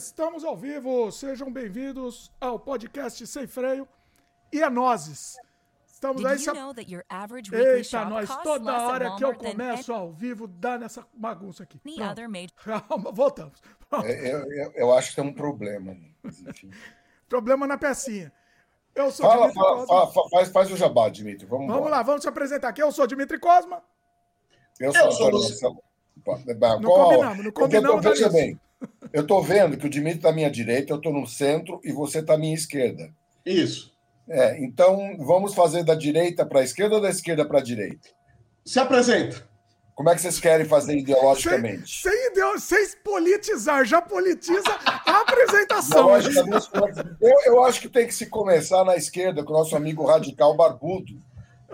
Estamos ao vivo, sejam bem-vindos ao podcast Sem Freio e a Nozes. Estamos aí. Se... Eita, nós, toda hora que eu começo ao vivo, dá nessa bagunça aqui. Calma, voltamos. É, eu, eu, eu, acho que tem um problema. problema na pecinha. Eu sou fala, fala, fala, faz, faz o jabá, Dimitri. Vamos, vamos lá, vamos se apresentar aqui. Eu sou Dimitri Cosma. Eu sou, eu sou Marcelo. Não combinamos, não combinamos. Veja bem, eu estou vendo que o Dimitri está à minha direita, eu estou no centro e você está à minha esquerda. Isso. É, então vamos fazer da direita para a esquerda ou da esquerda para a direita? Se apresenta. Como é que vocês querem fazer ideologicamente? Sem, sem, ideo... sem politizar, já politiza a apresentação. Eu, eu acho que tem que se começar na esquerda com o nosso amigo radical barbudo.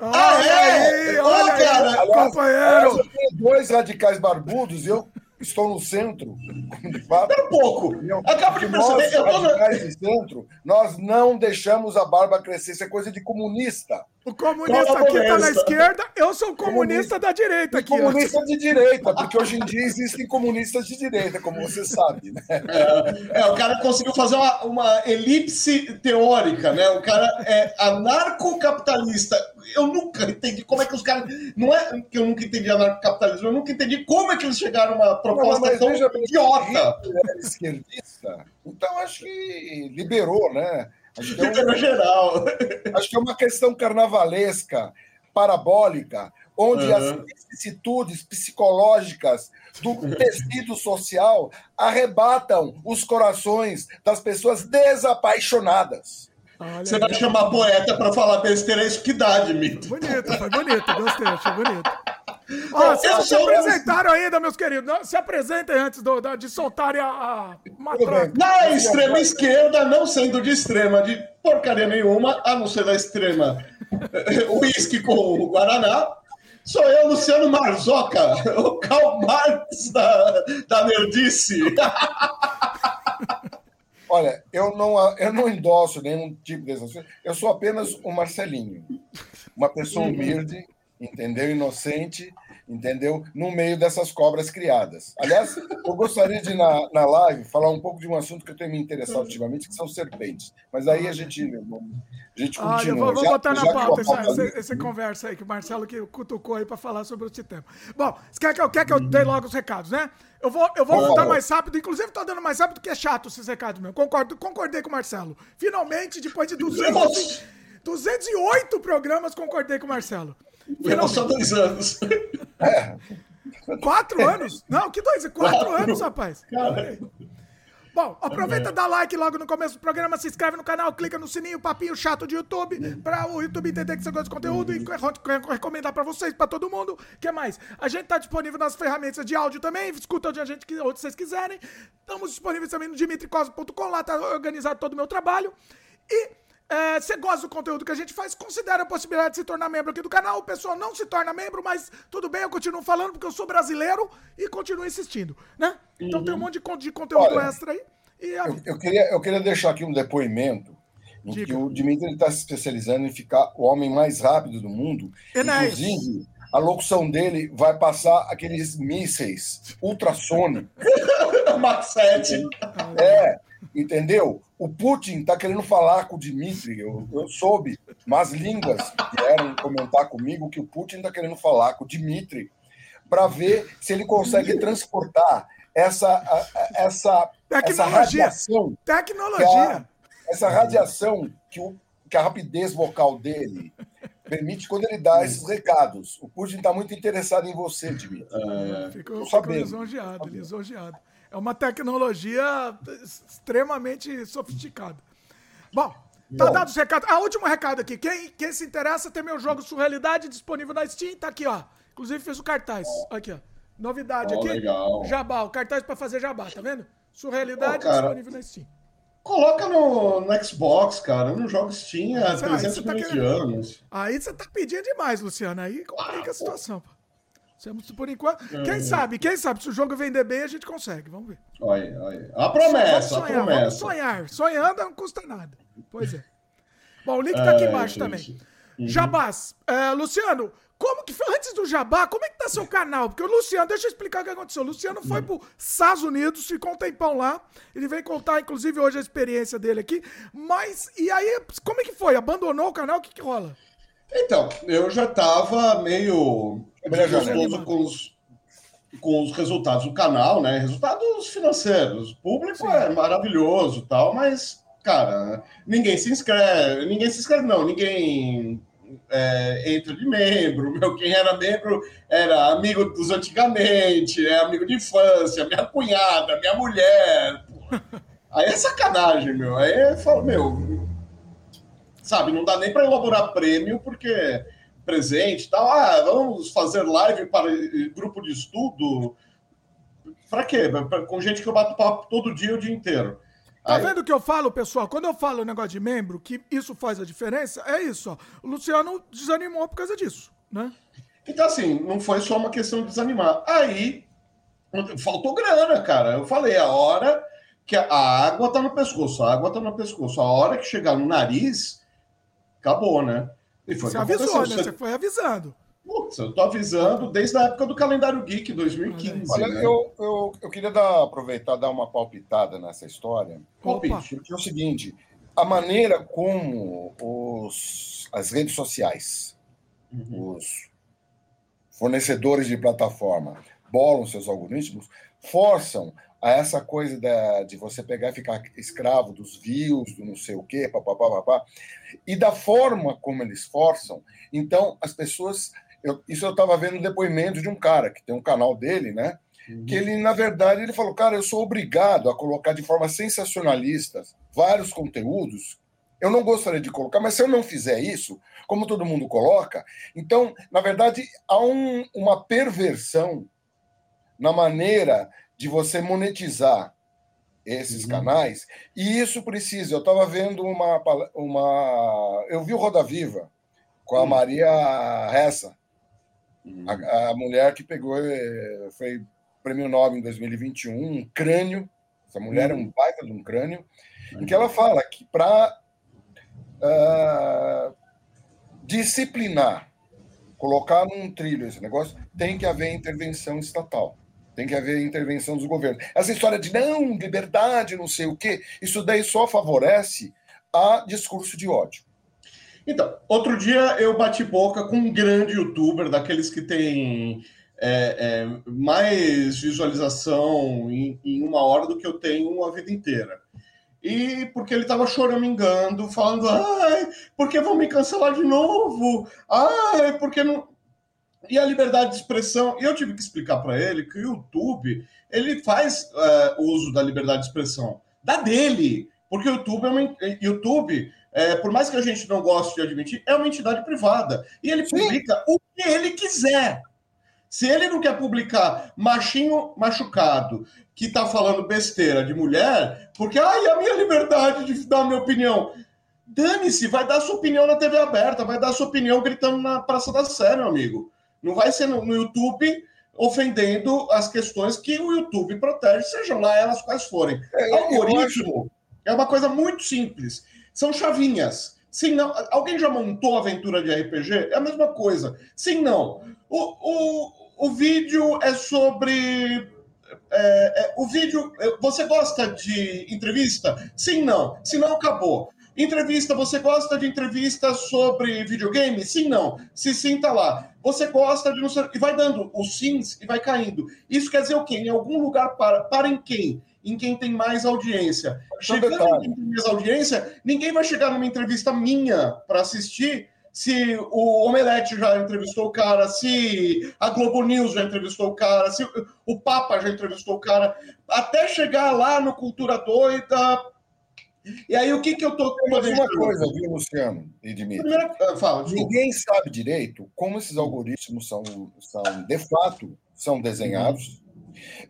Ah, é? Aí, olha aí, cara, aliás, companheiro. Aliás, eu tenho dois radicais barbudos e eu estou no centro. Espera um pouco. Acaba de perceber. Eu tô no... centro, nós não deixamos a barba crescer. Isso é coisa de comunista. O comunista aqui está na esquerda, eu sou o comunista, comunista da direita aqui. Comunista de direita, porque hoje em dia existem comunistas de direita, como você sabe. Né? É, é o cara conseguiu fazer uma, uma elipse teórica, né? O cara é anarcocapitalista. Eu nunca entendi como é que os caras. Não é que eu nunca entendi anarcocapitalismo, eu nunca entendi como é que eles chegaram a uma proposta não, tão idiota. Esquerdista, então acho que liberou, né? Acho que é um, geral. Acho que é uma questão carnavalesca, parabólica, onde uhum. as vicissitudes psicológicas do tecido social arrebatam os corações das pessoas desapaixonadas. Olha Você vai chamar poeta para falar besteira, é isso que dá, Dmitry. Bonito, foi bonito, gostei, achei bonito. Ó, oh, vocês não se apresentaram ainda, meus queridos. Se apresentem antes do, de soltarem a, a matraca. Na extrema esquerda, não sendo de extrema de porcaria nenhuma, a não ser da extrema uísque com o Guaraná, sou eu, Luciano Marzoca, o Karl Marx da, da nerdice. Olha, eu não, eu não endosso nenhum tipo de Eu sou apenas um Marcelinho, uma pessoa uhum. humilde entendeu? Inocente, entendeu? No meio dessas cobras criadas. Aliás, eu gostaria de, na, na live, falar um pouco de um assunto que eu tenho me interessado ultimamente, que são serpentes. Mas aí a gente, a gente continua. Olha, vou, vou já, botar na pauta essa, essa, essa, conversa aí, que o Marcelo que cutucou aí para falar sobre o tema. Bom, quer que eu, quer que eu dê logo os recados, né? Eu vou, eu vou voltar mais rápido, inclusive tô dando mais rápido, porque é chato esses recados, meu. Concordo, concordei com o Marcelo. Finalmente, depois de 200, 208 programas, concordei com o Marcelo. Foi só dois anos. É. Quatro anos? Não, que dois? Quatro, Quatro. anos, rapaz. Bom, aproveita, dá like logo no começo do programa, se inscreve no canal, clica no sininho, papinho chato de YouTube, para o YouTube entender que você gosta de conteúdo e recomendar para vocês, para todo mundo. O que mais? A gente tá disponível nas ferramentas de áudio também, escuta onde a gente onde vocês quiserem. Estamos disponíveis também no dimitricosmo.com, lá tá organizado todo o meu trabalho. E é, você gosta do conteúdo que a gente faz, considere a possibilidade de se tornar membro aqui do canal. O pessoal não se torna membro, mas tudo bem, eu continuo falando porque eu sou brasileiro e continuo insistindo, né? Então uhum. tem um monte de, de conteúdo Olha, extra aí. Eu, eu, queria, eu queria deixar aqui um depoimento em Diga. que o Dimitri está se especializando em ficar o homem mais rápido do mundo. Enéas. Inclusive, a locução dele vai passar aqueles mísseis ultrassônicos. Mach 7. É, entendeu? O Putin está querendo falar com o Dmitry. Eu, eu soube mas línguas vieram comentar comigo que o Putin está querendo falar com o Dmitry para ver se ele consegue transportar essa, essa, essa radiação. Tecnologia. A, essa radiação que, o, que a rapidez vocal dele permite quando ele dá esses recados. O Putin está muito interessado em você, Dmitry. É, ficou, ficou lisonjeado, lisonjeado. É uma tecnologia extremamente sofisticada. Bom, tá dado os recados. Ah, último recado aqui. Quem, quem se interessa tem meu jogo Surrealidade disponível na Steam. Tá aqui, ó. Inclusive fiz o cartaz. Aqui, ó. Novidade oh, aqui. Legal. Jabá, o cartaz para fazer jabá, tá vendo? Surrealidade oh, disponível na Steam. Coloca no, no, Xbox, cara. Eu não jogo Steam há 300 tá anos. Aí você tá pedindo demais, Luciano. Aí complica ah, a situação. Pô. Por enquanto. Quem uhum. sabe, quem sabe, se o jogo vender bem, a gente consegue. Vamos ver. Olha, olha. A promessa, sonhar, a promessa. Vamos sonhar. Sonhando não custa nada. Pois é. Bom, o link tá aqui embaixo também. Uhum. Jabás, uh, Luciano, como que foi, antes do Jabá, como é que tá seu canal? Porque o Luciano, deixa eu explicar o que aconteceu. O Luciano foi para Estados Unidos, ficou um tempão lá. Ele veio contar, inclusive, hoje a experiência dele aqui. Mas, e aí, como é que foi? Abandonou o canal? O que, que rola? Então, eu já tava meio gostoso com os, com os resultados do canal, né? Resultados financeiros. O público Sim. é maravilhoso tal, mas, cara, ninguém se inscreve, ninguém se inscreve, não, ninguém é, entra de membro. Meu, quem era membro era amigo dos antigamente, é amigo de infância, minha cunhada, minha mulher. Aí é sacanagem, meu. Aí eu falo, meu, sabe, não dá nem para elaborar prêmio, porque presente e tal. Ah, vamos fazer live para grupo de estudo. Para quê? Com gente que eu bato papo todo dia, o dia inteiro. Tá Aí... vendo o que eu falo, pessoal? Quando eu falo o negócio de membro, que isso faz a diferença, é isso, ó. O Luciano desanimou por causa disso, né? Então, assim, não foi só uma questão de desanimar. Aí, faltou grana, cara. Eu falei, a hora que a água tá no pescoço, a água tá no pescoço. A hora que chegar no nariz, acabou, né? E foi Você avisou, né? Você foi avisando. Putz, eu tô avisando desde a época do calendário Geek 2015. Olha, né? eu, eu, eu queria dar, aproveitar dar uma palpitada nessa história. Porque é o seguinte: a maneira como os, as redes sociais, uhum. os fornecedores de plataforma bolam seus algoritmos, forçam a essa coisa da, de você pegar e ficar escravo dos views, do não sei o quê, papapá, papá, e da forma como eles forçam, então as pessoas eu, isso eu estava vendo um depoimento de um cara que tem um canal dele, né? Uhum. Que ele, na verdade, ele falou: Cara, eu sou obrigado a colocar de forma sensacionalista vários conteúdos. Eu não gostaria de colocar, mas se eu não fizer isso, como todo mundo coloca, então, na verdade, há um, uma perversão na maneira de você monetizar esses uhum. canais, e isso precisa. Eu estava vendo uma, uma. Eu vi o Roda Viva com a uhum. Maria Ressa, a, a, mulher que pegou, é, foi prêmio Nobel em 2021, um crânio, essa mulher uhum. é um baita de um crânio, uhum. em que ela fala que para uh, ah, disciplinar, colocar num trilho esse negócio, tem que haver intervenção estatal. Tem que haver intervenção dos governos. Essa história de não, liberdade, não sei o quê, isso daí só favorece a discurso de ódio. Então, outro dia eu bati boca com um grande youtuber, daqueles que tem é, é, mais visualização em, em, uma hora do que eu tenho a vida inteira. E porque ele estava choramingando, falando, ai, porque vão me cancelar de novo? Ai, porque não. E a liberdade de expressão. E eu tive que explicar para ele que o YouTube ele faz é, uso da liberdade de expressão, da dele. Porque o YouTube é uma, YouTube é, por mais que a gente não goste de admitir, é uma entidade privada. E ele Sim. publica o que ele quiser. Se ele não quer publicar machinho machucado que está falando besteira de mulher, porque ai, a minha liberdade de dar a minha opinião. Dane-se, vai dar sua opinião na TV aberta, vai dar sua opinião gritando na Praça da Sé, meu amigo. Não vai ser no, no YouTube ofendendo as questões que o YouTube protege, sejam lá elas quais forem. É, Algoritmo é uma coisa muito simples. São chavinhas. Sim, não. Alguém já montou aventura de RPG? É a mesma coisa. Sim, não. O, o, o vídeo é sobre. É, é, o vídeo. Você gosta de entrevista? Sim, não. Se não, acabou. Entrevista, você gosta de entrevista sobre videogame? Sim, não. Se sim, tá lá. Você gosta de. E vai dando os sims e vai caindo. Isso quer dizer o quê? Em algum lugar para. Para em quem? em quem tem mais audiência. Chegando em quem tem mais audiência, ninguém vai chegar numa entrevista minha para assistir se o Omelete já entrevistou o cara, se a Globo News já entrevistou o cara, se o Papa já entrevistou o cara, até chegar lá no Cultura Doida. E aí, o que, que eu tô Mas uma coisa, viu, Luciano e Dimitri? Primeiro, ah, fala, Ninguém sabe direito como esses algoritmos são, são de fato, são desenhados.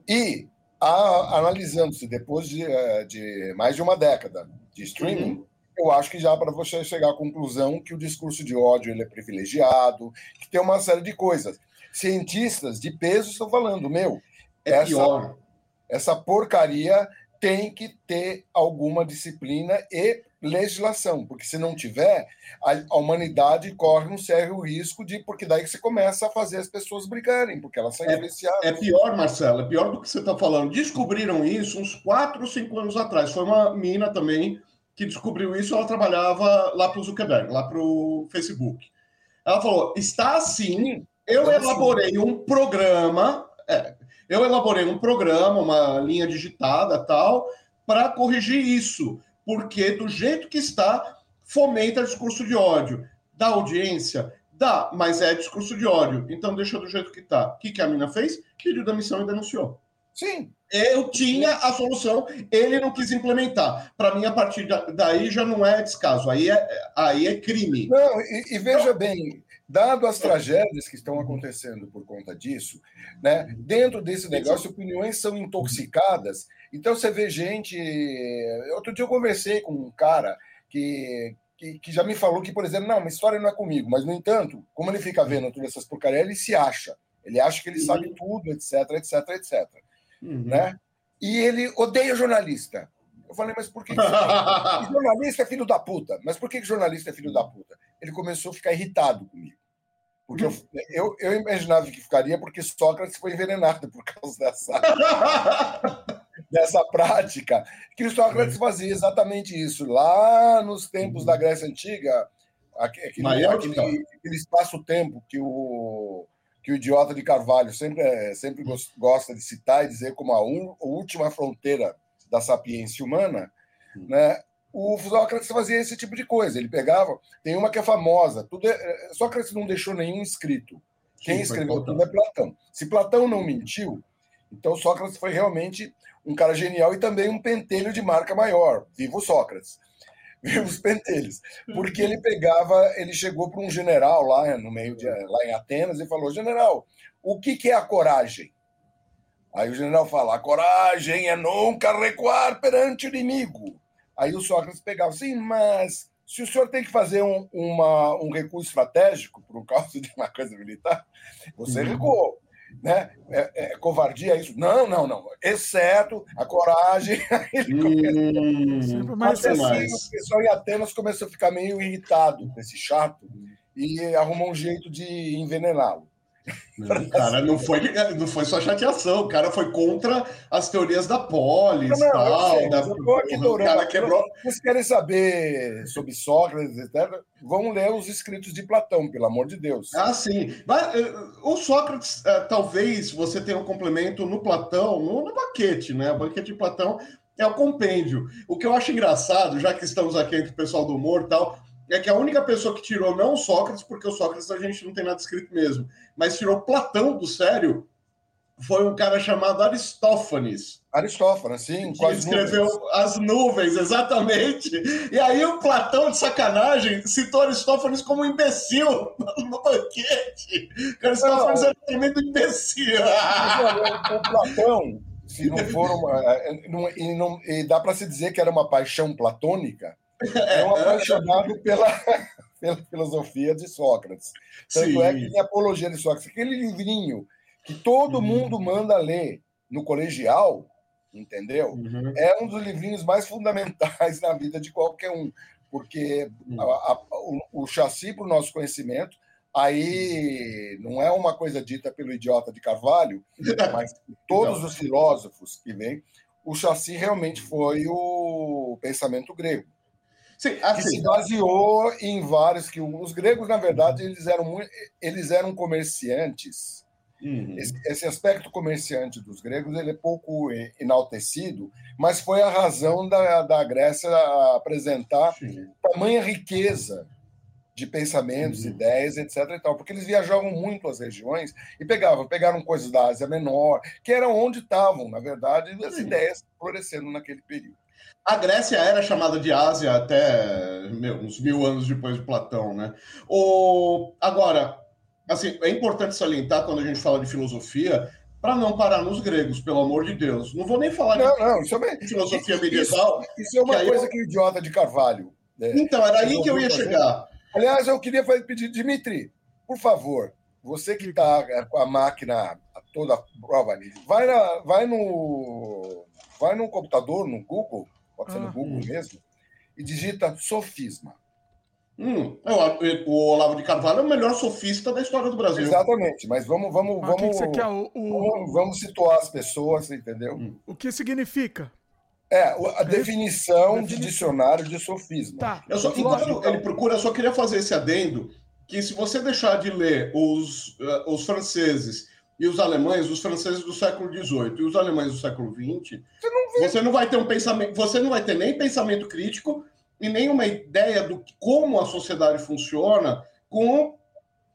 E analisando-se depois de, eh, de, mais de uma década de streaming, uhum. eu acho que já para você chegar à conclusão que o discurso de ódio ele é privilegiado, que tem uma série de coisas. Cientistas de peso estão falando, meu, é essa, pior. essa porcaria tem que ter alguma disciplina e legislação, porque se não tiver, a, humanidade corre um sério risco de, porque daí que você começa a fazer as pessoas brigarem, porque elas são é, É pior, Marcelo, é pior do que você está falando. Descobriram isso uns quatro ou cinco anos atrás. Foi uma mina também que descobriu isso, ela trabalhava lá para o Zuckerberg, lá para o Facebook. Ela falou: está assim, eu elaborei um programa, é, eu elaborei um programa, uma linha digitada tal, para corrigir isso, porque do jeito que está, fomenta discurso de ódio. Da audiência, dá, mas é discurso de ódio. Então deixa do jeito que está. O que, que a mina fez? Pediu demissão e denunciou. Sim. Eu tinha a solução, ele não quis implementar. Para mim, a partir daí já não é descaso, aí é, aí é crime. Não, e, e veja bem, Dado as tragédias que estão acontecendo por conta disso, né, dentro desse negócio, opiniões são intoxicadas. Então, você vê gente. Outro dia eu conversei com um cara que, que, que já me falou que, por exemplo, não, uma história não é comigo, mas, no entanto, como ele fica vendo todas essas porcarias, ele se acha. Ele acha que ele uhum. sabe tudo, etc, etc, etc. Uhum. Né? E ele odeia jornalista. Eu falei, mas por que, que jornalista é filho da puta? Mas por que, que jornalista é filho da puta? Ele começou a ficar irritado comigo. Porque eu, eu, eu imaginava que ficaria porque Sócrates foi envenenado por causa dessa, dessa prática. Que Sócrates fazia exatamente isso. Lá nos tempos da Grécia Antiga, aquele, aquele, aquele espaço-tempo que o, que o idiota de Carvalho sempre, é, sempre gosta de citar e dizer como a, un, a última fronteira da sapiência humana, hum. né? O Sócrates fazia esse tipo de coisa. Ele pegava, tem uma que é famosa. Tudo é, é Sócrates não deixou nenhum escrito. Quem Sim, escreveu tudo é Platão. Se Platão não mentiu, então Sócrates foi realmente um cara genial e também um pentelho de marca maior. Viva o Sócrates. Viva os pentelhos. Porque ele pegava, ele chegou para um general lá no meio de lá em Atenas e falou: "General, o que que é a coragem?" Aí o general fala: a coragem é nunca recuar perante o inimigo. Aí o Sócrates pegava assim, mas se o senhor tem que fazer um, uma, um recurso estratégico por causa de uma coisa militar, você uhum. recuou. Né? É, é, covardia isso? Não, não, não. Exceto a coragem. hum, mas assim, o pessoal em Atenas começou a ficar meio irritado com esse chato e arrumou um jeito de envenená-lo. Não, cara, não foi, não foi só chateação, o cara foi contra as teorias da polis, não, tal, sei, da, o cara quebrou. Vocês querem saber sobre Sócrates, etc., vão ler os escritos de Platão, pelo amor de Deus. Ah, sim. Mas, eh, o Sócrates, eh, talvez você tenha um complemento no Platão, no banquete, né? O banquete de Platão é o compêndio. O que eu acho engraçado, já que estamos aqui entre o pessoal do humor e tal, é que a única pessoa que tirou não o Sócrates, porque o Sócrates a gente não tem nada escrito mesmo, mas tirou Platão do sério, foi um cara chamado Aristófanes. Aristófanes, sim. Que escreveu nuvens. As Nuvens, exatamente. E aí o Platão, de sacanagem, citou Aristófanes como imbecil no banquete. O Aristófanes era um tremendo imbecil. O Platão, se não for uma... É, não, e, não, e dá para se dizer que era uma paixão platônica, é um apaixonado pela, pela filosofia de Sócrates. Tanto Sim. é que em Apologia de Sócrates, aquele livrinho que todo uhum. mundo manda ler no colegial, entendeu? Uhum. É um dos livrinhos mais fundamentais na vida de qualquer um, porque uhum. a, a, o, o chassi para o nosso conhecimento aí não é uma coisa dita pelo idiota de Carvalho, mas todos os filósofos que vêm, o chassi realmente foi o pensamento grego. Sim, assim, que se baseou em vários que os gregos na verdade eles eram muito, eles eram comerciantes uhum. esse, esse, aspecto comerciante dos gregos ele é pouco enaltecido mas foi a razão da, da Grécia apresentar Sim. tamanha riqueza de pensamentos, uhum. ideias, etc. E tal, porque eles viajavam muito as regiões e pegavam, pegaram coisas da Ásia Menor, que era onde estavam, na verdade, as ideias florescendo naquele período. A Grécia era chamada de Ásia até meu, uns mil anos depois de Platão, né? O... Agora, assim, é importante salientar quando a gente fala de filosofia para não parar nos gregos, pelo amor de Deus. Não vou nem falar não, de não, isso é filosofia medieval. Isso, isso é uma que coisa eu... que o idiota de Carvalho. Né, então, era aí que eu ia chegar. Aliás, eu queria pedir, Dimitri, por favor, você que está com a máquina toda prova ali, vai, na, vai no vai no computador, no Google, pode ser Ah. no Google mesmo, e digita sofisma. Hum, é, o, o Olavo de Carvalho é o melhor sofista da história do Brasil. Exatamente, mas vamos, vamos, que, vamos, que quer? O, o, vamos, vamos situar as pessoas, entendeu? o que significa? É, a definição de dicionário de sofisma. Tá. Eu só, enquanto ele procura, eu só queria fazer esse adendo, que se você deixar de ler os, eh, os franceses e os alemães, os franceses do século XVIII e os alemães do século XX, você não, vai ter um pensamento, você não vai ter nem pensamento crítico e nem uma ideia do como a sociedade funciona com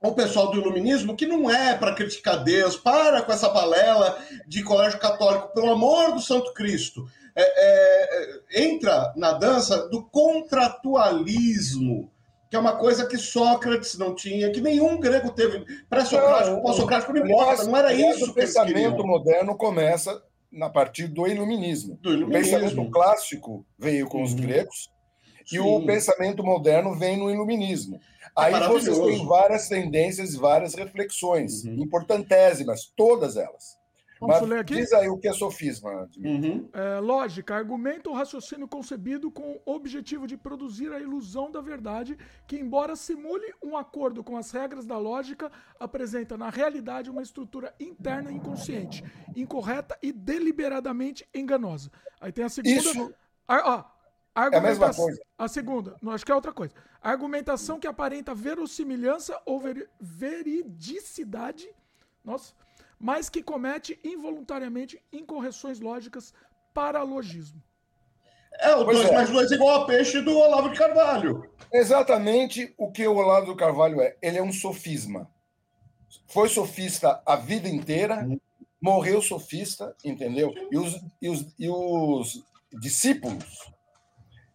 o pessoal do iluminismo, que não é para criticar Deus, para com essa balela de colégio católico, pelo amor do Santo Cristo. É, é, é, entra na dança do contratualismo, que é uma coisa que Sócrates não tinha, que nenhum grego teve. Pré-socrático, pós-socrático, não importa, não era isso o que eles pensamento moderno começa na partir do iluminismo. Do O iluminismo. pensamento clássico veio com os Uhum. gregos e Sim. o pensamento moderno vem no iluminismo. Aí vocês têm várias tendências, várias reflexões, Uhum. importantésimas, todas elas. Posso Mas ler aqui? diz aí o que é sofisma. Uhum. É, lógica, argumento ou raciocínio concebido com o objetivo de produzir a ilusão da verdade, que, embora simule um acordo com as regras da lógica, apresenta na realidade uma estrutura interna inconsciente, incorreta e deliberadamente enganosa. Aí tem a segunda. Isso ó, é a mesma argumentação- coisa. A segunda, não, acho que é outra coisa. Argumentação que aparenta verossimilhança ou veri- veridicidade, nossa, mas que comete involuntariamente incorreções lógicas para logismo. É, o Pois 2 é. mais 2 igual a peixe do Olavo de Carvalho. Exatamente o que o Olavo do Carvalho é. Ele é um sofisma. Foi sofista a vida inteira, morreu sofista, entendeu? E os, e os, e os discípulos,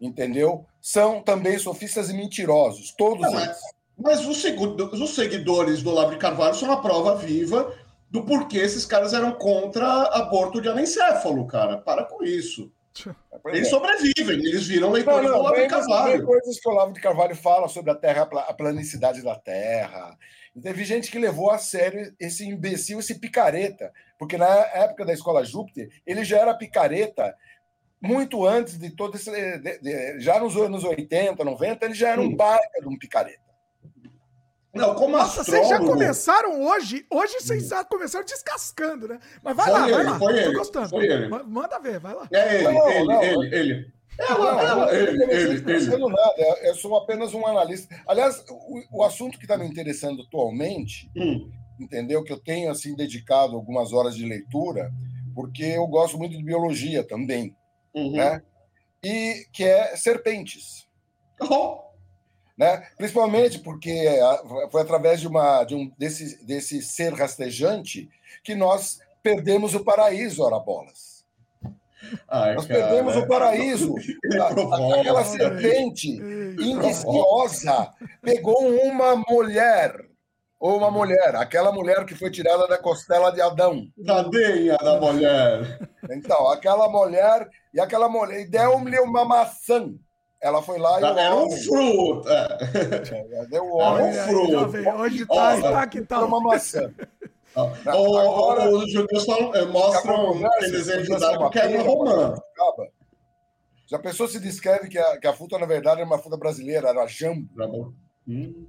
entendeu? São também sofistas e mentirosos, todos Não, eles. Mas os seguidores do Olavo de Carvalho são a prova viva do porquê esses caras eram contra aborto de anencéfalo, cara. Para com isso. Pois Eles é. sobrevivem, eles viram Não, leitores do não, Olavo de Carvalho. coisas que o Olavo de Carvalho fala sobre a terra, a pla- a planicidade da terra. E teve gente que levou a sério esse imbecil, esse picareta, porque na época da escola Júpiter, ele já era picareta muito antes de todo esse. de- de- já nos anos 80, 90, ele já era um baita de um picareta. Não, como Nossa, vocês já astrólogo... começaram hoje? Hoje vocês já começaram descascando, né? Mas vai Foi lá, ele, vai lá. foi Tô ele, gostando. foi ele. Ma- Manda ver, vai lá. É ele, Não, ele, não, ele, ele. Ela, Não, ela, eu ele, não estou ele, ele. fazendo nada, eu- eu sou apenas um analista. Aliás, o, o assunto que está me interessando atualmente Hum, entendeu? Que eu tenho assim dedicado algumas horas de leitura, porque eu gosto muito de biologia também, uhum. né? E que é serpentes, Oh, né? Principalmente porque foi através de uma de um desse desse ser rastejante que nós perdemos o paraíso, ora bolas. ai, Nós cara. perdemos o paraíso. A-. Aquela serpente indiciosa pegou uma mulher ou uma mulher, aquela mulher que foi tirada da costela de Adão. Tadinha da mulher. Então, aquela mulher, e aquela mulher, e deu-lhe uma maçã. Ela foi lá e o Era um fruto. é. deu o Era homem um olha aí, fruto. jovem, Hoje Ó, tá, ó, tá que foi tal. uma maçã. O- Agora- o- os judeus falam, é, mostram aquele desenho judaico que é romã. Já a pessoa se descreve que a, que a fruta, na verdade, é uma fruta brasileira, era jambo. Hum.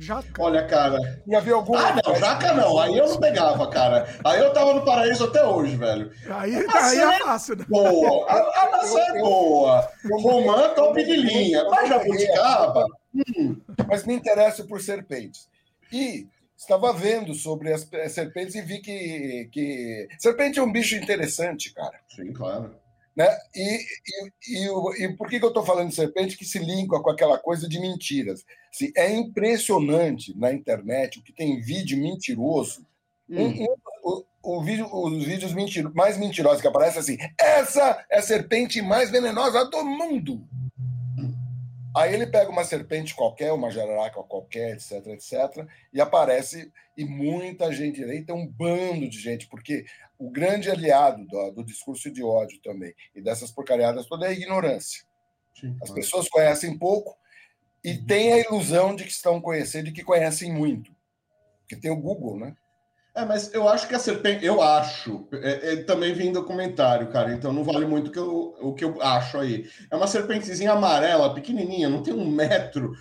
Já Olha, cara. E havia alguma. Ah, não, jaca não. Aí eu não pegava, cara. Aí eu tava no paraíso até hoje, velho. Aí, Maçã aí é fácil, né? Boa. A, a maçã é boa. Romã, top de linha. Mas jabuticaba. Mas me interesso por serpentes. E estava vendo sobre as serpentes e vi que, que. Serpente é um bicho interessante, cara. Sim, claro. Né? E, e, e, e por que, que eu estou falando de serpente que se linka com aquela coisa de mentiras? Assim, é impressionante na internet o que tem vídeo mentiroso. Um- Hum. um- o, o vídeo, os vídeos mais mentirosos que aparecem assim: essa é a serpente mais venenosa do mundo. Aí ele pega uma serpente qualquer, uma jararaca qualquer, etc, etc, e aparece, e muita gente, aí tem um bando de gente, porque o grande aliado do, do discurso de ódio também, e dessas porcariadas toda é a ignorância. Sim, As claro. pessoas conhecem pouco e têm a ilusão de que estão conhecendo e que conhecem muito. Porque tem o Google, né? É, mas eu acho que a serpente, eu acho, é, é, também vim do comentário, cara, então não vale muito o que, eu, o que eu acho aí. É uma serpentezinha amarela, pequenininha, não tem um metro,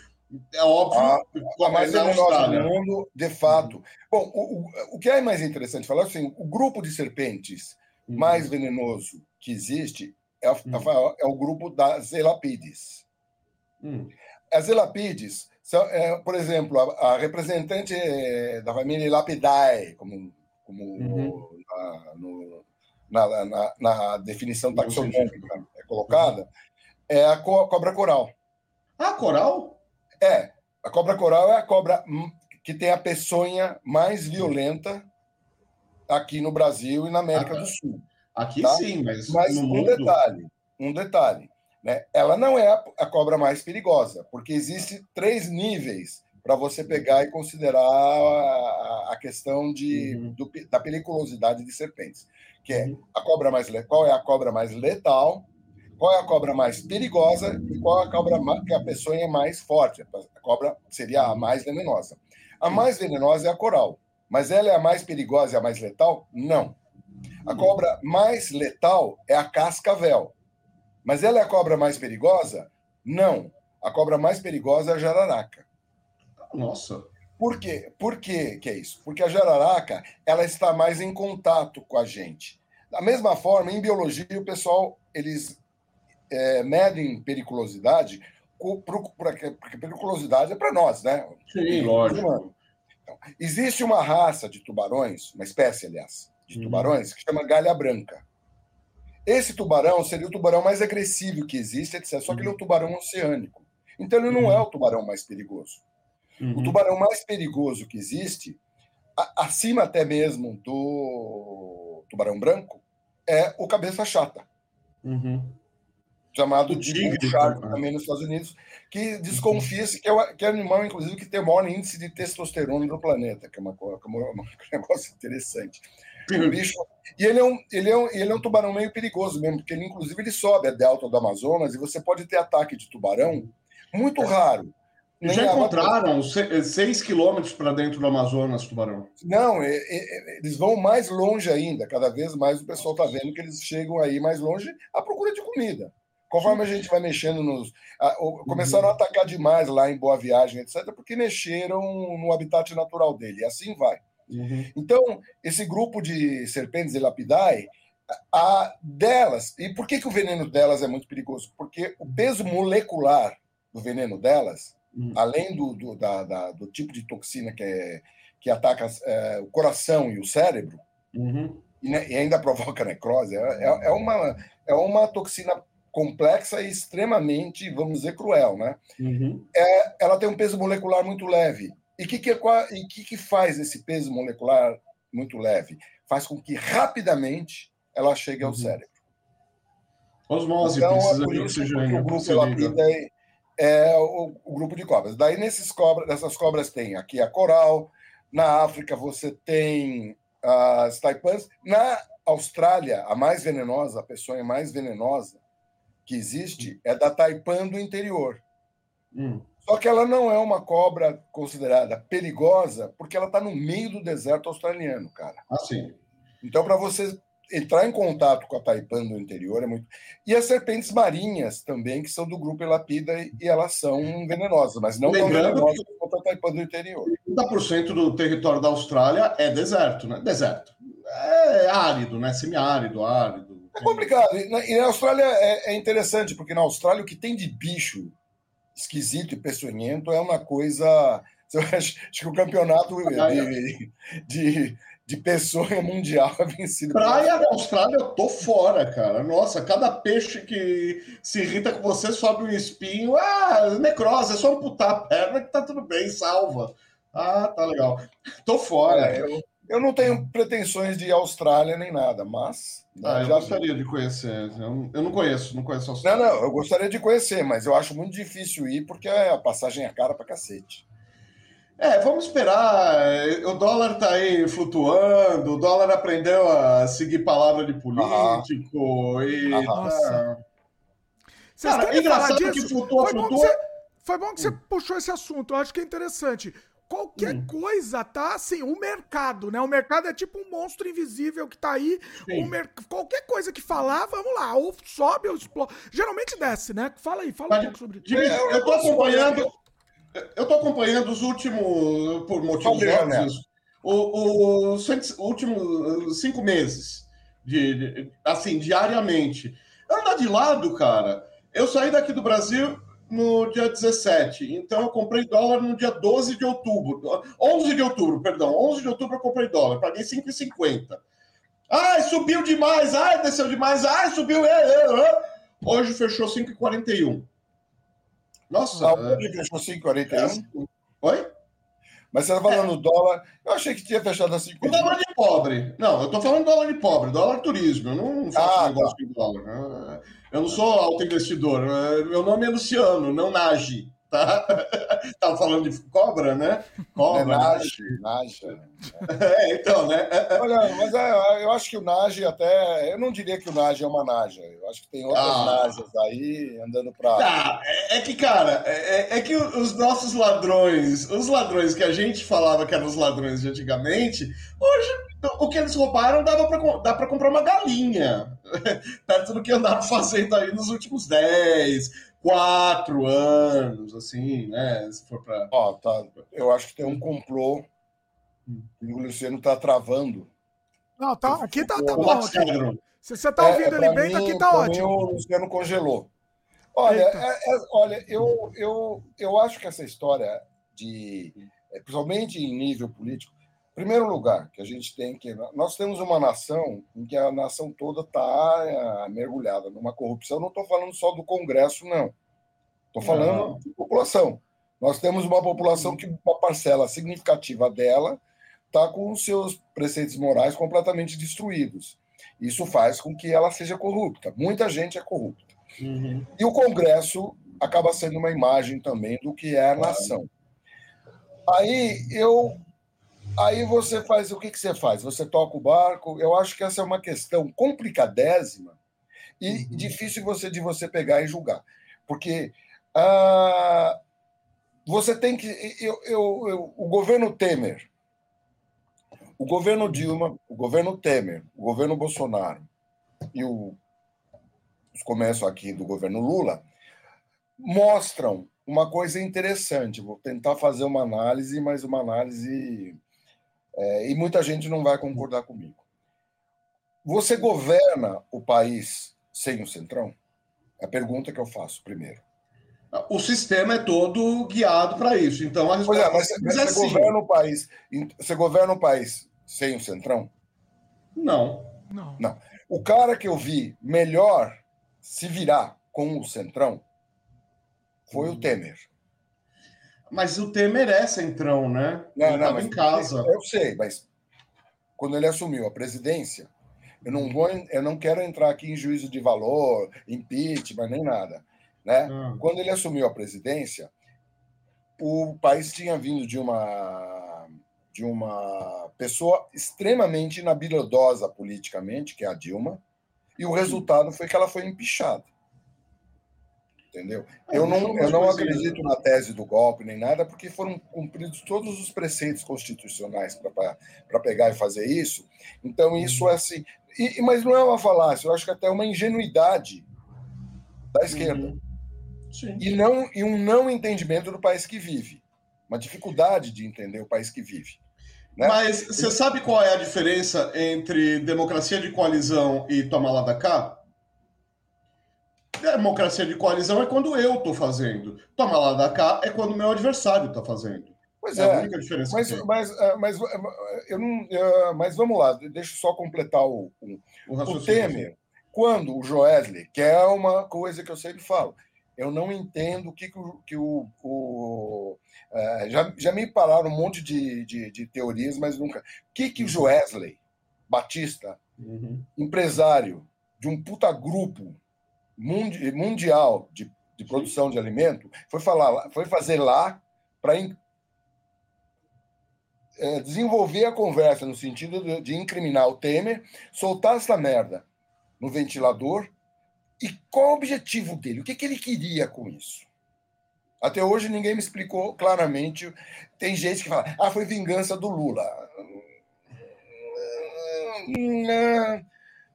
é óbvio. Ah, a mais venenosa do mundo, de fato. Bom, o, o, que é mais interessante falar, assim, o grupo de serpentes uhum. mais venenoso que existe é, uhum. é o grupo das elapides. Uhum. As elapides são, é, por exemplo, a, a, representante é, da família Lapidae, como, como uhum. na, no, na, na, na, definição taxonômica é colocada, é a cobra coral. Ah, coral? É, a cobra coral é a cobra que tem a peçonha mais violenta aqui no Brasil e na América ah, do Sul. Aqui tá? sim, mas, mas um mundo... detalhe, um detalhe, né? Ela não é a, cobra mais perigosa, porque existe três níveis para você pegar e considerar a, a questão de, uhum. do, da periculosidade de serpentes, que é uhum. a cobra mais qual é a cobra mais letal, qual é a cobra mais perigosa e qual é a cobra que a pessoa é mais forte. A cobra seria a mais venenosa. A mais venenosa é a coral, mas ela é a mais perigosa e a mais letal? Não. A cobra mais letal é a cascavel. Mas ela é a cobra mais perigosa? Não. A cobra mais perigosa é a jararaca. Nossa. Por quê? Por quê que é isso? Porque a jararaca ela está mais em contato com a gente. Da mesma forma, em biologia, o pessoal eles é, medem periculosidade, porque periculosidade é para nós, né? Sim, lógico. Então, existe uma raça de tubarões, uma espécie, aliás, de uhum. tubarões, que chama galha branca. Esse tubarão seria o tubarão mais agressivo que existe, etc. Só que ele é um uhum. tubarão oceânico. Então ele não uhum. é o tubarão mais perigoso. Uhum. O tubarão mais perigoso que existe, a, acima até mesmo do tubarão branco, é o cabeça chata. Uhum chamado de tigre também nos Estados Unidos, que desconfia-se que, é que é animal, inclusive, que tem o maior índice de testosterona do planeta, que é uma, que é um negócio interessante. O bicho, e ele é, um, ele, é um, ele é um tubarão meio perigoso mesmo, porque ele, inclusive, ele sobe a delta do Amazonas e você pode ter ataque de tubarão muito raro. já encontraram seis quilômetros para dentro do Amazonas, tubarão? Não, é, é, eles vão mais longe ainda. Cada vez mais o pessoal está vendo que eles chegam aí mais longe à procura de comida. Conforme a gente vai mexendo nos. A, começaram a atacar demais lá em Boa Viagem, etc., porque mexeram no habitat natural dele, e assim vai. Uhum. Então, esse grupo de serpentes e lapidae, a delas, e por que, que o veneno delas é muito perigoso? Porque o peso molecular do veneno delas, uhum. além do, do, da, da, do tipo de toxina que, é, que ataca é, o coração e o cérebro, uhum. e, né, e, ainda provoca necrose, é, é, é uma, é uma toxina complexa e extremamente, vamos dizer, cruel, né? Uhum. É, ela tem um peso molecular muito leve. E o que, que, é, que, que faz esse peso molecular muito leve? Faz com que rapidamente ela chegue ao uhum. cérebro. Osmose então, precisa é por isso que o grupo é, é o, o, grupo de cobras. Daí, nesses cobras, nessas cobras tem aqui a coral, na África você tem as taipans, na Austrália, a mais venenosa, a peçonha mais venenosa, que existe é da taipan do interior. Hum. Só que ela não é uma cobra considerada perigosa porque ela está no meio do deserto australiano, cara. Ah, sim. Então, para você entrar em contato com a taipan do interior é muito. E as serpentes marinhas também, que são do grupo Elapida e elas são venenosas, mas não Lembrando tão venenosas que... quanto a taipan do interior. 30% do território da Austrália é deserto, né? Deserto. É árido, né? Semiárido, árido. É complicado. E na, e na Austrália é, é, interessante, porque na Austrália o que tem de bicho esquisito e peçonhento é uma coisa. Eu acho, acho que o campeonato de, de, de peçonha mundial é vencido. Praia da Austrália, eu tô fora, cara. Nossa, cada peixe que se irrita com você sobe um espinho. Ah, necrose, é só amputar a perna que tá tudo bem, salva. Ah, tá legal. Tô fora. É, eu, eu não tenho pretensões de Austrália nem nada, mas. Né, ah, eu gostaria vi. de conhecer. Eu não conheço, não conheço a Austrália. Não, não, eu gostaria de conhecer, mas eu acho muito difícil ir porque a passagem é cara pra cacete. É, vamos esperar. O dólar tá aí flutuando, o dólar aprendeu a seguir palavra de político ah, e. Ah, tá... Cara, é engraçado que flutua, foi flutua. Bom que você, foi bom que você puxou esse assunto, eu acho que é interessante qualquer hum. coisa, tá? Assim, o mercado, né? O mercado é tipo um monstro invisível que tá aí. Mer... Qualquer coisa que falar, vamos lá, ou sobe ou explode. Geralmente desce, né? Fala aí, fala Mas, um pouco sobre isso. Eu, eu tô acompanhando. Eu tô acompanhando os últimos, por motivos óbvios, os, últimos cinco meses, de, de, assim, diariamente. Anda de lado, cara. Eu saí daqui do Brasil no dia 17. Então eu comprei dólar no dia 12 de outubro. 11 de outubro, perdão. 11 de outubro eu comprei dólar. Paguei 5,50. Ai, subiu demais. Ai, desceu demais. Ai, subiu. É, é, é. Hoje fechou 5,41. Nossa. Ah, hoje fechou 5,41? Oi? Mas você está falando é. dólar. Eu achei que tinha fechado a 5. O dólar de pobre. Não, eu estou falando dólar de pobre, dólar turismo. Eu não faço ah, negócio tá. de dólar. Né? Eu não sou auto-investidor. Meu nome é Luciano, não Nage. Tá? Tava falando de cobra, né? Cobra. É Nage, Nage. É, então, né? Olha, mas é, eu acho que o Nage até. Eu não diria que o Nage é uma Naja. Eu acho que tem outras ah. Najas aí andando pra. Tá, é, é que, cara, é, é, é, que os nossos ladrões, os ladrões que a gente falava que eram os ladrões de antigamente, hoje o que eles roubaram dava pra, dá para comprar uma galinha. Perto do que andaram fazendo aí nos últimos 10, quatro anos, assim, né? Se for para. Ó, tá. Eu acho que tem um complô e o Luciano tá travando. Não, tá. Aqui tá, tá bom. Aqui. Se você tá ouvindo é, ele bem, mim, aqui tá ótimo. Mim, o Luciano congelou. Olha, é, é, olha, eu, eu, eu acho que essa história de, é, principalmente em nível político, primeiro lugar, que a gente tem que. Nós temos uma nação em que a nação toda está é, mergulhada numa corrupção. Não estou falando só do Congresso, não. Estou falando não. de população. Nós temos uma população que uma parcela significativa dela está com os seus preceitos morais completamente destruídos. Isso faz com que ela seja corrupta. Muita gente é corrupta. Uhum. E o Congresso acaba sendo uma imagem também do que é a nação. Aí eu Aí você faz o que, que você faz? Você toca o barco. Eu acho que essa é uma questão complicadésima e uhum. difícil você de você pegar e julgar, porque ah, você tem que. Eu, eu, eu, o governo Temer, o governo Dilma, o governo Temer, o governo Bolsonaro e o, os começos aqui do governo Lula mostram uma coisa interessante. Vou tentar fazer uma análise, mas uma análise é, e muita gente não vai concordar comigo. Você governa o país sem o Centrão? É a pergunta que eu faço primeiro. O sistema é todo guiado para isso. Então, a resposta é, mas, mas é você, governa o país, você governa o país sem o Centrão? Não. Não. Não. O cara que eu vi melhor se virar com o Centrão foi o Temer. Mas o Temer é centrão, né? Não, ele estava em casa. Eu sei, mas quando ele assumiu a presidência, eu não vou, eu não quero entrar aqui em juízo de valor, impeachment, nem nada. Né? Ah. Quando ele assumiu a presidência, o país tinha vindo de uma de uma pessoa extremamente inabilidosa politicamente, que é a Dilma, e o resultado foi que ela foi empichada entendeu? É, eu não, eu não acredito na tese do golpe nem nada, porque foram cumpridos todos os preceitos constitucionais para pegar e fazer isso. Então, isso uhum. é assim. E, mas não é uma falácia, eu acho que até é uma ingenuidade da esquerda. Uhum. E, não, e um não entendimento do país que vive. Uma dificuldade de entender o país que vive. Né? Mas você sabe qual é a diferença entre democracia de coalizão e tomar lá da cá? Democracia de coalizão é quando eu estou fazendo. Toma lá da cá é quando o meu adversário está fazendo. Pois é, é, a única diferença. Mas, mas, é, mas, é, eu não, mas vamos lá, deixa eu só completar o, o, o Temer. Quando o Joesley, que é uma coisa que eu sempre falo, eu não entendo o que, que, o, que o, o é, já, já me pararam um monte de, de, de, teorias, mas nunca. O que, que o Joesley Batista, uhum. empresário de um puta grupo mundial de, de produção de alimento foi, falar, foi fazer lá para é, desenvolver a conversa no sentido de, de incriminar o Temer, soltar essa merda no ventilador. E qual o objetivo dele? O que, que ele queria com isso? Até hoje ninguém me explicou claramente. Tem gente que fala, ah, foi vingança do Lula.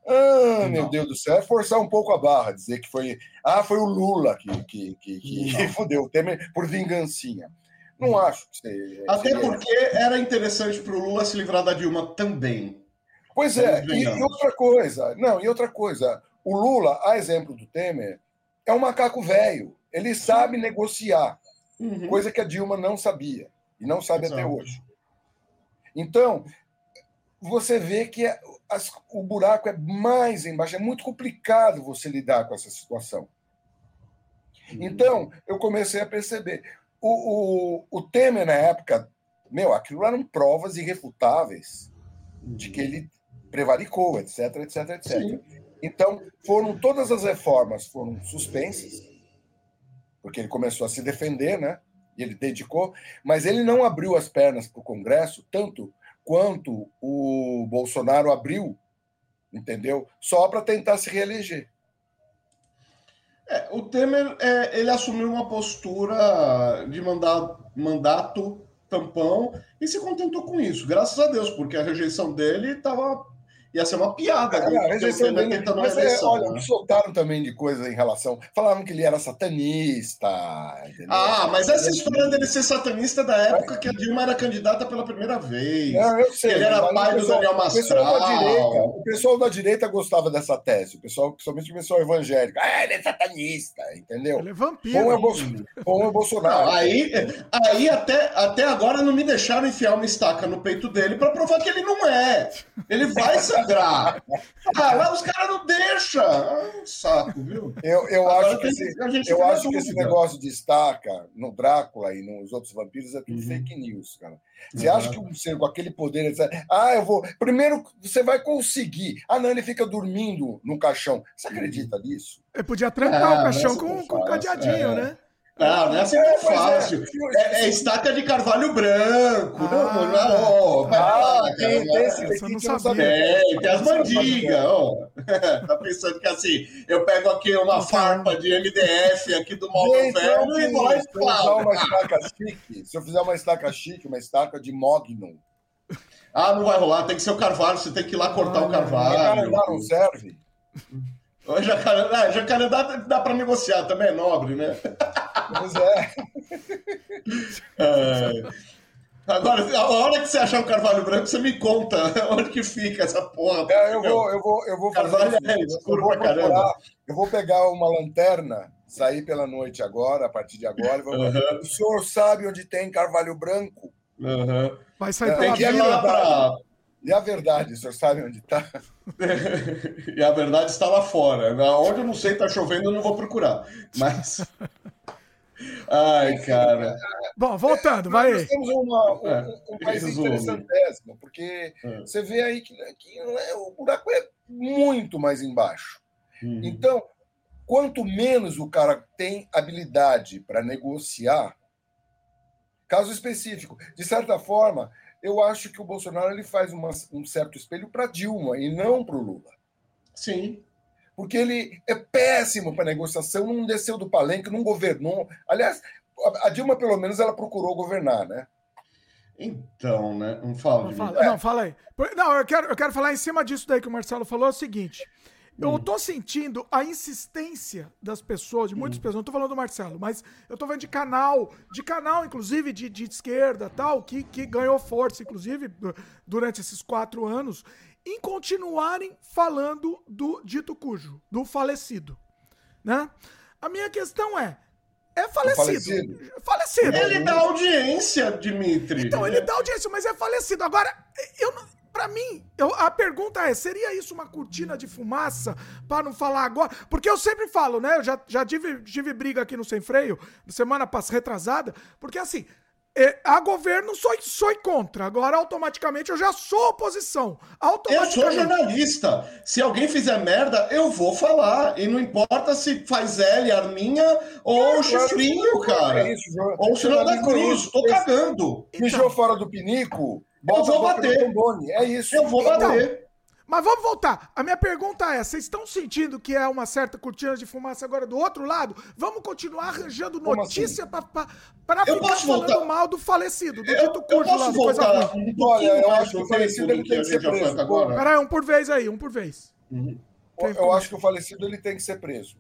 Ah, meu Deus do céu, é forçar um pouco a barra, dizer que foi. Ah, foi o Lula que, que, que, que fudeu o Temer por vingancinha. Não acho que seja. Até porque era interessante para o Lula se livrar da Dilma também. Pois é, e, e, outra coisa, não, e outra coisa, o Lula, a exemplo do Temer, é um macaco velho. Ele sabe negociar, uhum. coisa que a Dilma não sabia e não sabe Exato. até hoje. Então, você vê que é, as, o buraco é mais embaixo, é muito complicado você lidar com essa situação. Uhum. Então, eu comecei a perceber. O, o, o Temer, na época, meu, aquilo eram provas irrefutáveis de que ele prevaricou, etc, etc, etc. Sim. Então, foram todas as reformas foram suspensas, porque ele começou a se defender, né? E ele dedicou, mas ele não abriu as pernas para o Congresso, tanto quanto o Bolsonaro abriu, entendeu? Só para tentar se reeleger. É, o Temer é, ele assumiu uma postura de mandar, mandato tampão e se contentou com isso, graças a Deus, porque a rejeição dele estava ia ser uma piada. É, a rejeição dele, mas é, olha, né? soltaram também de coisa em relação. Falavam que ele era satanista. Entendeu? Ah, mas essa história dele ser satanista é da época que a Dilma era candidata pela primeira vez. Não, eu sei. Ele era pai do Daniel Mastral. O pessoal, da direita, o pessoal da direita gostava dessa tese. O pessoal, principalmente o pessoal evangélico. Ah, ele é satanista, entendeu? Ele é vampiro. Bom é, Bolsonaro. Bom é Bolsonaro. Não, aí, aí até, até agora não me deixaram enfiar uma estaca no peito dele para provar que ele não é. Ele vai ser sagrar. Ah, lá os caras não deixam. Ah, um saco, viu? Eu, eu acho que, esse, eu acho que esse negócio de estaca no Drácula e nos outros vampiros é tudo uhum. fake news, cara. Você uhum. acha que um ser com aquele poder, etc. ah, eu vou. Primeiro, você vai conseguir. Ah, não, ele fica dormindo no caixão. Você acredita nisso? Ele podia trancar ah, o caixão com, com um cadeadinho, é. né? Não, não é assim tão é, fácil. É, é, é, estaca de carvalho branco. Ah, não, não, ah, tem, tem esse daqui que não sabia. Tem, tem as mandigas. Oh. tá pensando que assim, eu pego aqui uma farpa de MDF aqui do móvel velho e vou lá Se eu fizer uma estaca chique, se eu fizer uma estaca chique, uma estaca de Magnum. Ah, não vai rolar, tem que ser o carvalho, você tem que ir lá cortar ah, o carvalho. Não, não serve. Jacarandá, ah, jacarandá dá para negociar, também é nobre, né? Pois é. é. Agora, a hora que você achar o carvalho branco, você me conta onde que fica essa porra. É, eu, vou, eu, vou, eu vou carvalho fazer é escuro eu vou pra caramba. Eu vou pegar uma lanterna, sair pela noite agora, a partir de agora. Vou... Uhum. O senhor sabe onde tem carvalho branco? Uhum. Vai sair é, pela vila. Pra... E a verdade, o senhor sabe onde está? e a verdade está lá fora. Onde eu não sei, está chovendo, eu não vou procurar. Mas. Ai, cara. Bom, voltando, vai aí. Nós temos uma, um, é, um país interessantésimo, porque é. você vê aí que, que é, o buraco é muito mais embaixo. Uhum. Então, quanto menos o cara tem habilidade para negociar, caso específico, de certa forma, eu acho que o Bolsonaro ele faz uma, um certo espelho para Dilma e não para o Lula. Sim. Porque ele é péssimo para negociação, não desceu do palenque, não governou. Aliás, a Dilma, pelo menos, ela procurou governar, né? Então, né? Não fala. Não, fala, não, fala aí. Não, eu quero, eu quero falar em cima disso daí que o Marcelo falou: é o seguinte. Eu hum. tô sentindo a insistência das pessoas, de muitas hum. pessoas, não tô falando do Marcelo, mas eu tô vendo de canal, de canal, inclusive, de, de esquerda tal, que, que ganhou força, inclusive, durante esses quatro anos, em continuarem falando do dito cujo, do falecido. Né? A minha questão é. É falecido. falecido. falecido. Ele dá audiência, Dimitri. Então, ele dá audiência, mas é falecido. Agora, eu não para mim, eu, a pergunta é: seria isso uma cortina de fumaça para não falar agora? Porque eu sempre falo, né? Eu já, já tive, tive briga aqui no Sem Freio, semana passada, retrasada, porque assim. É, a governo sou, sou contra. Agora, automaticamente, eu já sou oposição. Eu sou jornalista. Se alguém fizer merda, eu vou falar. E não importa se faz L, Arminha ou é, Chifrinho, cara. É isso, ou o senhor da Cruz. Tô cagando. Mijou fora do pinico, eu vou bater. É isso. Eu vou bater. Mas vamos voltar. A minha pergunta é: vocês estão sentindo que é uma certa cortina de fumaça agora do outro lado? Vamos continuar arranjando Como notícia assim? para Eu ficar posso falando voltar? mal do falecido, do Eu, dito eu cujo lá, posso do coisa voltar ruim. um pouquinho Olha, eu acho que o falecido ele tem que ser preso. Peraí, um por vez aí, um por vez. Uhum. Eu começa? acho que o falecido ele tem que ser preso.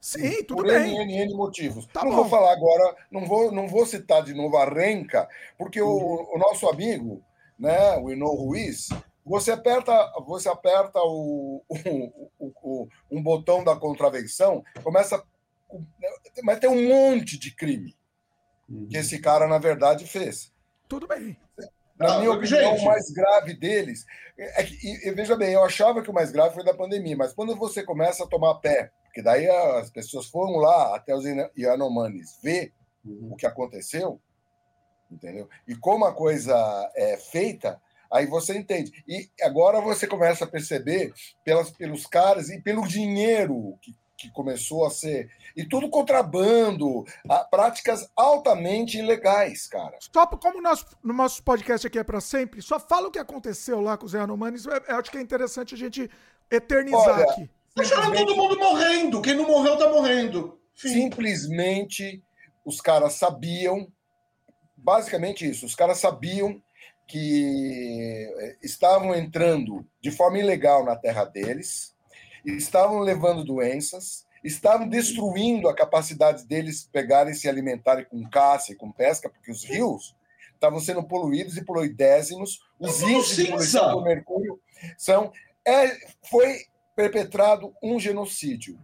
Sim, tudo por bem. N, N, N motivos. Tá não bom. vou falar agora, não vou, não vou citar de novo a Renca, porque Uhum. o, o nosso amigo, né, o Ino Ruiz, você aperta, você aperta o, o- o- o- um botão da contravenção, começa. Mas tem um monte de crime que esse cara, na verdade, fez. Tudo bem. Na Ah, minha opinião, gente. o mais grave deles. É que, e, e veja bem, eu achava que o mais grave foi da pandemia, mas quando você começa a tomar pé, porque daí as pessoas foram lá até os Yanomamis ver Uhum. o que aconteceu, entendeu? E como a coisa é feita, aí você entende. E agora você começa a perceber pelas, pelos caras e pelo dinheiro que, que começou a ser. E tudo contrabando, a- práticas altamente ilegais, cara. Só como nosso, no nosso podcast aqui é pra sempre, só fala o que aconteceu lá com o Zé Anomanes. Eu, eu acho que é interessante a gente eternizar Olha, aqui. Deixaram todo mundo morrendo. Quem não morreu tá morrendo. Fim. Simplesmente os caras sabiam, basicamente isso, os caras sabiam que eh, estavam entrando de forma ilegal na terra deles, estavam levando doenças, estavam destruindo a capacidade deles pegarem e se alimentarem com caça e com pesca, porque os rios estavam sendo poluídos e poluidésimos, os índices de poluição cinza. do mercúrio são. É, foi perpetrado um genocídio.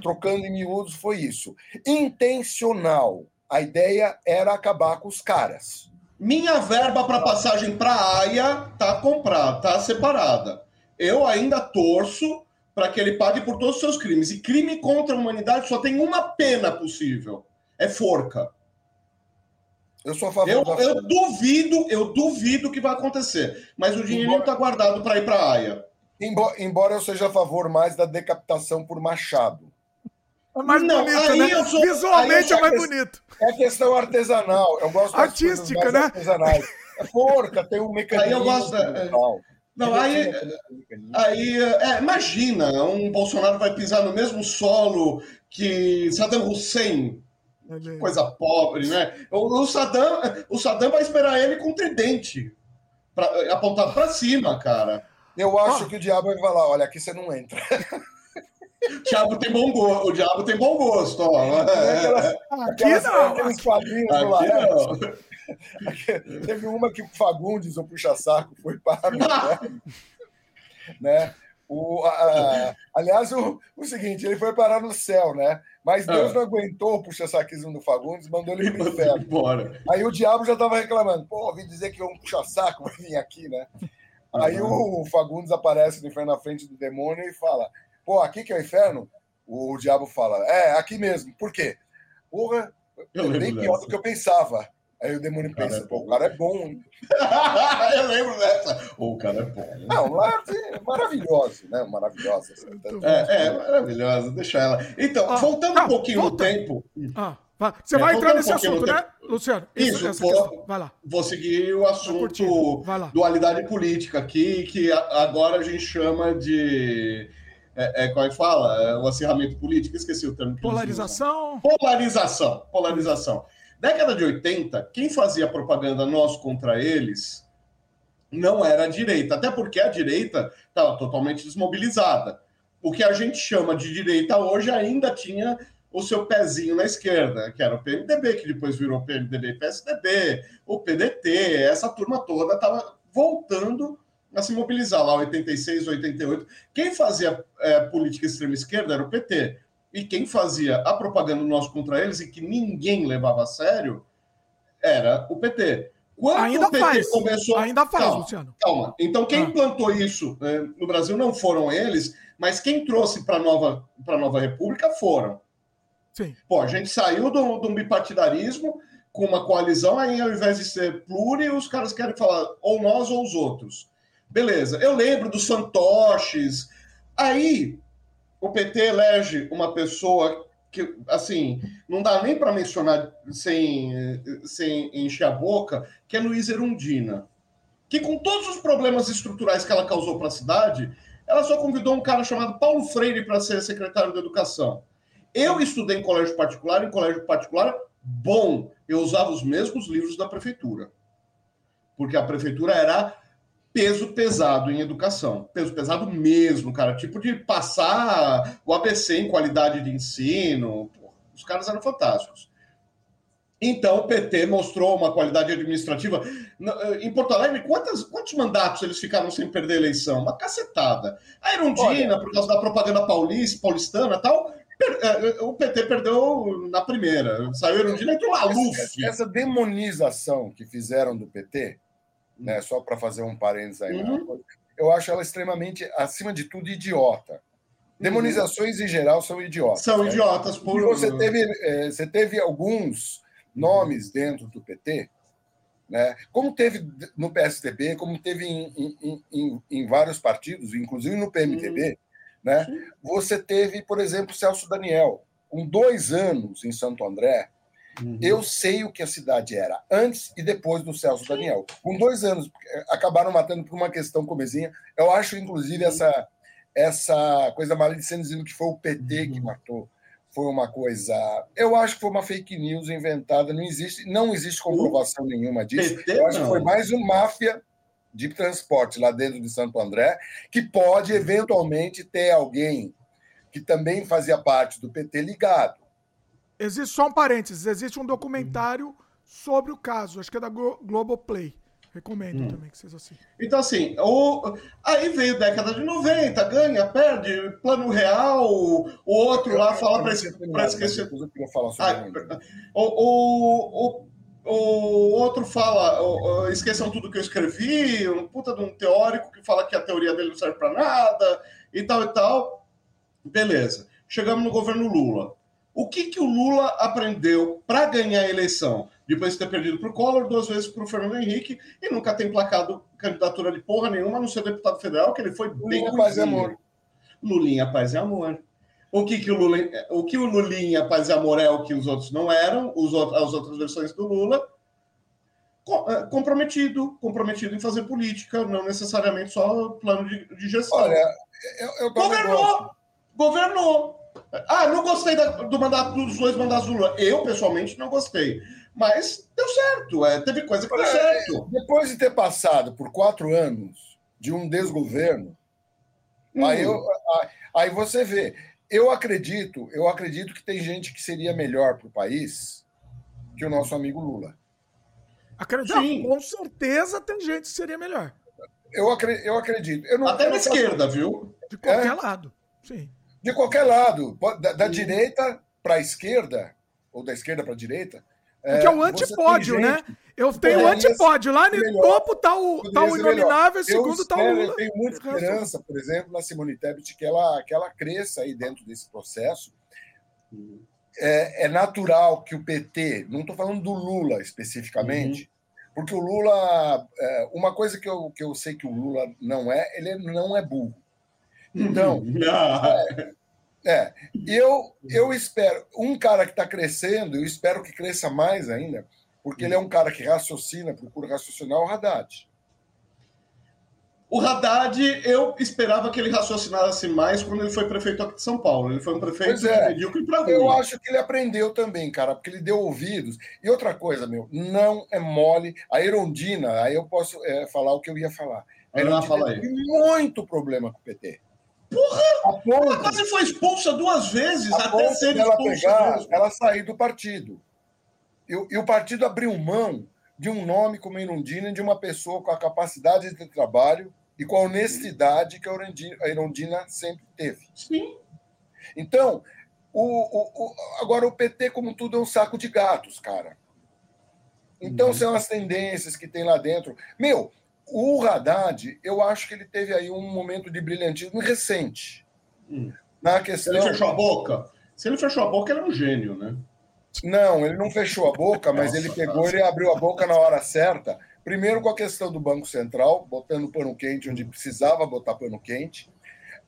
Trocando em miúdos, foi isso. Intencional. A ideia era acabar com os caras. Minha verba para passagem para Haia tá comprada, tá separada. Eu ainda torço para que ele pague por todos os seus crimes. E crime contra a humanidade só tem uma pena possível: é forca. Eu sou a favor Eu, da eu duvido, eu duvido que vai acontecer. Mas o dinheirinho Embora- tá guardado para ir para Haia. Embora, embora eu seja a favor mais da decapitação por machado. É mais Não, bonito, aí né? eu sou- Visualmente é mais bonito. É questão artesanal. Eu gosto Artística, né? artesanais. É forca, tem um mecanismo. Aí eu gosto, é, e tal. Não, aí, aí é, imagina, um Bolsonaro vai pisar no mesmo solo que Saddam Hussein, coisa pobre, né? O, o Saddam, o Saddam vai esperar ele com tridente pra, apontado para cima, cara. Eu acho Ó. que o diabo vai falar: olha, aqui você não entra. O diabo tem bom gosto, o diabo tem bom gosto, ó. Aquelas- Aqui aquelas- não. Aqueles quadrinhos do Aqui Laerte. não. Teve uma que o Fagundes, o puxa-saco, foi para no inferno, né? O, a- a- aliás, o, o seguinte, ele foi parar no céu, né? Mas Deus Ah. não aguentou o puxa-saquismo do Fagundes, mandou ele pro inferno. Bora. Aí o diabo já estava reclamando, pô, ouvi dizer que um puxa-saco vai vir aqui, né? Aí o Fagundes aparece no inferno na frente do demônio e fala, pô, aqui que é o inferno? O diabo fala, é, aqui mesmo. Por quê? Porra, Eu é bem pior dessa. do que eu pensava. Aí o demônio Cara, pensa, é pô, bom. o cara é bom? Eu lembro dessa. O cara é bom. né? Não, lá é maravilhoso, né? Maravilhosa. É, é maravilhosa, deixa ela. Então, Ah, voltando tá, um pouquinho no volta. tempo, Ah. Você É, vai entrar um nesse pouquinho assunto, né, Luciano? Isso, pô. questão. Vai lá. vou seguir o assunto dualidade política aqui, que agora a gente chama de. É, é, como é que fala? É, o acirramento político, esqueci o termo. Polarização. Polarização. Polarização. Década de 80, quem fazia propaganda nós contra eles não era a direita, até porque a direita estava totalmente desmobilizada. O que a gente chama de direita hoje ainda tinha o seu pezinho na esquerda, que era o PMDB, que depois virou PMDB e PSDB, o PDT, essa turma toda estava voltando a se mobilizar lá, 86, 88. Quem fazia é, política extrema esquerda era o PT. E quem fazia a propaganda nosso contra eles e que ninguém levava a sério era o PT. Quando Ainda o PT faz. começou. Ainda faz, Calma, Luciano. Calma. Então, quem Ah. implantou isso eh, no Brasil não foram eles, mas quem trouxe para a nova, pra nova República foram. Sim. Pô, a gente saiu do, do bipartidarismo com uma coalizão, aí ao invés de ser pluri, os caras querem falar ou nós ou os outros. Beleza. Eu lembro dos fantoches. Aí o PT elege uma pessoa que, assim, não dá nem para mencionar sem, sem encher a boca, que é Luiz Erundina. que com todos os problemas estruturais que ela causou para a cidade, ela só convidou um cara chamado Paulo Freire para ser secretário da Educação. Eu estudei em colégio particular, em colégio particular bom. Eu usava os mesmos livros da prefeitura. Porque a prefeitura era peso pesado em educação. Peso pesado mesmo, cara. Tipo de passar o ABC em qualidade de ensino. Pô, os caras eram fantásticos. Então, o PT mostrou uma qualidade administrativa. Eh, em Porto Alegre, quantos, quantos mandatos eles ficaram sem perder a eleição? Uma cacetada. A Irondina, Olha, por causa da propaganda paulista, paulistana e tal, o PT perdeu na primeira. Saiu a Irondina e entrou a Essa, essa demonização que fizeram do PT, né, só para fazer um parênteses aí, uhum. eu acho ela extremamente, acima de tudo, idiota. Uhum. Demonizações, em geral, são idiotas. São né? idiotas. Por... E você teve, você teve alguns nomes dentro do PT, né? como teve no PSDB, como teve em, em, em, em vários partidos, inclusive no PMDB, né? você teve, por exemplo, Celso Daniel, com dois anos em Santo André, Uhum. Eu sei o que a cidade era antes e depois do Celso Daniel. Com dois anos, acabaram matando por uma questão comezinha. Eu acho, inclusive, essa, essa coisa maledicente dizendo que foi o PT que uhum. matou foi uma coisa. Eu acho que foi uma fake news inventada. Não existe, não existe comprovação nenhuma disso. PT, eu acho não. que foi mais uma máfia de transporte lá dentro de Santo André, que pode eventualmente ter alguém que também fazia parte do PT ligado. Existe só um parênteses, existe um documentário sobre o caso, acho que é da Globoplay. Recomendo hum. também que vocês assistam. Então, assim, o... aí veio década de 90, ganha, perde, plano real, o outro lá fala para esquecer. Ah, o, o, o, o outro fala, esqueçam tudo que eu escrevi, um puta de um teórico que fala que a teoria dele não serve para nada, e tal e tal. Beleza. Chegamos no governo Lula. O que, que o Lula aprendeu para ganhar a eleição? depois de ter perdido para o Collor, duas vezes para o Fernando Henrique, e nunca tem placado candidatura de porra nenhuma, a não ser deputado federal, que ele foi bem Lulinha, paz e amor. Lulinha, paz e amor. O que, que o, Lula, o que o Lulinha, paz e amor é o que os outros não eram, os, as outras versões do Lula, é, comprometido, comprometido em fazer política, não necessariamente só plano de, de gestão. Olha, eu, eu governou, governou. Ah, não gostei da, do mandato dos dois mandatos do Lula. Eu, pessoalmente, não gostei. Mas deu certo, é, teve coisa que deu certo. Depois de ter passado por quatro anos de um desgoverno, hum. aí, eu, aí você vê. Eu acredito, eu acredito que tem gente que seria melhor para o país que o nosso amigo Lula. Acredito, Sim. com certeza tem gente que seria melhor. Eu, acredito. Eu acredito. Eu não, Até na esquerda, viu? De qualquer é? lado. Sim. De qualquer lado. Da, da direita para a esquerda, ou da esquerda para a direita, porque é o antipódio, né? Eu tenho o antipódio. Lá no topo tá o, tá o inominável, segundo tá o Lula. Eu tenho muita esperança, por exemplo, na Simone Tebet, que ela, que ela cresça aí dentro desse processo. É, é natural que o PT, não estou falando do Lula especificamente, uhum. porque o Lula, é, uma coisa que eu, que eu sei que o Lula não é, ele não é burro. Então, é, é, eu, eu espero, um cara que está crescendo, eu espero que cresça mais ainda, porque ele é um cara que raciocina, procura raciocinar o Haddad. O Haddad, eu esperava que ele raciocinasse mais quando ele foi prefeito aqui de São Paulo. Ele foi um prefeito é, medíocre para Eu acho que ele aprendeu também, cara, porque ele deu ouvidos. E outra coisa, meu, não é mole. A Erondina, aí eu posso é, falar o que eu ia falar. A Erondina tem muito problema com o PT. Porra! Ela quase foi expulsa duas vezes até ser ela expulsa. Pegar, mesmo. ela sair do partido. E, e, o partido abriu mão de um nome como Irundina, de uma pessoa com a capacidade de trabalho e com a honestidade que a Irundina sempre teve. Sim. Então, o, o, o, agora o PT, como tudo, é um saco de gatos, cara. Então, uhum. são as tendências que tem lá dentro. Meu, o Haddad, eu acho que ele teve aí um momento de brilhantismo recente. Hum. Na questão... Ele fechou a boca? Se ele fechou a boca, ele é um gênio, né? Não, ele não fechou a boca, mas ele pegou e abriu a boca na hora certa. Primeiro com a questão do Banco Central, botando pano quente onde precisava botar pano quente.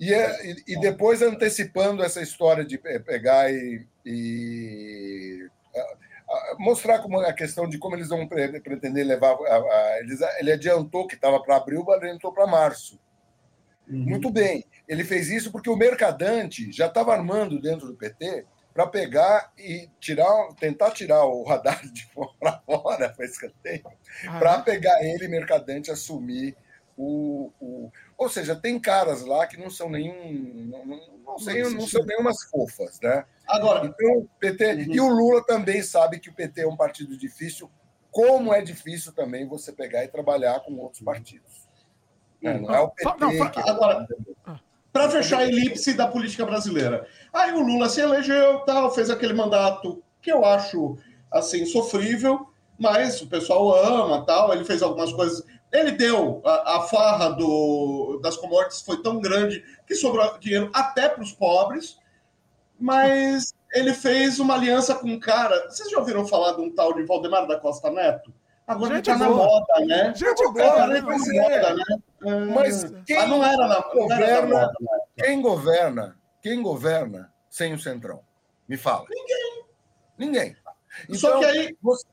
E, é, e depois antecipando essa história de pegar e, e mostrar como a questão de como eles vão pretender levar. A, a, eles, ele adiantou que estava para abril, adiantou para março. Uhum. Muito bem. Ele fez isso porque o mercadante já estava armando dentro do PT para pegar e tirar, tentar tirar o radar de para fora, para escanteio, ah, para é? pegar ele, mercadante, assumir o, o, Ou seja, tem caras lá que não são nenhum. Não, não, sei, não são nenhumas fofas, né? Agora. Então, PT. Uhum. E o Lula também sabe que o PT é um partido difícil, como é difícil também você pegar e trabalhar com outros partidos. Uhum. Não é o PT. Não, que... Agora. Para fechar a elipse da política brasileira. Aí o Lula se elegeu, tal, fez aquele mandato que eu acho assim sofrível, mas o pessoal ama, tal. Ele fez algumas coisas ele deu a, a farra do, das commodities foi tão grande que sobrou dinheiro até para os pobres, mas ele fez uma aliança com um cara. Vocês já ouviram falar de um tal de Valdemar da Costa Neto? Agora ele tá na moda, né? Gente boa, cara, né? Mas, é. moda, né? mas quem mas não era na, governa, não era moda, né? quem governa, quem governa sem o Centrão? Me fala. Ninguém. Ninguém. Então, Só que aí você,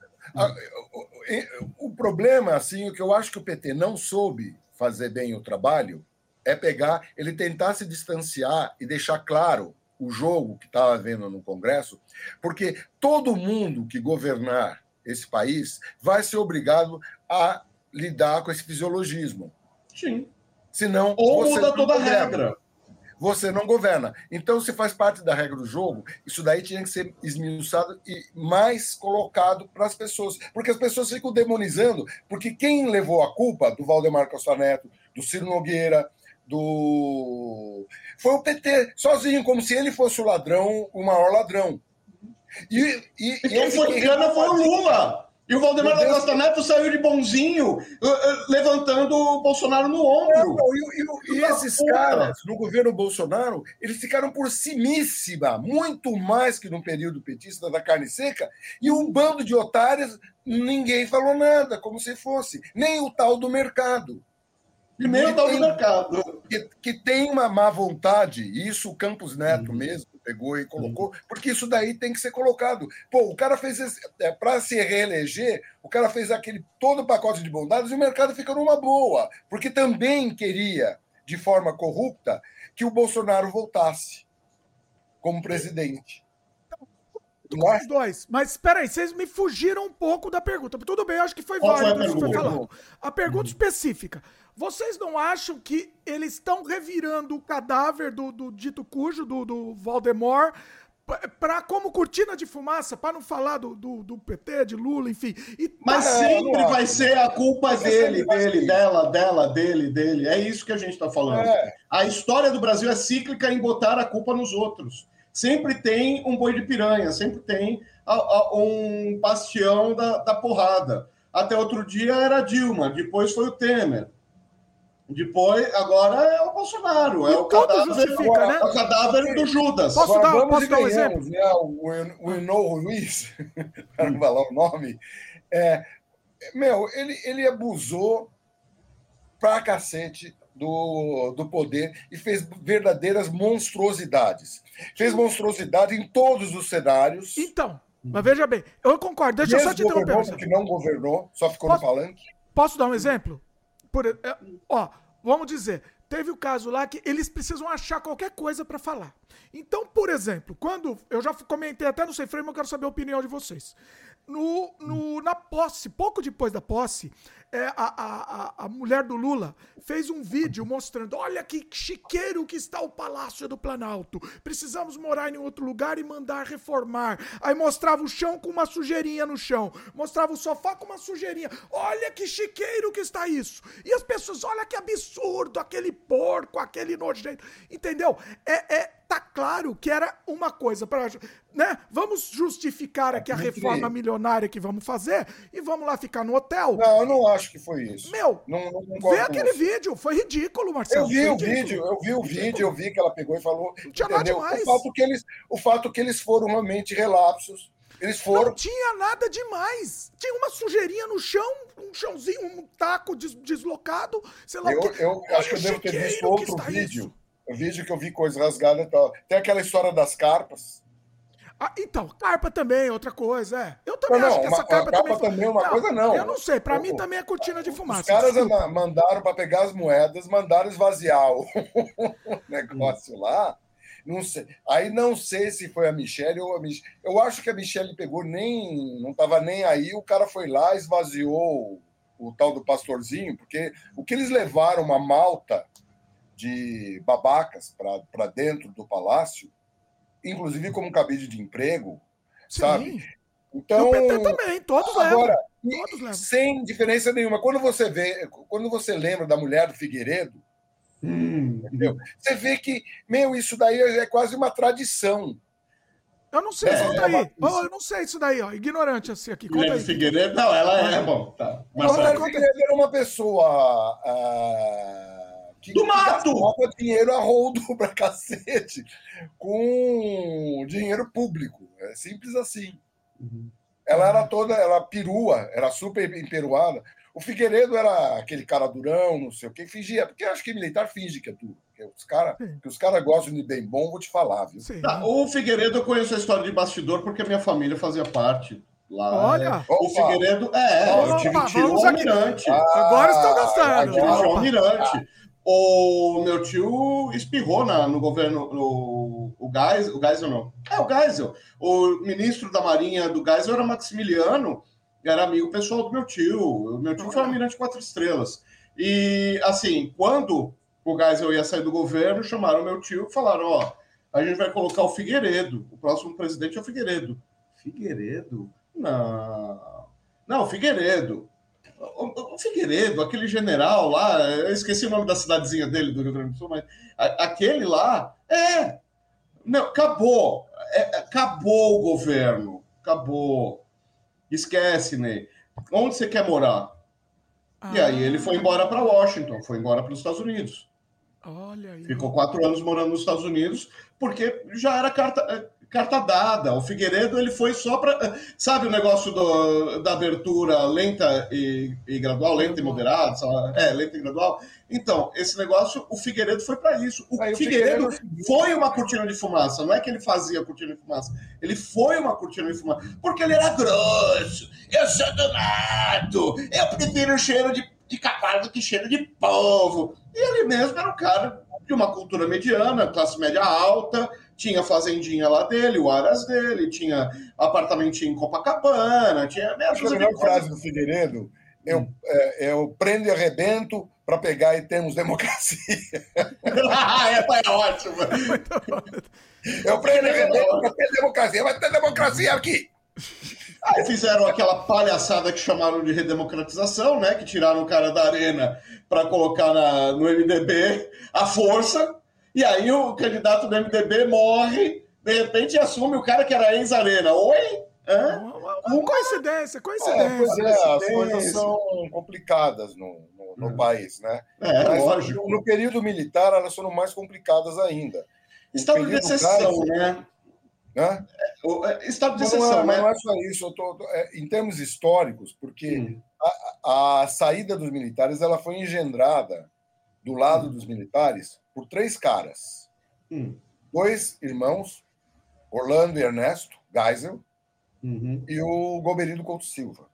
o problema, assim, o que eu acho que o PT não soube fazer bem o trabalho é pegar, ele tentar se distanciar e deixar claro o jogo que estava vendo no Congresso, porque todo mundo que governar esse país vai ser obrigado a lidar com esse fisiologismo. Sim. Senão, Ou muda toda a regra você não governa. Então, se faz parte da regra do jogo, isso daí tinha que ser esmiuçado e mais colocado para as pessoas. Porque as pessoas ficam demonizando, porque quem levou a culpa do Valdemar Costa Neto, do Ciro Nogueira, do. Foi o PT, sozinho, como se ele fosse o ladrão, o maior ladrão. E, e, e quem foi cana foi o Lula. E o Valdemar da Costa Neto saiu de bonzinho, uh, uh, levantando o Bolsonaro no ombro. Não, e, e, e esses caras, no governo Bolsonaro, eles ficaram por simíssima, muito mais que no período petista da carne seca, e um bando de otários, ninguém falou nada, como se fosse, nem o tal do mercado. E nem o tal do mercado. Que, que, tem uma má vontade, isso o Campos Neto uhum. mesmo, pegou e colocou, uhum. porque isso daí tem que ser colocado. Pô, o cara fez é, para se reeleger, o cara fez aquele todo o pacote de bondades e o mercado fica numa boa, porque também queria, de forma corrupta, que o Bolsonaro voltasse como presidente. Com os dois. Mas espera aí, vocês me fugiram um pouco da pergunta. Tudo bem, acho que foi válido foi falado. A pergunta uhum. específica. Vocês não acham que eles estão revirando o cadáver do, do dito cujo, do, do Valdemar, para como cortina de fumaça, para não falar do, do, do, PT, de Lula, enfim. E, Mas tá, sempre vai ser a culpa dele, dele, dela, dela, dele, dele. É isso que a gente está falando. É. A história do Brasil é cíclica em botar a culpa nos outros. Sempre tem um boi de piranha, sempre tem a, a, um bastião da, da porrada. Até outro dia era Dilma, depois foi o Temer. Depois, agora é o Bolsonaro, é o, cadáver, né? é o cadáver do Judas. Posso agora, dar, posso dar um exemplo? Né? O Eno Luiz, para não falar o nome, é, meu, ele, ele abusou pra cacete do, do poder e fez verdadeiras monstruosidades. Fez monstruosidade em todos os cenários. Então, mas veja bem, eu concordo. Deixa eu só te interromper. que não governou, só ficou posso, no palanque. Posso dar um exemplo? Por, é, ó, vamos dizer, teve o caso lá que eles precisam achar qualquer coisa para falar. Então, por exemplo, quando. Eu já comentei até no Sem Frame, eu quero saber a opinião de vocês. No, no, na posse, pouco depois da posse, é, a, a, a mulher do Lula fez um vídeo mostrando: olha que chiqueiro que está o Palácio do Planalto. Precisamos morar em outro lugar e mandar reformar. Aí mostrava o chão com uma sujeirinha no chão. Mostrava o sofá com uma sujeirinha. Olha que chiqueiro que está isso. E as pessoas, olha que absurdo, aquele porco, aquele nojento. Entendeu? É, é, tá claro que era uma coisa para, né? Vamos justificar aqui a reforma milionária que vamos fazer e vamos lá ficar no hotel. Não, eu não acho que foi isso. Meu, não, não vê aquele vídeo, foi ridículo, Marcelo. Eu vi o vídeo, eu vi o vídeo, eu vi que ela pegou e falou, entendeu? O fato que eles, o fato que eles foram realmente relapsos. Eles foram. Não tinha nada demais. Tinha uma sujeirinha no chão, um chãozinho, um taco des deslocado, sei lá eu, o que. Eu acho que eu devo ter visto outro vídeo. Isso. O vídeo que eu vi coisa rasgada e tal. Tem aquela história das carpas. Ah, então, carpa também, outra coisa, é. Eu também Não, acho não, que essa carpa, carpa também é uma coisa, não. Eu não sei, pra O- mim também é cortina de fumaça. Os caras desculpa. ma- mandaram para pegar as moedas, mandaram esvaziar o negócio lá. Não sei. Aí não sei se foi a Michelle ou a Mich... Eu acho que a Michelle pegou nem. não estava nem aí, o cara foi lá, esvaziou o tal do pastorzinho, porque o que eles levaram uma malta de babacas para dentro do palácio, inclusive como cabide de emprego, Sim. sabe? E Então. o PT também, todos Agora, levam. Todos levam. sem diferença nenhuma. Quando você vê, quando você lembra da mulher do Figueiredo, Hum. entendeu? Você vê que, meu, isso daí é quase uma tradição. Eu não sei É, isso é daí. uma- Ô, eu não sei isso daí, ó. Ignorante assim aqui. Conta aí. Figueiredo, não, ela é, bom, tá. Mas é, Figueiredo era uma pessoa ah, que, Do mato! gastava dinheiro a roldo pra cacete com dinheiro público. É simples assim. Uhum. Ela era toda, ela perua, era super emperuada. O Figueiredo era aquele cara durão, não sei o que, fingia, porque eu acho que militar finge que é tudo. Porque os caras Sim. que os cara gostam de bem bom, vou te falar, viu? Sim. Tá, o Figueiredo eu conheço a história de bastidor porque a minha família fazia parte lá. Olha. O Opa! Figueiredo, é, eu Opa, tive tio vamos aqui. almirante. Agora estão gostando. Eu tive tio Opa. almirante. O meu tio espirrou na, no governo, no, o Geisel, o Geisel não. É, o Geisel. O ministro da Marinha do Geisel era Maximiliano, era amigo pessoal do meu tio. O meu tio foi almirante quatro estrelas. E, assim, quando o Geisel ia sair do governo, chamaram meu tio e falaram, ó, a gente vai colocar o Figueiredo. O próximo presidente é o Figueiredo. Figueiredo? Não. Não, Figueiredo. O, o Figueiredo, aquele general lá, eu esqueci o nome da cidadezinha dele do Rio Grande do Sul, mas a- aquele lá, é. Não, acabou. É, acabou o governo. Acabou. Esquece, Ney. Onde você quer morar? E aí ele foi embora para Washington, foi embora para os Estados Unidos. Olha aí. Ficou quatro anos morando nos Estados Unidos, porque já era carta, eh, carta dada. O Figueiredo ele foi só para. Sabe o negócio do- da abertura lenta e, e gradual, lenta e moderada? sabe? É, lenta e gradual. Então, esse negócio, o Figueiredo foi para isso. O Aí o Figueiredo Figueiredo- foi uma cortina de fumaça, não é que ele fazia cortina de fumaça, ele foi uma cortina de fumaça, porque ele era grosso, eu sou do mato, eu prefiro cheiro de, de cavalo do que cheiro de povo. E ele mesmo era um cara de uma cultura mediana, classe média alta, tinha a fazendinha lá dele, o aras dele, tinha apartamentinho em Copacabana, tinha que a melhor frase do Figueiredo é o, é, é o prendo e arrebento para pegar e termos democracia. Essa é ótima. É o prendo e arrebento para ter democracia. Vai ter democracia aqui. Aí fizeram aquela palhaçada que chamaram de redemocratização, né? Que tiraram o cara da arena para colocar na- no MDB à força. E aí o candidato do MDB morre, de repente assume o cara que era ex-arena. Oi? Hã? Uma, uma- coincidência, É, coincidência. pois é, as coisas são complicadas no, no- no Hum. país, né? É, Mas lógico. no, no período militar elas foram mais complicadas ainda. Estado de exceção, né? né? O- é, Estado de não, exceção, é, mas né? não é só isso. Eu tô, é, em termos históricos, porque Hum. a saída dos militares ela foi engendrada do lado dos militares por três caras. Hum. Dois irmãos, Orlando e Ernesto Geisel, Uhum. e o Goberido Couto Silva.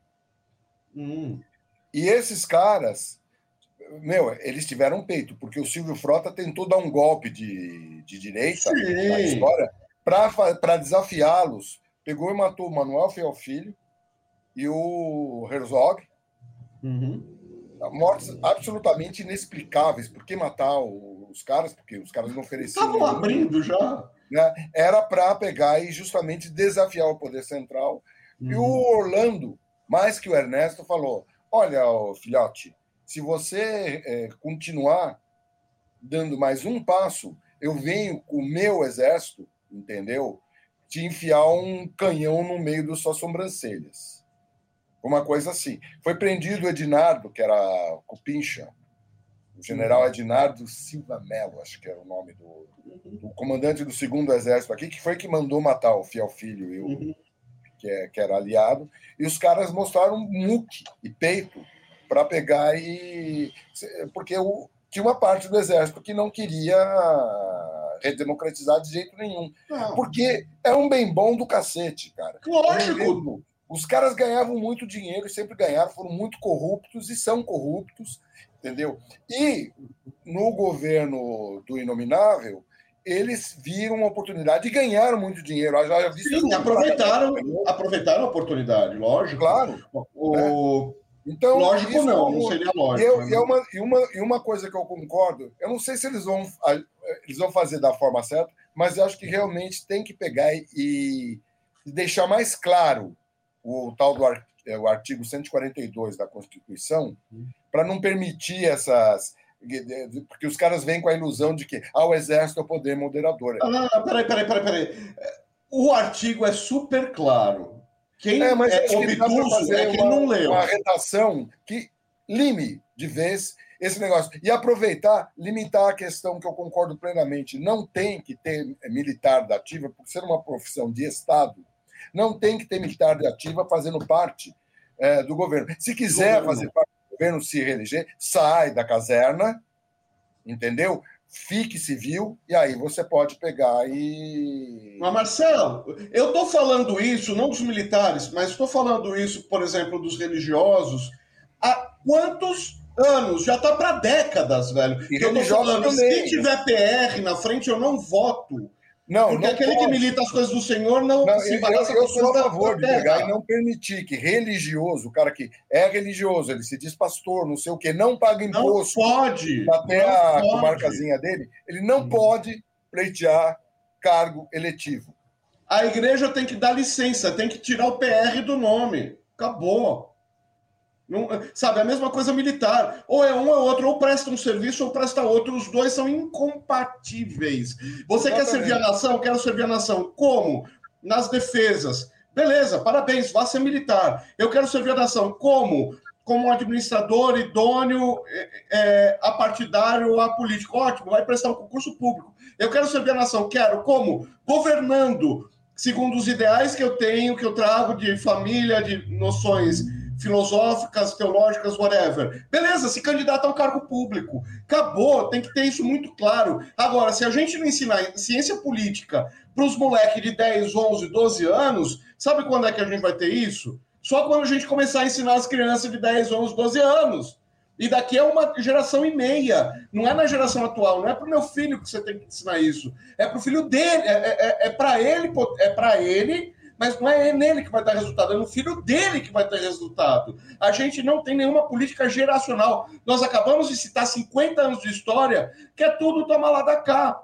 Hum. E esses caras, meu, eles tiveram peito, porque o Silvio Frota tentou dar um golpe de, de direita na Sim. história para desafiá-los. Pegou e matou o Manuel Feofilho e o Herzog, Uhum. mortes absolutamente inexplicáveis. Por que matar o- os caras? Porque os caras não ofereciam. Estavam nenhum, abrindo já. né? Era para pegar e justamente desafiar o poder central. E o Uhum. Orlando, mais que o Ernesto, falou: Olha, filhote, se você eh, continuar dando mais um passo, eu venho com o meu exército, entendeu? Te enfiar um canhão no meio das suas sobrancelhas. Uma coisa assim. Foi prendido o Edinardo, que era Cupincha, o general Edinardo Silva Melo, acho que era o nome do, do comandante do segundo exército aqui, que foi que mandou matar o Fiel Filho e o, Uhum. que, é- que era aliado, e os caras mostraram muque e peito para pegar e. Porque o, tinha uma parte do exército que não queria redemocratizar de jeito nenhum. Não. Porque é um bem bom do cacete, cara. Lógico. Os caras ganhavam muito dinheiro e sempre ganharam, foram muito corruptos e são corruptos, entendeu? E no governo do Inominável, eles viram uma oportunidade e ganharam muito dinheiro. Já Sim, aproveitaram, aproveitaram a oportunidade, lógico. Claro. O... É. Então, lógico não, não seria lógico. E, né? uma, e, uma, e uma coisa que eu concordo, eu não sei se eles vão, eles vão fazer da forma certa, mas eu acho que realmente tem que pegar e, e deixar mais claro o tal do é, o artigo 142 da Constituição, para não permitir essas. Porque os caras vêm com a ilusão de que ah, o exército é o poder moderador. Ah, peraí, peraí, peraí, peraí. O artigo é super claro. Quem é, mas é obtuso é quem uma, não leu. Uma redação que lime de vez esse negócio. E aproveitar, limitar a questão que eu concordo plenamente. Não tem que ter militar da ativa, por ser uma profissão de Estado, não tem que ter militar de ativa fazendo parte é, do governo. Se quiser fazer parte do governo, se reeleger, sai da caserna, entendeu? Fique civil e aí você pode pegar e. Mas, Marcelo, eu estou falando isso, não dos militares, mas estou falando isso, por exemplo, dos religiosos. Há quantos anos? Já está para décadas, velho. E eu estou falando, também. se tiver PR na frente, eu não voto. Não, Porque não aquele pode. que milita as coisas do Senhor não, não se embaraça Eu, eu sou a favor de pegar e não permitir que religioso, o cara que é religioso, ele se diz pastor, não sei o quê, não paga imposto. Não pode. Até não a pode. marcazinha dele, ele não hum. pode pleitear cargo eletivo. A igreja tem que dar licença, tem que tirar o PR do nome. Acabou. Não, sabe, a mesma coisa militar. Ou é um ou outro, ou presta um serviço ou presta outro. Os dois são incompatíveis. Você Exatamente. quer servir a nação? Quero servir a nação. Como? Nas defesas. Beleza, parabéns, vá ser militar. Eu quero servir a nação. Como? Como um administrador idôneo, é, é, a partidário, a político. Ótimo, vai prestar um concurso público. Eu quero servir a nação. Quero. Como? Governando, segundo os ideais que eu tenho, que eu trago de família, de noções filosóficas, teológicas, whatever. Beleza, se candidata ao cargo público. Acabou, tem que ter isso muito claro. Agora, se a gente não ensinar ciência política para os moleques de 10, 11, 12 anos, sabe quando é que a gente vai ter isso? Só quando a gente começar a ensinar as crianças de 10, 11, 12 anos. E daqui é uma geração e meia. Não é na geração atual, não é para o meu filho que você tem que ensinar isso. É para o filho dele, é, é, é para ele, é para ele mas não é nele que vai dar resultado, é no filho dele que vai ter resultado. A gente não tem nenhuma política geracional. Nós acabamos de citar 50 anos de história, que é tudo toma lá da cá.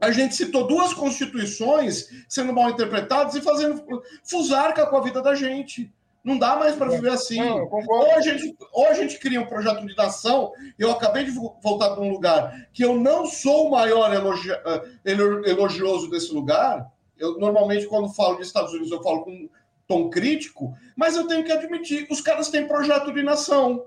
A gente citou duas constituições sendo mal interpretadas e fazendo fusarca com a vida da gente. Não dá mais para viver assim. Não, ou, a gente, ou a gente cria um projeto de nação. Eu acabei de voltar para um lugar que eu não sou o maior eh, elogioso desse lugar, eu normalmente, quando falo de Estados Unidos, eu falo com tom crítico, mas eu tenho que admitir, os caras têm projeto de nação.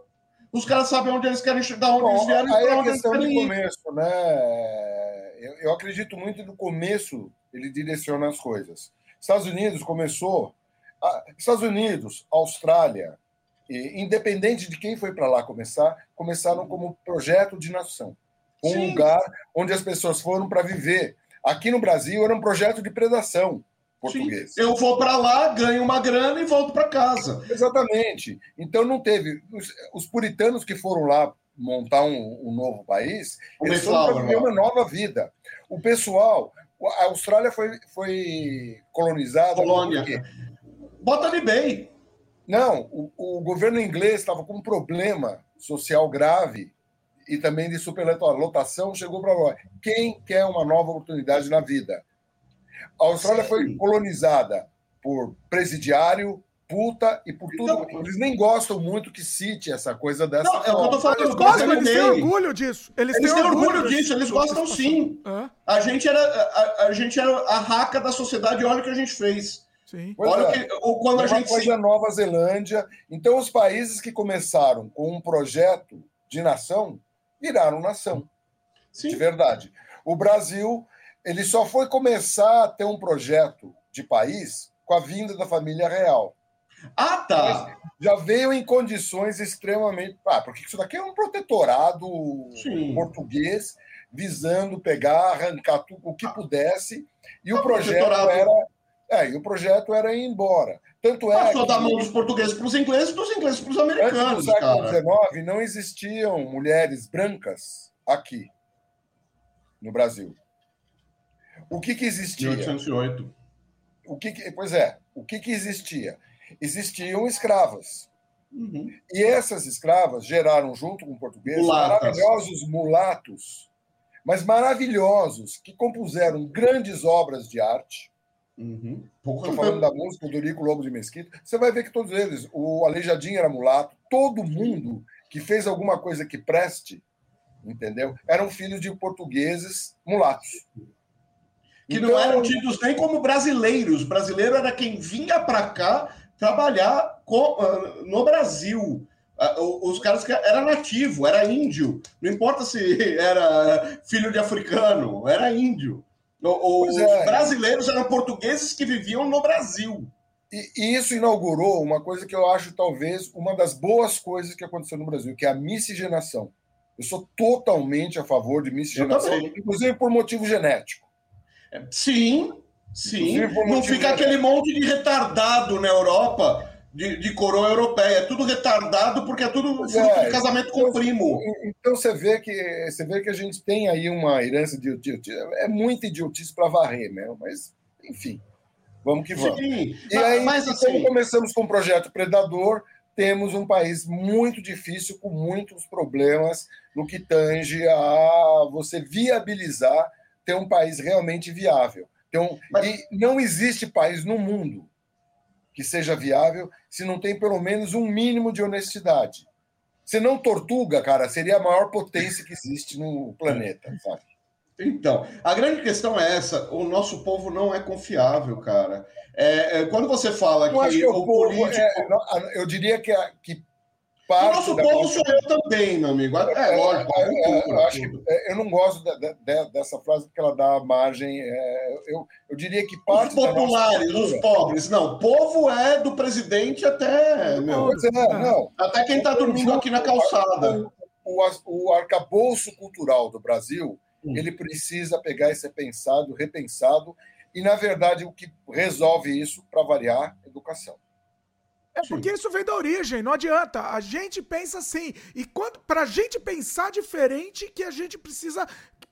Os caras sabem onde eles querem chegar, onde Bom, eles vieram aí e é questão de começo, né? Eu, eu acredito muito no começo ele direciona as coisas. Estados Unidos começou. Estados Unidos, Austrália, independente de quem foi para lá começar, começaram como projeto de nação. Um Sim. lugar onde as pessoas foram para viver Aqui no Brasil era um projeto de predação português. Sim. Eu vou para lá, ganho uma grana e volto para casa. Exatamente. Então não teve. Os, os puritanos que foram lá montar um, um novo país, eles foram viver uma nova vida. O pessoal, a Austrália foi, foi colonizada. Colônia. Bota ali bem. Não, o, o governo inglês estava com um problema social grave e também de superlotação, chegou para nós. Quem quer uma nova oportunidade na vida? A Austrália Sim. foi colonizada por presidiário, puta e por tudo. Então, eles nem gostam muito que cite essa coisa dessa. Não, é eu tô falando. Eles gostam, eles têm orgulho disso. Eles, eles têm, orgulho, orgulho disso, eles gostam sim. A gente era a, a, gente era a raca da sociedade, olha o que a gente fez. Sim. Olha é. que, quando a gente coisa Nova Zelândia. Então, os países que começaram com um projeto de nação viraram nação. Sim. De verdade. O Brasil ele só foi começar a ter um projeto de país com a vinda da família real. Ah, tá. Mas já veio em condições extremamente. Ah, porque isso daqui é um protetorado Sim. português visando pegar, arrancar tudo o que pudesse, e o projeto era. É, e o projeto era ir embora. Tanto é. Passou que, da mão dos portugueses para os ingleses, dos ingleses para os americanos. No século XIX não existiam mulheres brancas aqui no Brasil. O que, que existia? 1808. O que, que pois é, o que, que existia? Existiam escravas. Uhum. E essas escravas geraram, junto com portugueses, Mulatas. maravilhosos mulatos, mas maravilhosos, que compuseram grandes obras de arte. Uhum. Estou falando da música do Rico Lobo de Mesquita. Você vai ver que todos eles, o Aleijadinho era mulato, todo mundo que fez alguma coisa que preste, entendeu? Eram filhos de portugueses mulatos que então... não eram tidos nem como brasileiros. Brasileiro era quem vinha para cá trabalhar com, uh, no Brasil. Uh, os caras que era nativo, era índio. Não importa se era filho de africano, era índio. O, os é. brasileiros eram portugueses que viviam no Brasil. E, e, isso inaugurou uma coisa que eu acho talvez uma das boas coisas que aconteceu no Brasil, que é a miscigenação. Eu sou totalmente a favor de miscigenação, inclusive por motivo genético. Sim, sim. Não fica aquele monte de retardado na Europa, de, de coroa europeia. É tudo retardado porque é tudo é, de casamento com então, primo. Então você vê que você vê que a gente tem aí uma herança de idiotice. É muita idiotice para varrer, né? Mas, enfim, vamos que vamos. Sim, e aí, mas, assim... começamos com o projeto Predador, temos um país muito difícil, com muitos problemas no que tange a você viabilizar ter um país realmente viável. Então, Mas... E não existe país no mundo que seja viável se não tem pelo menos um mínimo de honestidade. Se não Tortuga, cara, seria a maior potência que existe no planeta, sabe? Então, a grande questão é essa: o nosso povo não é confiável, cara. É, é, quando você fala eu que, que o, povo, político... é, eu diria que, que parte. O nosso povo sou eu também, meu amigo. É, é lógico. É, é, eu, é, não gosto de, de, dessa frase porque ela dá margem. É, eu, eu diria que parte. Os populares, os pobres. Não, povo é do presidente até. Meu, não. Até quem está dormindo aqui na calçada. O, o, arcabouço cultural do Brasil, hum. ele precisa pegar e ser pensado, repensado. E, na verdade, o que resolve isso, para variar, educação. É porque isso vem da origem, não adianta. A gente pensa assim. E quando pra gente pensar diferente, que a gente precisa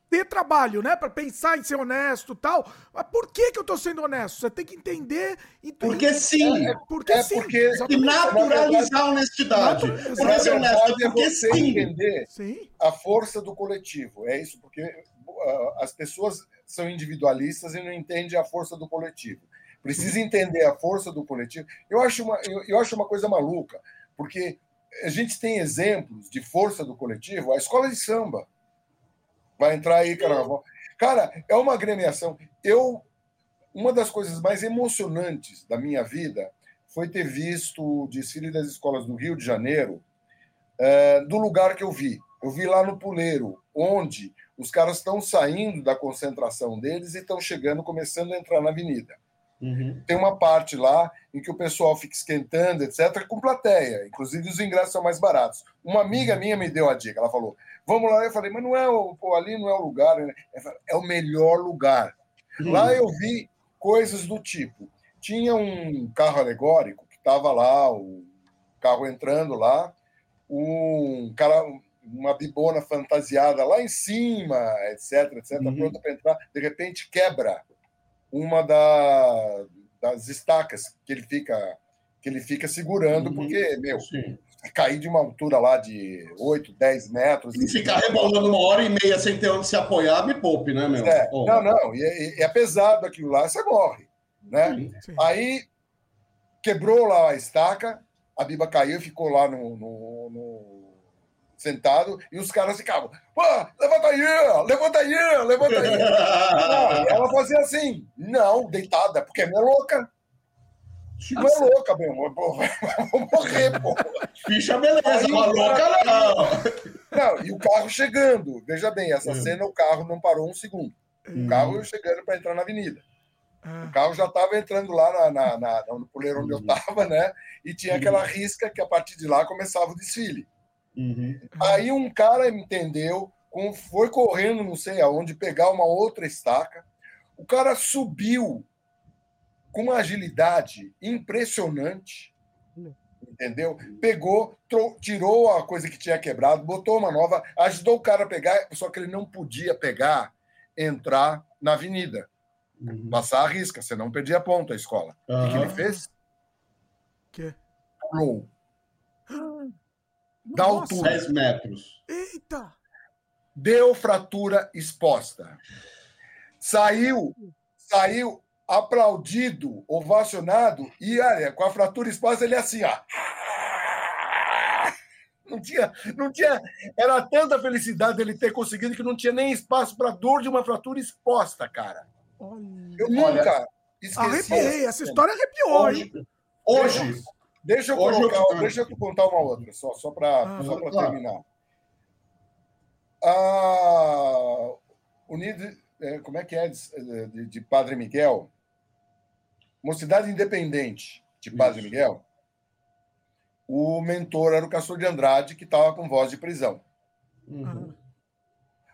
ter trabalho, né? Para pensar em ser honesto e tal. Mas por que, que eu tô sendo honesto? Você tem que entender. E porque sim. É, porque é sim. Porque, e naturalizar a honestidade. Por ser honesto, é porque você sim. entender sim. a força do coletivo. É isso, porque uh, as pessoas são individualistas e não entendem a força do coletivo precisa entender a força do coletivo. Eu acho uma, eu, eu acho uma coisa maluca, porque a gente tem exemplos de força do coletivo, a escola de samba vai entrar aí, carnaval. Cara, é uma agremiação. Eu, uma das coisas mais emocionantes da minha vida foi ter visto o desfile das escolas do Rio de Janeiro, é, do lugar que eu vi. Eu vi lá no Puleiro, onde os caras estão saindo da concentração deles e estão chegando, começando a entrar na avenida. Uhum. Tem uma parte lá em que o pessoal fica esquentando, etc., com plateia. Inclusive, os ingressos são mais baratos. Uma amiga uhum. minha me deu a dica. Ela falou: Vamos lá. Eu falei: Mas não é o, pô, ali não é o lugar. Falei, é o melhor lugar. Uhum. Lá eu vi coisas do tipo: tinha um carro alegórico que estava lá, o carro entrando lá, um cara, uma bibona fantasiada lá em cima, etc, etc, uhum. pronta para entrar. De repente quebra uma da, das estacas que ele fica que ele fica segurando, uhum. porque, meu, Sim. cair de uma altura lá de 8, 10 metros. E ficar rebolando uma hora e meia sem ter onde se apoiar, me poupe, né, meu? É, não, não, e é, é, pesado aquilo lá, você morre. Né? Sim, sim. Aí quebrou lá a estaca, a Biba caiu, ficou lá no, no, no sentado, e os caras ficavam, pô, levanta aí, levanta aí, levanta aí. não, ela fazia assim, não, deitada, porque é louca. Não é louca, meu amor. Vou morrer, pô. Ficha beleza, aí, uma louca não. Não, e o carro chegando. Veja bem, essa é. cena, o carro não parou um segundo. O hum. carro chegando para entrar na avenida. Ah. O carro já estava entrando lá na, na, na, no puleiro onde eu estava, né? E tinha uhum. aquela risca que a partir de lá começava o desfile. Uhum. Aí um cara entendeu, foi correndo, não sei aonde, pegar uma outra estaca. O cara subiu com uma agilidade impressionante, entendeu? Pegou, tirou a coisa que tinha quebrado, botou uma nova, ajudou o cara a pegar, só que ele não podia pegar, entrar na avenida, uhum. passar a risca, senão perdia ponto a escola. Uhum. O que, que ele fez? Que? Pulou. Da altura. 10 metros. Eita! Deu fratura exposta. Saiu, saiu aplaudido, ovacionado, e olha, com a fratura exposta, ele é assim, ó. Não tinha, não tinha. Era tanta felicidade ele ter conseguido que não tinha nem espaço para dor de uma fratura exposta, cara. Eu nunca esqueci. Arrepiei, essa história arrepiou, hoje, hein? Hoje. Deixa eu, colocar, deixa eu contar uma outra, só, só para ah, só claro. terminar. Ah, Unido, é, como é que é de, de, Padre Miguel? Mocidade Independente de Padre Isso. Miguel. O mentor era o Castor de Andrade, que estava com voz de prisão. Uhum.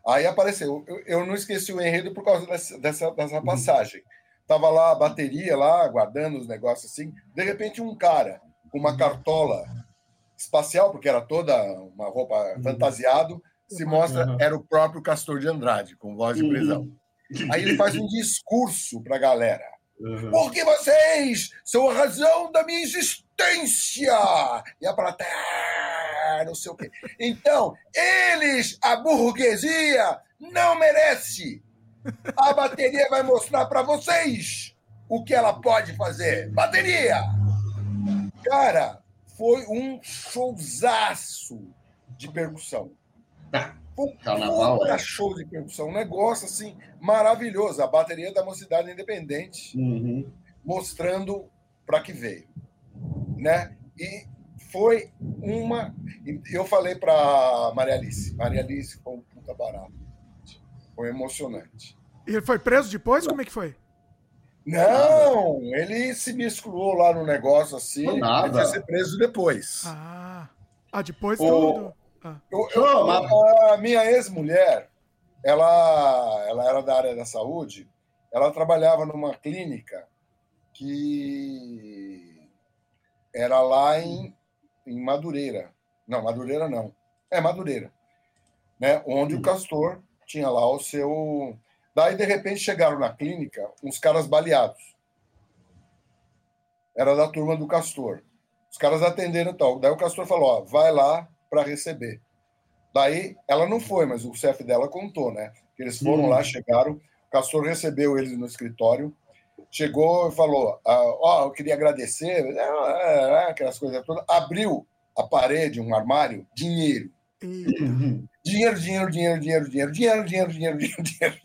Aí apareceu. Eu, eu, não esqueci o enredo por causa dessa, dessa, dessa uhum. passagem. Tava lá a bateria, lá, guardando os negócios assim. De repente, um cara com uma cartola espacial, porque era toda uma roupa uhum. fantasiado, se mostra, uhum. era o próprio Castor de Andrade, com voz de prisão. Uhum. Aí ele faz um discurso para a galera. Porque vocês são a razão da minha existência! E a plateia, não sei o quê. Então, eles, a burguesia, não merece. A bateria vai mostrar para vocês o que ela pode fazer. Bateria! Cara, foi um showzaço de percussão. Um Carnaval, é. show de percussão, um negócio assim maravilhoso. A bateria da Mocidade Independente, uhum. mostrando para que veio, né? E foi uma. Eu falei para Maria Alice, Maria Alice foi um puta barato, foi emocionante. E ele foi preso depois? Como é que foi? Não, ele se misculou lá no negócio assim. Ele vai ser preso depois. Ah, ah depois o... tudo. Ah. Eu, eu, a, minha ex-mulher, ela, ela era da área da saúde, ela trabalhava numa clínica que era lá em, em Madureira. Não, Madureira não. É, Madureira. Né? Onde hum. o Castor tinha lá o seu Daí, de repente, chegaram na clínica uns caras baleados. Era da turma do Castor. Os caras atenderam e tal. Daí o Castor falou: ó, vai lá para receber. Daí ela não foi, mas o chefe dela contou, né? Que eles foram lá, chegaram. O Castor recebeu eles no escritório. Chegou e falou: ah, ó, eu queria agradecer, é, é, é, aquelas coisas todas. Abriu a parede, um armário, dinheiro. Uhum. Dinheiro, dinheiro, dinheiro, dinheiro, dinheiro, dinheiro, dinheiro, dinheiro, dinheiro,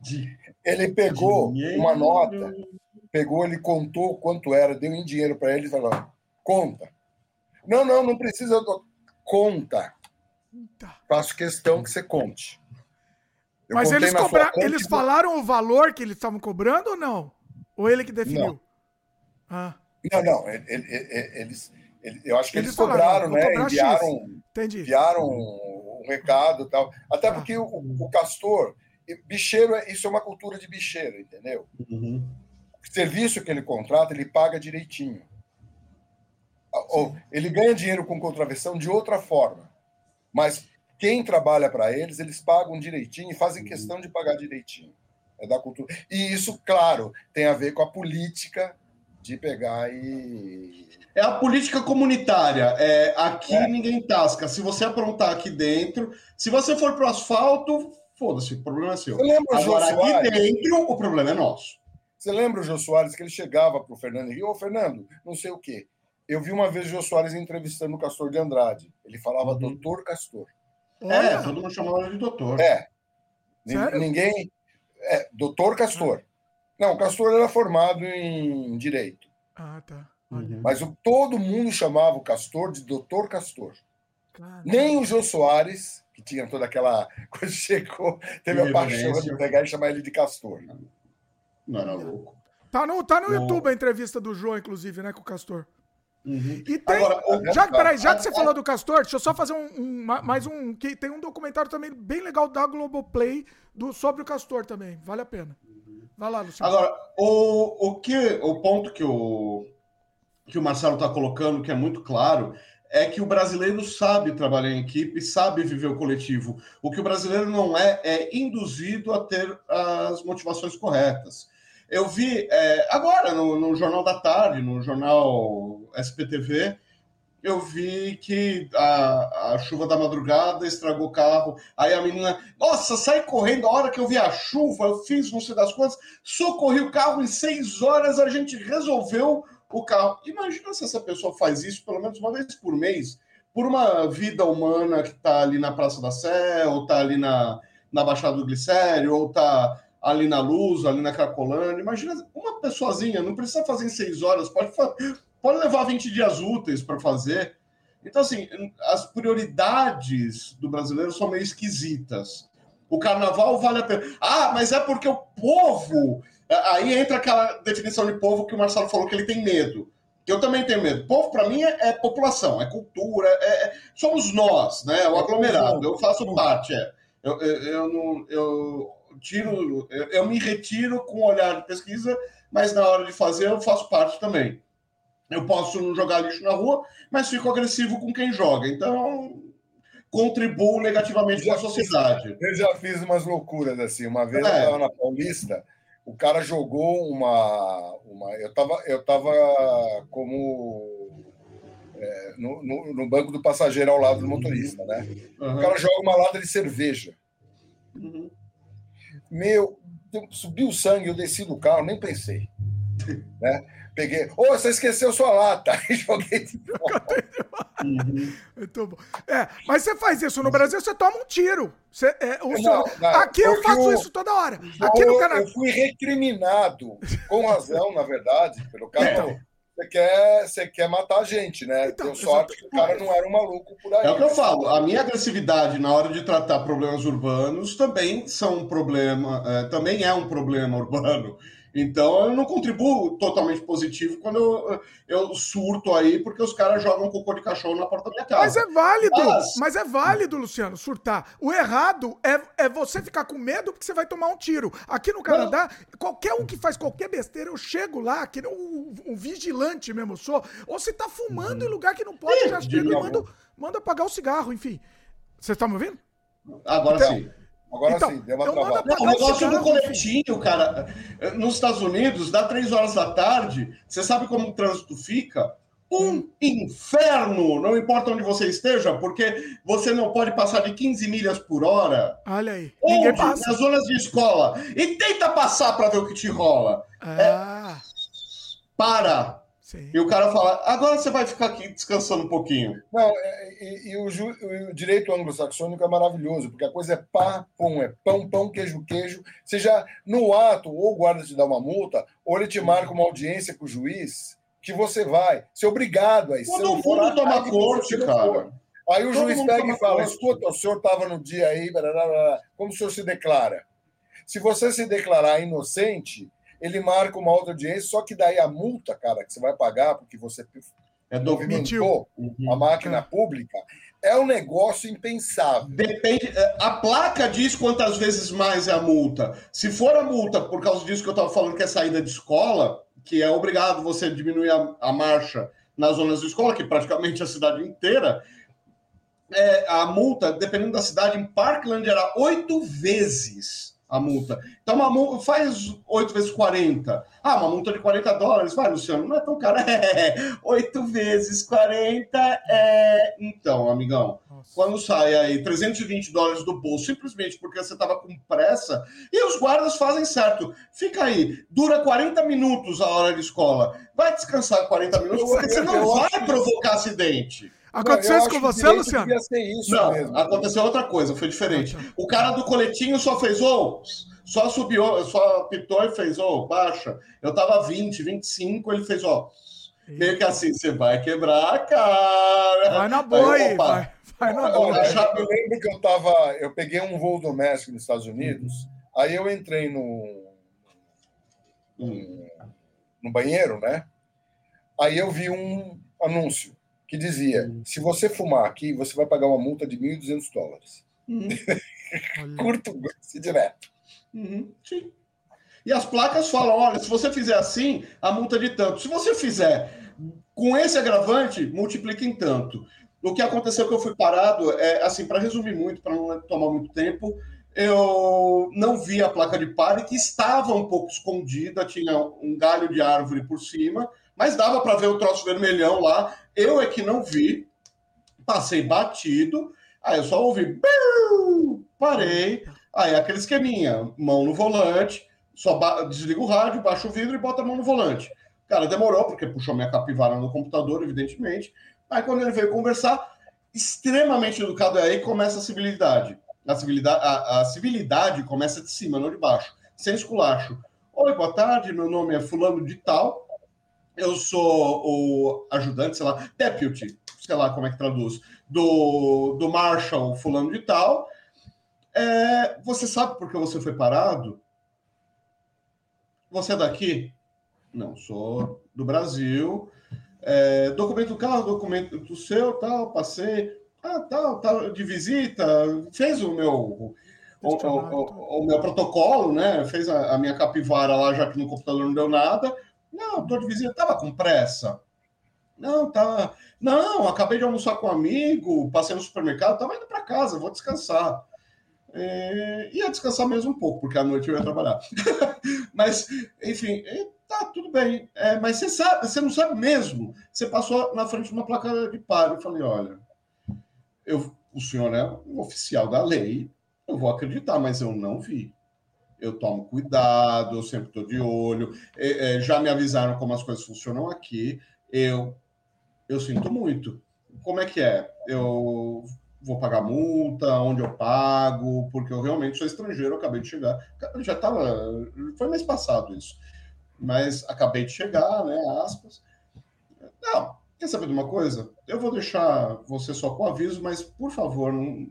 dinheiro. Ele pegou uma nota, pegou, ele contou quanto era, deu em dinheiro para ele e falou: conta. Não, não, não precisa. Conta. Faço questão que você conte. Eu Mas eles, cobra... eles falaram o valor que eles estavam cobrando ou não? Ou ele que definiu? Não, ah. não, não eles eu acho que eles, eles cobraram, né? Enviaram, enviaram um, recado tal. Até ah. porque o, o, castor, bicheiro, é, isso é uma cultura de bicheiro, entendeu? Uhum. O serviço que ele contrata, ele paga direitinho. Ou ele ganha dinheiro com contravenção de outra forma. Mas quem trabalha para eles, eles pagam direitinho e fazem uhum. questão de pagar direitinho. É da cultura. E isso, claro, tem a ver com a política de pegar e é a política comunitária. É, aqui é. ninguém tasca. Se você aprontar aqui dentro, se você for para o asfalto, foda-se, o problema é seu. Agora, aqui dentro, o problema é nosso. Você lembra o Jô Soares que ele chegava para o Fernando e ô, Fernando, não sei o quê. Eu vi uma vez o Jô Soares entrevistando o Castor de Andrade. Ele falava uhum. doutor Castor. É, todo mundo chamava ele de doutor. É. Sério? Ninguém. É, doutor Castor. Não, o Castor era formado em direito. Ah, tá. Uhum. Mas o, todo mundo chamava o Castor de Doutor Castor. Caramba. Nem o Jô Soares, que tinha toda aquela coisa, chegou, teve a paixão de pegar e chamar ele de Castor. Não era louco. Tá no, tá no YouTube a entrevista do João, inclusive, né, com o Castor. Uhum. E tem. Agora, já, peraí, já que você falou do Castor, deixa eu só fazer um, um, mais um. que Tem um documentário também bem legal da Globoplay do, sobre o Castor também. Vale a pena. Vai lá, Luciano. Agora, o, o, que, o ponto que o, que o Marcelo está colocando, que é muito claro, é que o brasileiro sabe trabalhar em equipe, sabe viver o coletivo. O que o brasileiro não é, é induzido a ter as motivações corretas. Eu vi é, agora no, no, Jornal da Tarde, no jornal SPTV, eu vi que a, a chuva da madrugada estragou o carro. Aí a menina, nossa, sai correndo. A hora que eu vi a chuva, eu fiz não sei das quantas, socorri o carro em seis horas, a gente resolveu o carro. Imagina se essa pessoa faz isso pelo menos uma vez por mês, por uma vida humana que está ali na Praça da Sé, ou está ali na, na Baixada do Glicério, ou está ali na Luz, ali na Cracolândia. Imagina uma pessoazinha, não precisa fazer em seis horas, pode, pode levar 20 dias úteis para fazer. Então, assim, as prioridades do brasileiro são meio esquisitas. O carnaval vale a pena. Ah, mas é porque o povo. Aí entra aquela definição de povo que o Marcelo falou que ele tem medo. Eu também tenho medo. Povo, para mim, é, é, população, é cultura, é, é, somos nós, né? O aglomerado. Eu faço parte. É. Eu, eu, eu, não, eu tiro, eu, eu me retiro com o olhar de pesquisa, mas na hora de fazer eu faço parte também. Eu posso não jogar lixo na rua, mas fico agressivo com quem joga. Então, contribuo negativamente com a sociedade. Eu já fiz umas loucuras assim. Uma vez é. eu estava na Paulista, o cara jogou uma. uma eu estava eu tava como. É, no, no, no, banco do passageiro ao lado do motorista, né? Uhum. O cara joga uma lata de cerveja. Uhum. Meu, subiu o sangue, eu desci do carro, nem pensei. Né? Peguei, ô, oh, você esqueceu sua lata. E joguei de uhum. Muito bom. É, mas você faz isso no Brasil, você toma um tiro. Você, é, não, não, aqui eu faço isso toda hora. Aqui no Canadá. Eu fui recriminado, com razão, na verdade, pelo cara. É. Você quer, você quer matar a gente, né? Então, Deu sorte que o cara não era um maluco por aí. É o que eu falo. A minha agressividade na hora de tratar problemas urbanos também são um problema, é, também é um problema urbano. Então eu não contribuo totalmente positivo quando eu, eu surto aí, porque os caras jogam cocô de cachorro na porta da minha casa. Mas é válido, mas, mas é válido, Luciano, surtar. O errado é, é você ficar com medo porque você vai tomar um tiro. Aqui no Canadá, não. qualquer um que faz qualquer besteira, eu chego lá, que um, um vigilante mesmo sou, ou você tá fumando uhum. em lugar que não pode, já chego e mando, mando apagar o cigarro, enfim. Vocês estão me ouvindo? Agora então, sim. Agora então, sim, deu uma travada. Não, o negócio do coletinho, cara, nos Estados Unidos, dá três horas da tarde, você sabe como o trânsito fica? Um inferno! Não importa onde você esteja, porque você não pode passar de 15 milhas por hora. Olha aí. Onde? Nas zonas de escola. E tenta passar para ver o que te rola. Ah. É, para! Sim. E o cara fala, agora você vai ficar aqui descansando um pouquinho. Não, é, e, e o, ju, o, direito anglo-saxônico é maravilhoso, porque a coisa é pá, pum, é pão, pão, queijo, queijo. Você já, no ato, ou o guarda te dá uma multa, ou ele te marca uma audiência com o juiz, que você vai. Você é obrigado a isso. Todo mundo toma corte, cara. Aí o Todo juiz pega e fala, corte. escuta, o senhor estava no dia aí, blá, blá, blá. como o senhor se declara? Se você se declarar inocente ele marca uma outra audiência, só que daí a multa, cara, que você vai pagar porque você é movimentou uhum. a máquina é. pública, é um negócio impensável. Depende. É, a placa diz quantas vezes mais é a multa. Se for a multa por causa disso que eu estava falando, que é saída de escola, que é obrigado você diminuir a, a marcha nas zonas de escola, que praticamente a cidade inteira, é, a multa, dependendo da cidade, em Parkland era oito vezes a multa. Então, uma multa, faz 8 vezes 40. Ah, uma multa de 40 dólares. Vai, Luciano, não é tão caro. É, 8 vezes 40 é. Então, amigão, Nossa. quando sai aí 320 dólares do bolso, simplesmente porque você estava com pressa, e os guardas fazem certo. Fica aí, dura 40 minutos a hora de escola. Vai descansar 40 minutos, porque você não vai provocar acidente. Aconteceu isso com você, Luciano? Não, mesmo. aconteceu outra coisa, foi diferente. O cara do coletinho só fez, oh, só subiu, só pitou e fez, ô, oh, baixa. Eu tava 20, 25, ele fez, ó. Meio que assim, você vai quebrar, cara. Vai na boa aí, vai, vai na boa. Eu, eu, lembro que eu tava, eu peguei um voo doméstico nos Estados Unidos, uhum. aí eu entrei no, no, no banheiro, né? Aí eu vi um, anúncio que dizia: uhum. se você fumar aqui, você vai pagar uma multa de 1.200 dólares. Uhum. Curto se direto. Uhum. Sim. E as placas falam: olha, se você fizer assim, a multa é de tanto. Se você fizer com esse agravante, multiplica em tanto. O que aconteceu que eu fui parado, é assim, para resumir muito, para não tomar muito tempo, eu não vi a placa de pare, que estava um pouco escondida, tinha um galho de árvore por cima, mas dava para ver o troço vermelhão lá. Eu é que não vi, passei batido, aí eu só ouvi, parei, aí aquele esqueminha, mão no volante, só desliga o rádio, baixa o vidro e bota a mão no volante. Cara, demorou, porque puxou minha capivara no computador, evidentemente. Aí quando ele veio conversar, extremamente educado, aí começa a civilidade. A civilidade, a, a civilidade começa de cima, não de baixo. Sem esculacho. Oi, boa tarde, meu nome é fulano de tal. Eu sou o ajudante, sei lá, deputy, sei lá como é que traduz, do, do Marshall fulano de tal. É, você sabe por que você foi parado? Você é daqui? Não, sou do Brasil. É, documento do carro, documento do seu, tal, passei. Ah, tal, tal, de visita, fez o meu. O, o, o, o meu protocolo, né? Fez a, a, minha capivara lá, já que no computador não deu nada. Não, tô de visita, tava com pressa. Não, tá. Não, acabei de almoçar com um amigo, passei no supermercado, tava indo para casa, vou descansar. É, ia descansar mesmo um pouco, porque à noite eu ia trabalhar. Mas, enfim, tá, tudo bem. É, mas você sabe, você não sabe mesmo. Você passou na frente de uma placa de paro. Eu falei, olha, eu, o senhor é um oficial da lei, eu vou acreditar, mas eu não vi. Eu tomo cuidado, eu sempre estou de olho. É, é, já me avisaram como as coisas funcionam aqui. Eu, eu sinto muito. Como é que é? Eu vou pagar multa, onde eu pago, porque eu realmente sou estrangeiro, acabei de chegar. Já estava. Foi mês passado isso mas acabei de chegar, né? Aspas. Não, quer saber de uma coisa? Eu vou deixar você só com aviso, mas por favor, não,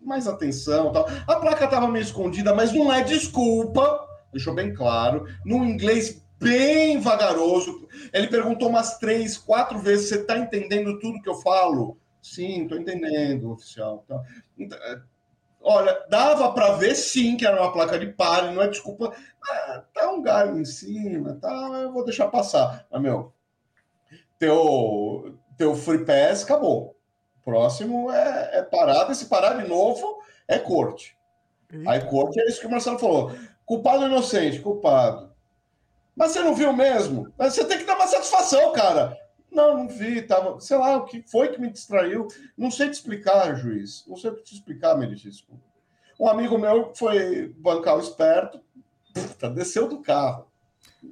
mais atenção. Tal. A placa estava meio escondida, mas não é desculpa, deixou bem claro, no inglês bem vagaroso. Ele perguntou umas três, quatro vezes: você está entendendo tudo que eu falo? Sim, estou entendendo, oficial. Tá. Olha, dava para ver sim que era uma placa de pare, não é desculpa. Ah, tá um galho em cima, tá, eu vou deixar passar. Mas, meu, teu, teu free pass acabou. Próximo é, é parada, se parar de novo, é corte. Aí corte é isso que o Marcelo falou. Culpado ou inocente? Culpado. Mas você não viu mesmo? Mas você tem que dar uma satisfação, cara. Não, não vi, tava, sei lá, o que foi que me distraiu. Não sei te explicar, juiz. Não sei te explicar, meritíssimo. Um amigo meu foi bancar o esperto, puta, desceu do carro.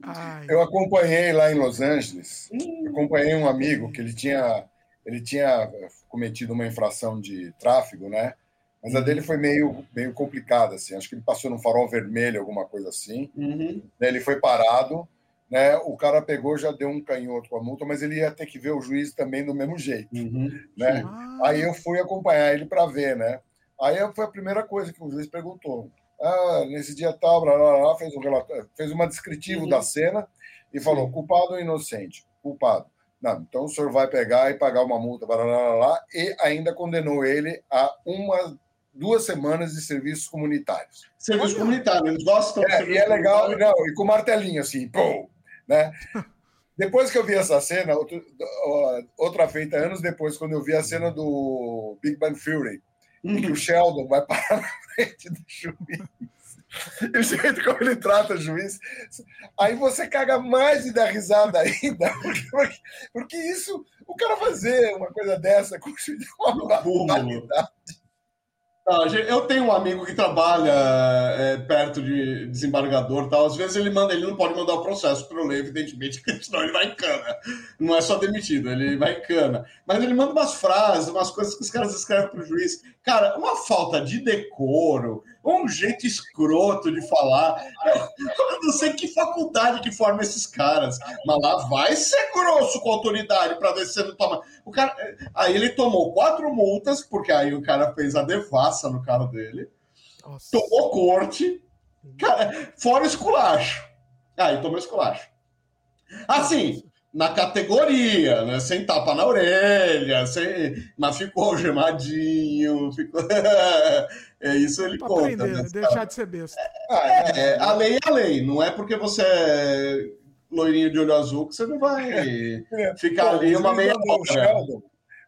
Ai. Eu acompanhei lá em Los Angeles, hum. acompanhei um amigo que ele tinha, ele tinha cometido uma infração de tráfego, né? Mas a dele foi meio, meio complicada, assim. Acho que ele passou no farol vermelho, alguma coisa assim. Uhum. Ele foi parado né? O cara pegou, já deu um canhoto com a multa, mas ele ia ter que ver o juiz também do mesmo jeito, uhum. né? Ah. Aí eu fui acompanhar ele para ver, né? Aí foi a primeira coisa que o juiz perguntou. Ah, nesse dia tal, blá, blá, blá, fez um relatório, fez uma descritivo uhum. da cena e falou culpado ou inocente? Culpado. Não, então o senhor vai pegar e pagar uma multa, blá, blá, blá, blá, e ainda condenou ele a uma duas semanas de serviços comunitários. Serviço comunitário, eles gostam. É, e é legal, não, e com martelinho assim, pô, né? Depois que eu vi essa cena, outro, outra feita anos depois, quando eu vi a cena do Big Bang Theory, uhum. em que o Sheldon vai parar na frente do juiz. E o jeito como ele trata o juiz. Aí você caga mais e dá risada ainda. Porque, porque, porque isso, o cara fazer uma coisa dessa com é uma barbaridade. Eu tenho um amigo que trabalha é, perto de desembargador tal. Às vezes ele manda, ele não pode mandar o processo para o lei, evidentemente, senão ele vai em cana. Não é só demitido, ele vai em cana. Mas ele manda umas frases, umas coisas que os caras escrevem para o juiz. Cara, uma falta de decoro, um jeito escroto de falar. Eu não sei que faculdade que forma esses caras, mas lá vai ser grosso com a autoridade para ver se toma. O cara, aí ele tomou quatro multas, porque aí o cara fez a devassa no carro dele, Nossa. tomou corte, cara, fora esculacho. Aí tomou esculacho. Assim, na categoria, né? Sem tapa na orelha, sem... mas ficou gemadinho, ficou. é isso ele pra conta. Aprender, né? deixar de ser besta. É, é, a lei é a lei, não é porque você é loirinho de olho azul que você não vai é. ficar ali uma meia hora.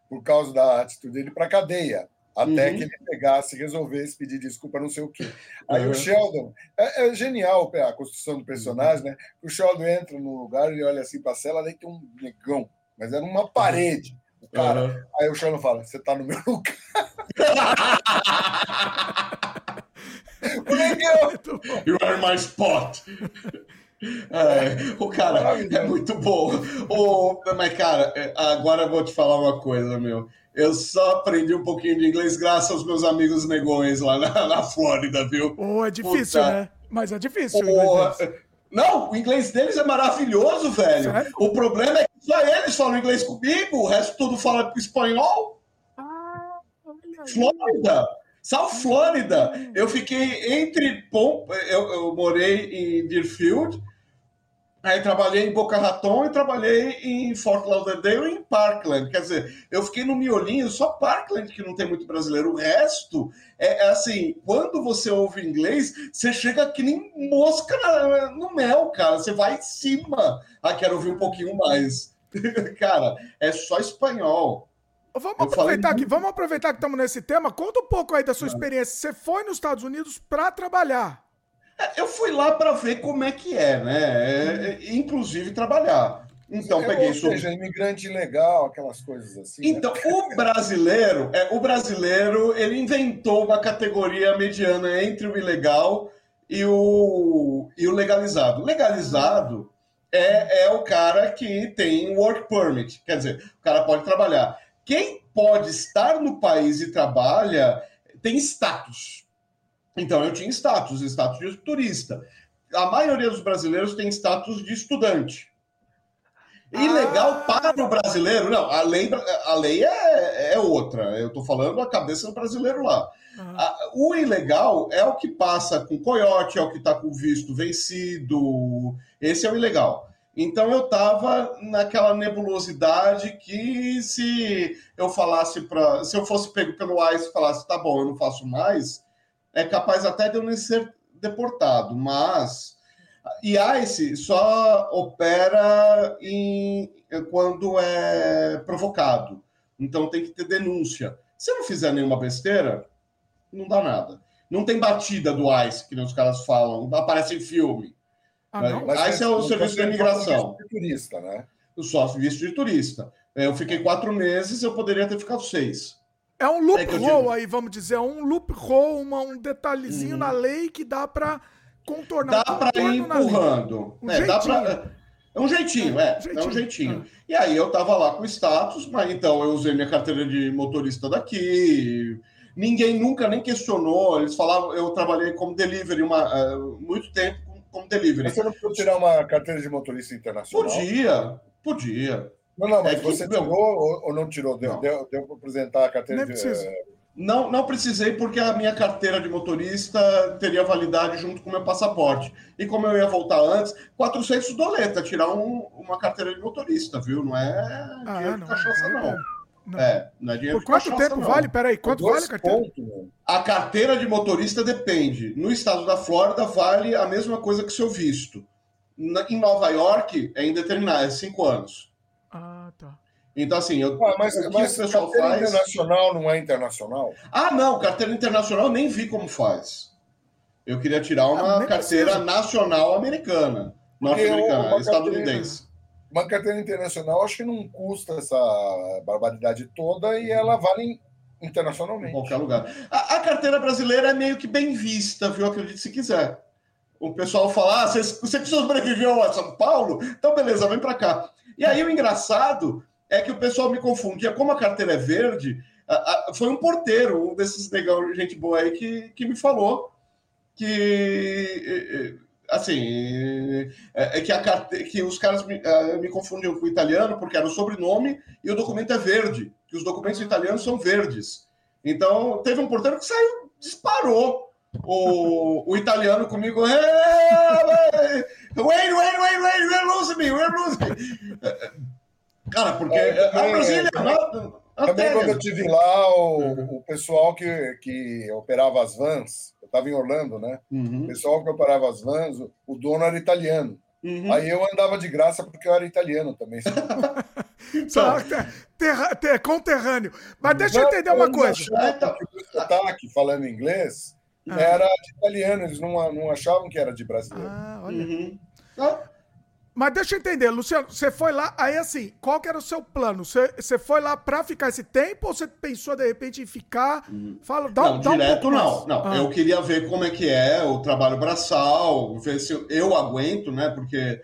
Por causa da atitude dele para cadeia até uhum. que ele pegasse, resolvesse pedir desculpa, não sei o quê. Aí uhum. o Sheldon, é, é, genial a construção do personagem, né? O Sheldon entra no lugar e olha assim para a cela, daí tem um negão, mas era uma parede. O cara, uhum. aí o Sheldon fala: Você tá no meu lugar. o negão, you are my spot. É, o cara é muito bom. O, mas, cara, é, agora eu vou te falar uma coisa, meu. Eu só aprendi um pouquinho de inglês graças aos meus amigos negões lá na, na Flórida, viu? Oh, é difícil, Puta. né? Mas é difícil. Oh, não, o inglês deles é maravilhoso, velho. Sério? O problema é que só eles falam inglês comigo, o resto tudo fala espanhol. Ah, Flórida. South Flórida. Eu fiquei entre. Bom, eu, eu morei em Deerfield Aí trabalhei em Boca Raton e trabalhei em Fort Lauderdale e em Parkland. Quer dizer, eu fiquei no miolinho, só Parkland que não tem muito brasileiro. O resto é, é assim, quando você ouve inglês, você chega que nem mosca na, no mel, cara. Você vai em cima. Ah, quero ouvir um pouquinho mais. cara, é só espanhol. Vamos aproveitar, que, vamos aproveitar que estamos nesse tema. Conta um pouco aí da sua experiência. Você foi nos Estados Unidos para trabalhar. Eu fui lá para ver como é que é, né? É, é, inclusive trabalhar. Então, é, peguei ou seja, imigrante legal, aquelas coisas assim. Né? Então, né? o brasileiro, é, o brasileiro, ele inventou uma categoria mediana entre o ilegal e o, e o legalizado. Legalizado é, é o cara que tem work permit, quer dizer, o cara pode trabalhar. Quem pode estar no país e trabalha tem status. Então eu tinha status, status de turista. A maioria dos brasileiros tem status de estudante. Ilegal ah. para o brasileiro, não, a lei, a lei é, é outra. Eu estou falando a cabeça do brasileiro lá. Ah. o ilegal é o que passa com coiote, é o que está com visto vencido. Esse é o ilegal. Então eu estava naquela nebulosidade que se eu falasse para. Se eu fosse pego pelo ICE e falasse, tá bom, eu não faço mais, é capaz até de eu nem ser deportado, mas ICE só opera em, quando é provocado. Então tem que ter denúncia. Se não fizer nenhuma besteira, não dá nada. Não tem batida do ICE, que os caras falam, aparece em filme. Ah, né? ICE é o serviço de imigração. De turista, né? Só visto de turista. Eu fiquei quatro meses, eu poderia ter ficado seis. É um loophole é aí, vamos dizer, é um loophole, uma, um detalhezinho hum. na lei que dá para contornar. Dá para ir empurrando. Um é, dá pra, é um jeitinho, é, é, é um jeitinho. É. E aí eu tava lá com status, mas então eu usei minha carteira de motorista daqui. Ninguém nunca nem questionou. Eles falavam, eu trabalhei como delivery uma, uh, muito tempo como delivery. Mas você não pode tirar uma carteira de motorista internacional? Podia, podia. Não, não, mas é você que, tirou ou, ou, não tirou? Deu, não. deu, deu para apresentar a carteira de. Eh, não, não precisei, porque a minha carteira de motorista teria validade junto com o meu passaporte. E como eu ia voltar antes, 400 doleta, tirar um, uma carteira de motorista, viu? Não é ah, dinheiro não, de cachaça, não. não. Não. É, não é dinheiro Por quanto cachaça, tempo não. vale? Peraí, quanto vale a carteira? Pontos, a carteira de motorista depende. No estado da Flórida, vale a mesma coisa que seu visto. Na, em Nova York, é indeterminado, é cinco anos. Ah, tá. Então, assim, eu, ah, mas, o que mas o pessoal faz. internacional não é internacional? Ah, não, carteira internacional nem vi como faz. Eu queria tirar uma ah, carteira precisa. nacional americana, norte-americana, estadunidense. Uma carteira internacional acho que não custa essa barbaridade toda e ela vale internacionalmente. Em qualquer lugar. A, a carteira brasileira é meio que bem vista, viu? Acredite se quiser. O pessoal fala: ah, você, você sobreviveu a São Paulo? Então, beleza, vem para cá. E aí o engraçado é que o pessoal me confundia. Como a carteira é verde, a, a, foi um porteiro, um desses negão, gente boa aí, que, que me falou que assim é, é que, a que os caras me, uh, me confundiam com o italiano porque era o sobrenome e o documento é verde, que os documentos italianos são verdes. Então teve um porteiro que saiu, disparou o, o italiano comigo. Wayne, Wayne, Wayne, Wayne, we're losing me, we're losing me. Cara, porque é, a Brasília... Também quando eu tive lá, o, o pessoal que, que operava as vans, eu estava em Orlando, né? Uhum. O pessoal que operava as vans, o, o dono era italiano. Uhum. Aí eu andava de graça porque eu era italiano também. Só terra, ter, conterrâneo. Mas deixa eu entender uma coisa. Achava, o sotaque falando inglês ah. era de italiano, eles não, não achavam que era de brasileiro. Ah, olha. Uhum. Ah, mas deixa eu entender, Luciano, você foi lá, aí assim, qual que era o seu plano? Você, você foi lá para ficar esse tempo ou você pensou de repente em ficar? Fala, dá, não, dá direto um não. Não, ah. eu queria ver como é que é o trabalho braçal, ver se eu, eu aguento, né? Porque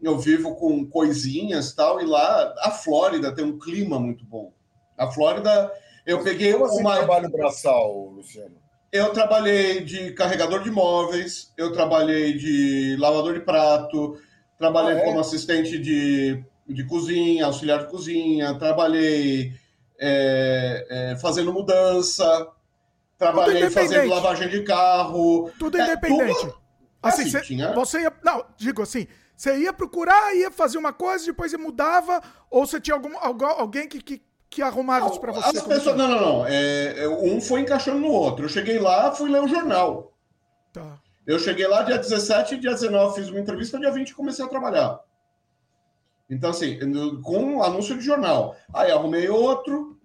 eu vivo com coisinhas e tal, e lá a Flórida tem um clima muito bom. A Flórida, eu Mas peguei como assim uma trabalho braçal, Luciano. Eu trabalhei de carregador de móveis, eu trabalhei de lavador de prato, Trabalhei ah, é? como assistente de, de cozinha, auxiliar de cozinha, trabalhei é, é, fazendo mudança, trabalhei fazendo lavagem de carro. Tudo é, independente. Tudo... Assim, assim cê, tinha... você ia. Não, digo assim. Você ia procurar, ia fazer uma coisa, depois você mudava, ou você tinha algum, alguém que, que, que arrumava isso para você? As pessoas, não, não, não. É, é, um foi encaixando no outro. Eu cheguei lá, fui ler o jornal. Tá. Eu cheguei lá dia 17, dia 19 fiz uma entrevista, dia 20 comecei a trabalhar. Então, assim, com anúncio de jornal. Aí arrumei outro,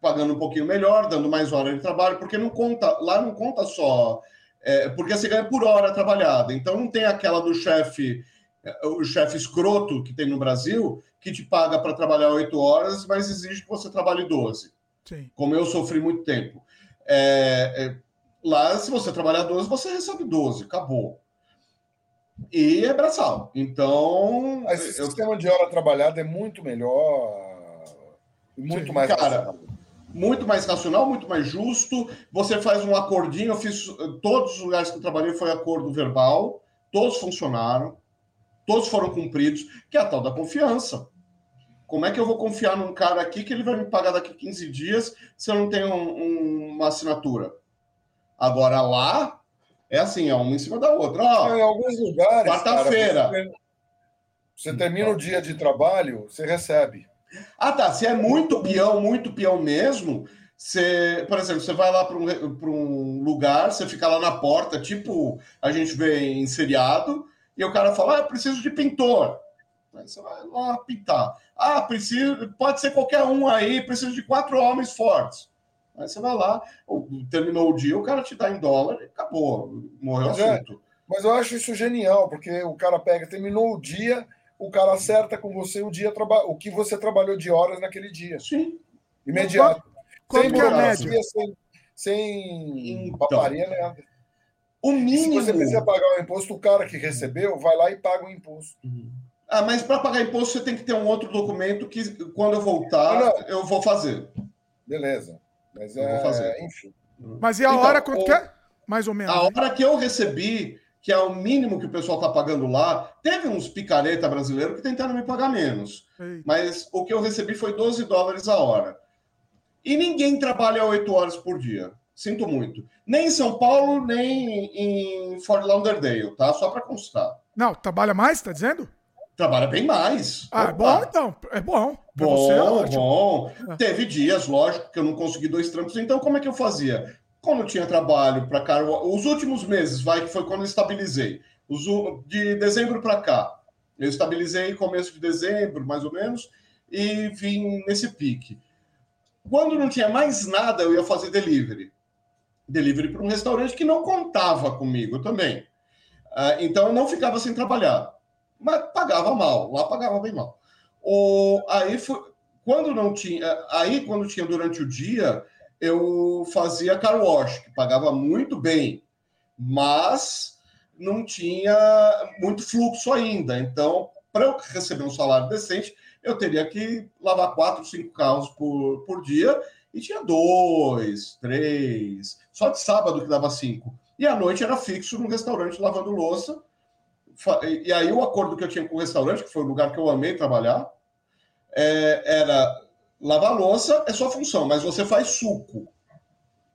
pagando um pouquinho melhor, dando mais hora de trabalho, porque não conta, lá não conta só. É, porque você ganha por hora trabalhada. Então não tem aquela do chefe, o chefe escroto que tem no Brasil, que te paga para trabalhar oito horas, mas exige que você trabalhe 12. Sim. Como eu sofri muito tempo. É, é, Lá, se você trabalhar 12, você recebe 12, acabou. E é braçal. Então. Esse eu... sistema de hora trabalhada é muito melhor. Muito Sim, mais cara, racional. Muito mais racional, muito mais justo. Você faz um acordinho. Eu fiz. Todos os lugares que eu trabalhei foi acordo verbal. Todos funcionaram. Todos foram cumpridos. Que é a tal da confiança. Como é que eu vou confiar num cara aqui que ele vai me pagar daqui 15 dias se eu não tenho um, um, uma assinatura? Agora lá é assim, é uma em cima da outra. Ó, em alguns lugares. Quarta-feira. Você, você, termina o dia de trabalho, você recebe. Ah, tá. Se é muito peão, muito peão mesmo, você, por exemplo, você vai lá para um, um lugar, você fica lá na porta, tipo a gente vê em seriado, e o cara fala: ah, eu preciso de pintor. Aí você vai lá pintar. Ah, preciso, pode ser qualquer um aí, preciso de quatro homens fortes. Aí você vai lá, terminou o dia, o cara te dá em dólar e acabou, morreu mas o é, assunto. É, mas eu acho isso genial, porque o cara pega, terminou o dia, o cara acerta com você o dia o que você trabalhou de horas naquele dia. Sim. Imediato. Qual, sem burocracia, sem, sem então, paparia, nada. O mínimo. Se você precisa pagar o imposto, o cara que recebeu vai lá e paga o imposto. Uhum. Ah, mas para pagar imposto você tem que ter um outro documento que, quando eu voltar, não, não. eu vou fazer. Beleza. Mas é, vou fazer. enfim. Mas e a então, hora quanto o, que é? Mais ou menos. A hora que eu recebi, que é o mínimo que o pessoal está pagando lá, teve uns picareta brasileiros que tentaram me pagar menos. Eita. Mas o que eu recebi foi 12 dólares a hora. E ninguém trabalha 8 horas por dia. Sinto muito. Nem em São Paulo, nem em Fort Lauderdale, tá? Só para constar. Não, trabalha mais, tá dizendo? Trabalha bem mais. Ah, é bom então. É bom. Pra bom, você é bom. É. Teve dias, lógico, que eu não consegui dois trampos. Então, como é que eu fazia? Quando eu tinha trabalho para cá, os últimos meses, vai, que foi quando eu estabilizei. Os, de dezembro para cá. Eu estabilizei começo de dezembro, mais ou menos, e vim nesse pique. Quando não tinha mais nada, eu ia fazer delivery. Delivery para um restaurante que não contava comigo também. Uh, então, eu não ficava sem trabalhar mas pagava mal, lá pagava bem mal. O, aí foi, quando não tinha, aí quando tinha durante o dia, eu fazia car wash, que pagava muito bem, mas não tinha muito fluxo ainda. Então, para eu receber um salário decente, eu teria que lavar quatro, cinco carros por, por dia, e tinha dois, três, só de sábado que dava cinco. E à noite era fixo no restaurante lavando louça, e aí o acordo que eu tinha com o restaurante, que foi o lugar que eu amei trabalhar, é, era lavar louça é sua função, mas você faz suco.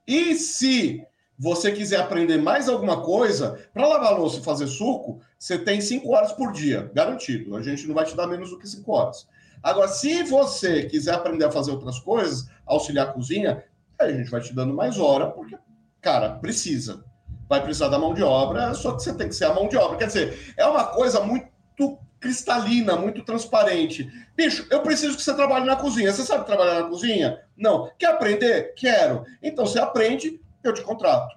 E se você quiser aprender mais alguma coisa, para lavar louça e fazer suco, você tem cinco horas por dia, garantido. A gente não vai te dar menos do que cinco horas. Agora, se você quiser aprender a fazer outras coisas, auxiliar a cozinha, a gente vai te dando mais hora, porque, cara, precisa. Vai precisar da mão de obra, só que você tem que ser a mão de obra. Quer dizer, é uma coisa muito cristalina, muito transparente. Bicho, eu preciso que você trabalhe na cozinha. Você sabe trabalhar na cozinha? Não. Quer aprender? Quero. Então você aprende, eu te contrato.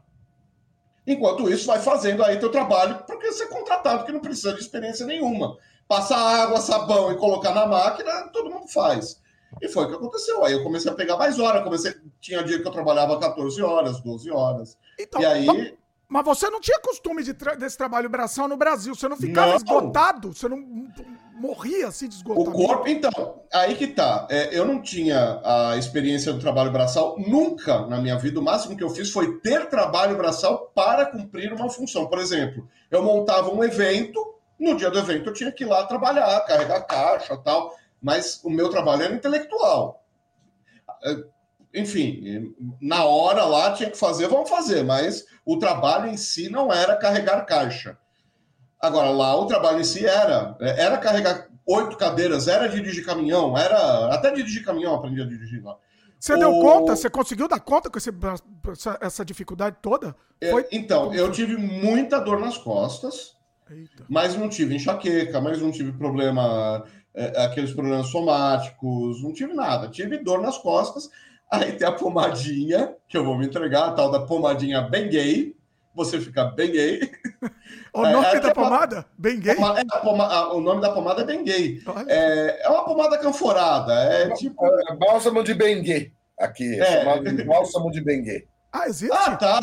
Enquanto isso, vai fazendo aí teu trabalho, porque você é contratado, que não precisa de experiência nenhuma. Passar água, sabão e colocar na máquina, todo mundo faz. E foi o que aconteceu. Aí eu comecei a pegar mais horas. Comecei... Tinha dia que eu trabalhava 14 horas, 12 horas. Então, e aí. Mas você não tinha costume de tra desse trabalho braçal no Brasil. Você não ficava não. esgotado? Você não morria assim de esgotamento? O corpo, então, aí que tá. É, eu não tinha a experiência do trabalho braçal nunca na minha vida. O máximo que eu fiz foi ter trabalho braçal para cumprir uma função. Por exemplo, eu montava um evento, no dia do evento eu tinha que ir lá trabalhar, carregar caixa tal, mas o meu trabalho era intelectual. É, enfim, na hora lá tinha que fazer, vamos fazer, mas o trabalho em si não era carregar caixa. Agora, lá o trabalho em si era, era carregar oito cadeiras, era dirigir caminhão, era até dirigir caminhão aprendi a dirigir lá. Você o... deu conta? Você conseguiu dar conta com esse, essa, essa, dificuldade toda? É, Foi... Então, eu tive muita dor nas costas, Eita. mas não tive enxaqueca, mas não tive problema, é, aqueles problemas somáticos, não tive nada. Tive dor nas costas, Aí tem a pomadinha, que eu vou me entregar, a tal da pomadinha bem gay. Você fica bem gay. O nome é, da pomada? Bem gay? É, pomada, o nome da pomada é bem gay. É, é, uma pomada canforada. É tipo. É, bálsamo de Bengue. Aqui, é, chamado de bálsamo de Bengue. Ah, existe? Ah, tá.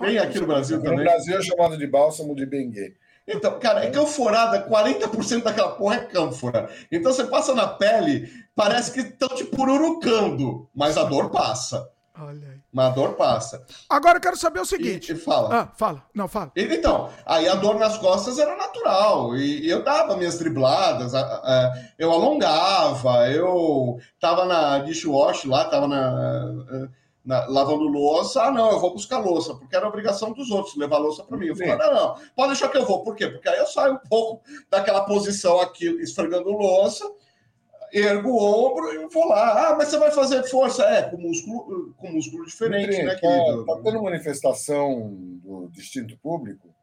Tem aqui no Brasil também. No Brasil é chamado de bálsamo de Bengue. Então, cara, é canforada, 40% daquela porra é cânfora. Então você passa na pele, parece que estão te pururucando, mas a dor passa. Olha aí. Mas a dor passa. Agora eu quero saber o seguinte. E, e fala. Ah, fala. Não, fala. E, então, aí a dor nas costas era natural. E, e eu dava minhas dribladas, a, a, eu alongava, eu tava na dishwash lá, tava na na, lavando louça, ah, não, eu vou buscar louça, porque era obrigação dos outros levar louça para mim. Eu falei, não, não, pode deixar que eu vou. Por quê? Porque aí eu saio um pouco daquela posição aqui, esfregando louça, ergo o ombro e vou lá. Ah, mas você vai fazer força? É, com músculo, com músculo diferente, né, tá, querido? Tá tendo manifestação do distinto público?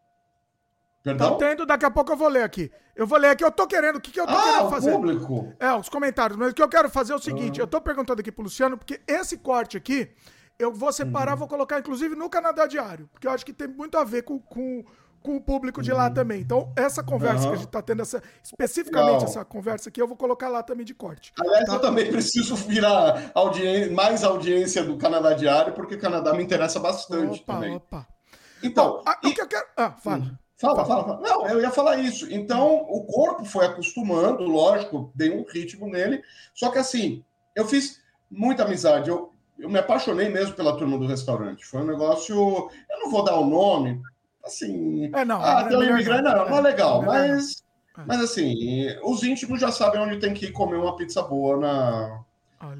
Perdão? Tá tendo, daqui a pouco eu vou ler aqui. Eu vou ler aqui, eu tô querendo, o que, que eu tô ah, querendo fazer? público? É, os comentários. Mas o que eu quero fazer é o seguinte, ah. eu tô perguntando aqui pro Luciano, porque esse corte aqui, eu vou separar, uhum. vou colocar inclusive no Canadá Diário, porque eu acho que tem muito a ver com, com, com o público de lá uhum. também. Então, essa conversa uhum. que a gente tá tendo, essa, especificamente essa conversa aqui, eu vou colocar lá também de corte. Aliás, tá? eu também preciso virar audiência, mais audiência do Canadá Diário, porque o Canadá me interessa bastante opa, também. Opa. Então, Bom, a, e... o que eu quero... Ah, fala. Uhum. Fala, fala, fala. Não, eu ia falar isso. Então, o corpo foi acostumando, lógico, dei um ritmo nele. Só que assim, eu fiz muita amizade. Eu, eu me apaixonei mesmo pela turma do restaurante. Foi um negócio. Eu não vou dar o nome, assim. É, não. Ah, tem um imigrante, não, não é legal, mas. Mas assim, os íntimos já sabem onde tem que ir comer uma pizza boa na,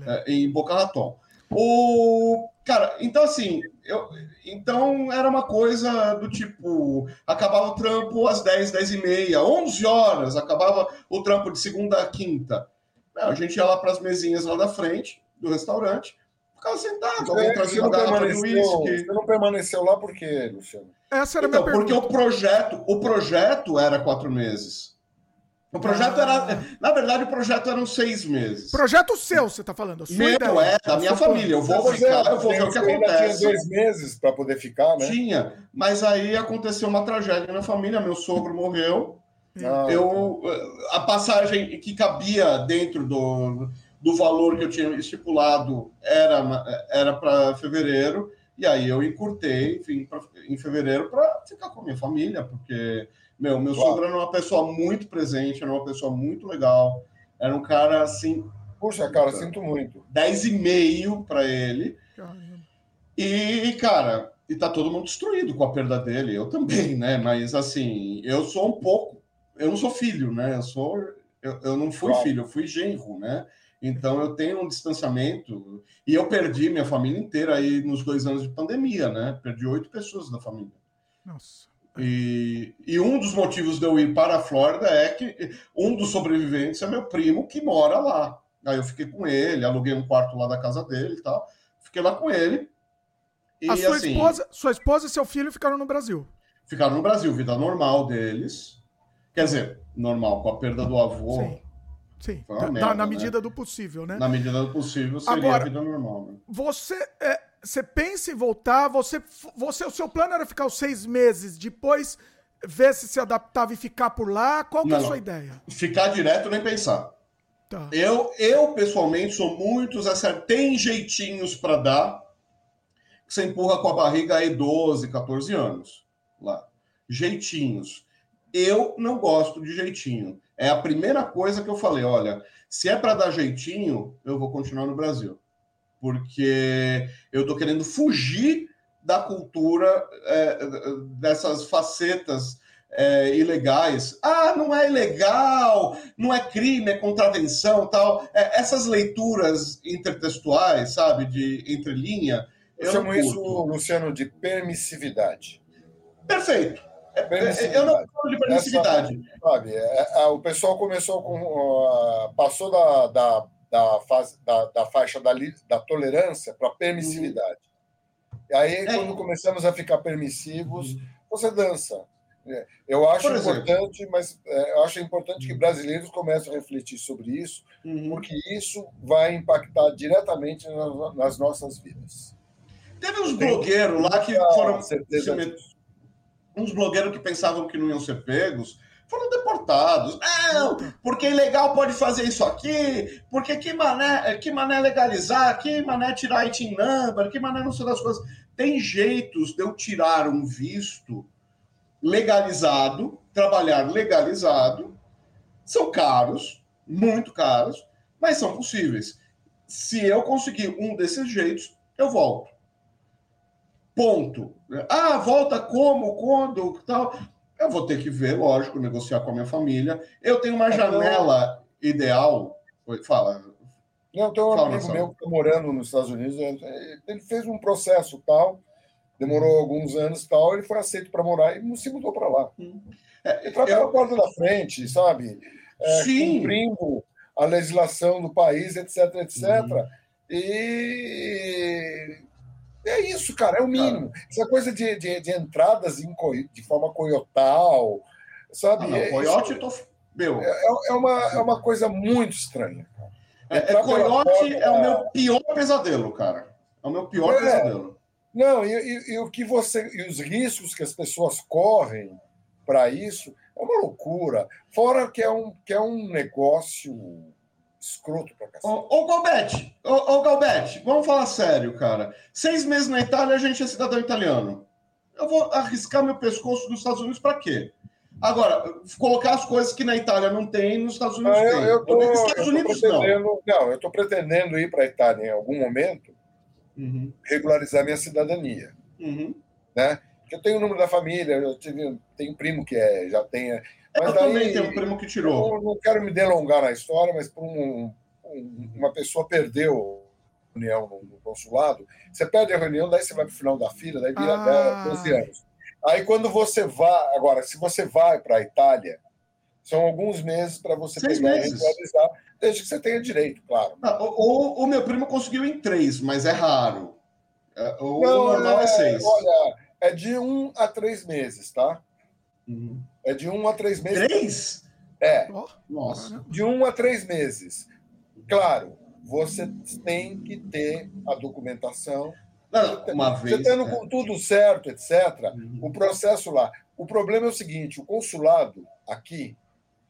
é, em Boca Raton. O cara, então assim, eu, então era uma coisa do tipo, acabava o trampo às 10, 10 e meia, 11 horas, acabava o trampo de segunda a quinta. A gente ia lá para as mesinhas lá da frente do restaurante, ficava sentado, alguém trazia uma garrafa de uísque. Você não permaneceu lá por quê, Luciano? Essa era então, minha porque pergunta. o projeto, o projeto era quatro meses. O projeto era. Na verdade, o projeto eram seis meses. Projeto seu, você está falando? Meu, ideia. é, da minha família. Eu vou ficar, eu vou ver o que acontece. Tinha dois meses para poder ficar, né? Tinha, mas aí aconteceu uma tragédia na família. Meu sogro morreu. Ah, eu, a passagem que cabia dentro do, do valor que eu tinha estipulado era era para fevereiro. E aí eu encurtei, enfim, pra, em fevereiro para ficar com a minha família, porque meu, meu claro. sogro era uma pessoa muito presente, era uma pessoa muito legal. Era um cara assim. Puxa, cara, sinto muito. 10 e meio para ele. E, cara, e tá todo mundo destruído com a perda dele. Eu também, né? Mas assim, eu sou um pouco. Eu não sou filho, né? Eu sou. Eu, eu não fui claro. filho, eu fui genro, né? Então eu tenho um distanciamento e eu perdi minha família inteira aí nos dois anos de pandemia, né? Perdi oito pessoas da família. Nossa. E, e, um dos motivos de eu ir para a Flórida é que um dos sobreviventes é meu primo que mora lá. Aí eu fiquei com ele, aluguei um quarto lá da casa dele e tal. Fiquei lá com ele. E, a sua, assim, esposa, sua esposa e seu filho ficaram no Brasil? Ficaram no Brasil, vida normal deles. Quer dizer, normal, com a perda do avô. Sim. Sim, na, merda, na, medida né? do possível, né? Na medida do possível seria Agora, a vida normal. Né? Você, é, você pensa em voltar, você, você, o seu plano era ficar os seis meses, depois ver se se adaptava e ficar por lá. Qual que não, é a sua ideia? Ficar direto nem pensar. Tá. Eu, eu, pessoalmente, sou muito Tem jeitinhos para dar que você empurra com a barriga aí 12, 14 anos. Lá. Jeitinhos. Eu não gosto de jeitinho. É a primeira coisa que eu falei: olha, se é para dar jeitinho, eu vou continuar no Brasil porque eu estou querendo fugir da cultura é, dessas facetas é, ilegais. Ah, não é ilegal, não é crime, é contravenção, tal. É, essas leituras intertextuais, sabe, de entrelinha. Eu, eu chamo isso, Luciano, de permissividade. Perfeito. É, é, eu não falo de permissividade. Essa, sabe, é, o pessoal começou com. Uh, passou da, da da, fase, da, da faixa da, da tolerância para permissividade. E aí, é. quando começamos a ficar permissivos, uhum. você dança. É, eu acho importante, mas é, eu acho importante que brasileiros comecem a refletir sobre isso, uhum. porque isso vai impactar diretamente nas, nas nossas vidas. Teve uns blogueiros lá que foram. Certeza uns blogueiros que pensavam que não iam ser pegos, foram deportados. Não, porque ilegal pode fazer isso aqui, porque que mané, que mané legalizar, que mané tirar IT number, que mané não sei das coisas. Tem jeitos de eu tirar um visto legalizado, trabalhar legalizado, são caros, muito caros, mas são possíveis. Se eu conseguir um desses jeitos, eu volto. Ponto. Ah, volta como, quando, tal. Eu vou ter que ver, lógico, negociar com a minha família. Eu tenho uma janela ideal. Fala. Não, tem um Fala, amigo meu que está morando nos Estados Unidos. Ele fez um processo tal, demorou alguns anos tal, ele foi aceito para morar e não se mudou para lá. Hum. É, ele trabalha eu... na porta da frente, sabe? É, Sim. Cumprindo a legislação do país, etc, etc. Uhum. E é isso, cara, é o mínimo. Cara. Essa coisa de, de, de entradas em, de forma coiotal, sabe? Ah, não, é, coiote, tô. Meu. É, é, uma, é uma coisa muito estranha. É, é, coiote é o meu pior pesadelo, cara. É o meu pior é. pesadelo. Não, e, e, e, o que você. E os riscos que as pessoas correm para isso é uma loucura. Fora que é um, que é um negócio escroto pra cacete. Ô, ô Galbete, ô, ô Galbete, vamos falar sério, cara. Seis meses na Itália, a gente é cidadão italiano. Eu vou arriscar meu pescoço nos Estados Unidos para quê? Agora, colocar as coisas que na Itália não tem, nos Estados Unidos ah, tem. Eu tô, nos Estados Unidos não. Não, eu estou pretendendo ir para a Itália em algum momento, uhum. regularizar minha cidadania. Uhum. Né? Eu tenho o número da família, eu tive, tenho um primo que é, já tem mas eu daí, também tenho um primo que tirou. Eu não quero me delongar na história, mas por um, um, uma pessoa perdeu a reunião no, consulado, você perde a reunião, daí você vai para o final da fila, daí vira ah. 12 anos. Aí quando você vai, agora, se você vai para a Itália, são alguns meses para você Seis pegar meses. e regularizar, desde que você tenha direito, claro. Ah, o, o, meu primo conseguiu em três, mas é raro. É, o não, normal é, é seis. Olha, é de um a três meses, tá? Uhum. É de um a três meses. Três? É. Nossa. De um a três meses. Claro, você tem que ter a documentação. Não, uma vez. Você tendo com tudo certo, etc., uhum. o processo lá. O problema é o seguinte: o consulado aqui.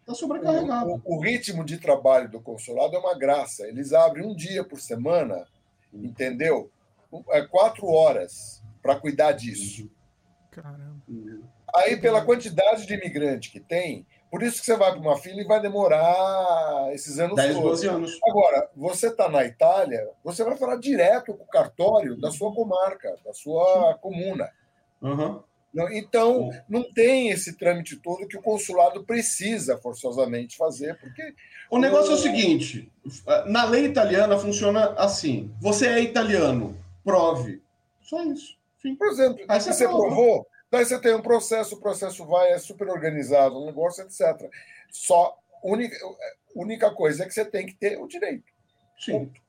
Está sobrecarregado. O, o, o, ritmo de trabalho do consulado é uma graça. Eles abrem um dia por semana, uhum. entendeu? É quatro horas para cuidar disso. Caramba. Uhum. Aí, pela quantidade de imigrante que tem, por isso que você vai para uma fila e vai demorar esses anos 10, todos. 12 anos. Agora, você está na Itália, você vai falar direto com o cartório da sua comarca, da sua comuna. Uhum. Então, não tem esse trâmite todo que o consulado precisa forçosamente fazer, porque. O negócio é o seguinte: na lei italiana funciona assim. Você é italiano, prove. Só isso. Sim. Por exemplo, Aí você, você provou, daí você tem um processo, o processo vai, é super organizado, um negócio, etc. Só, única, única coisa é que você tem que ter o direito. Sim. Ponto.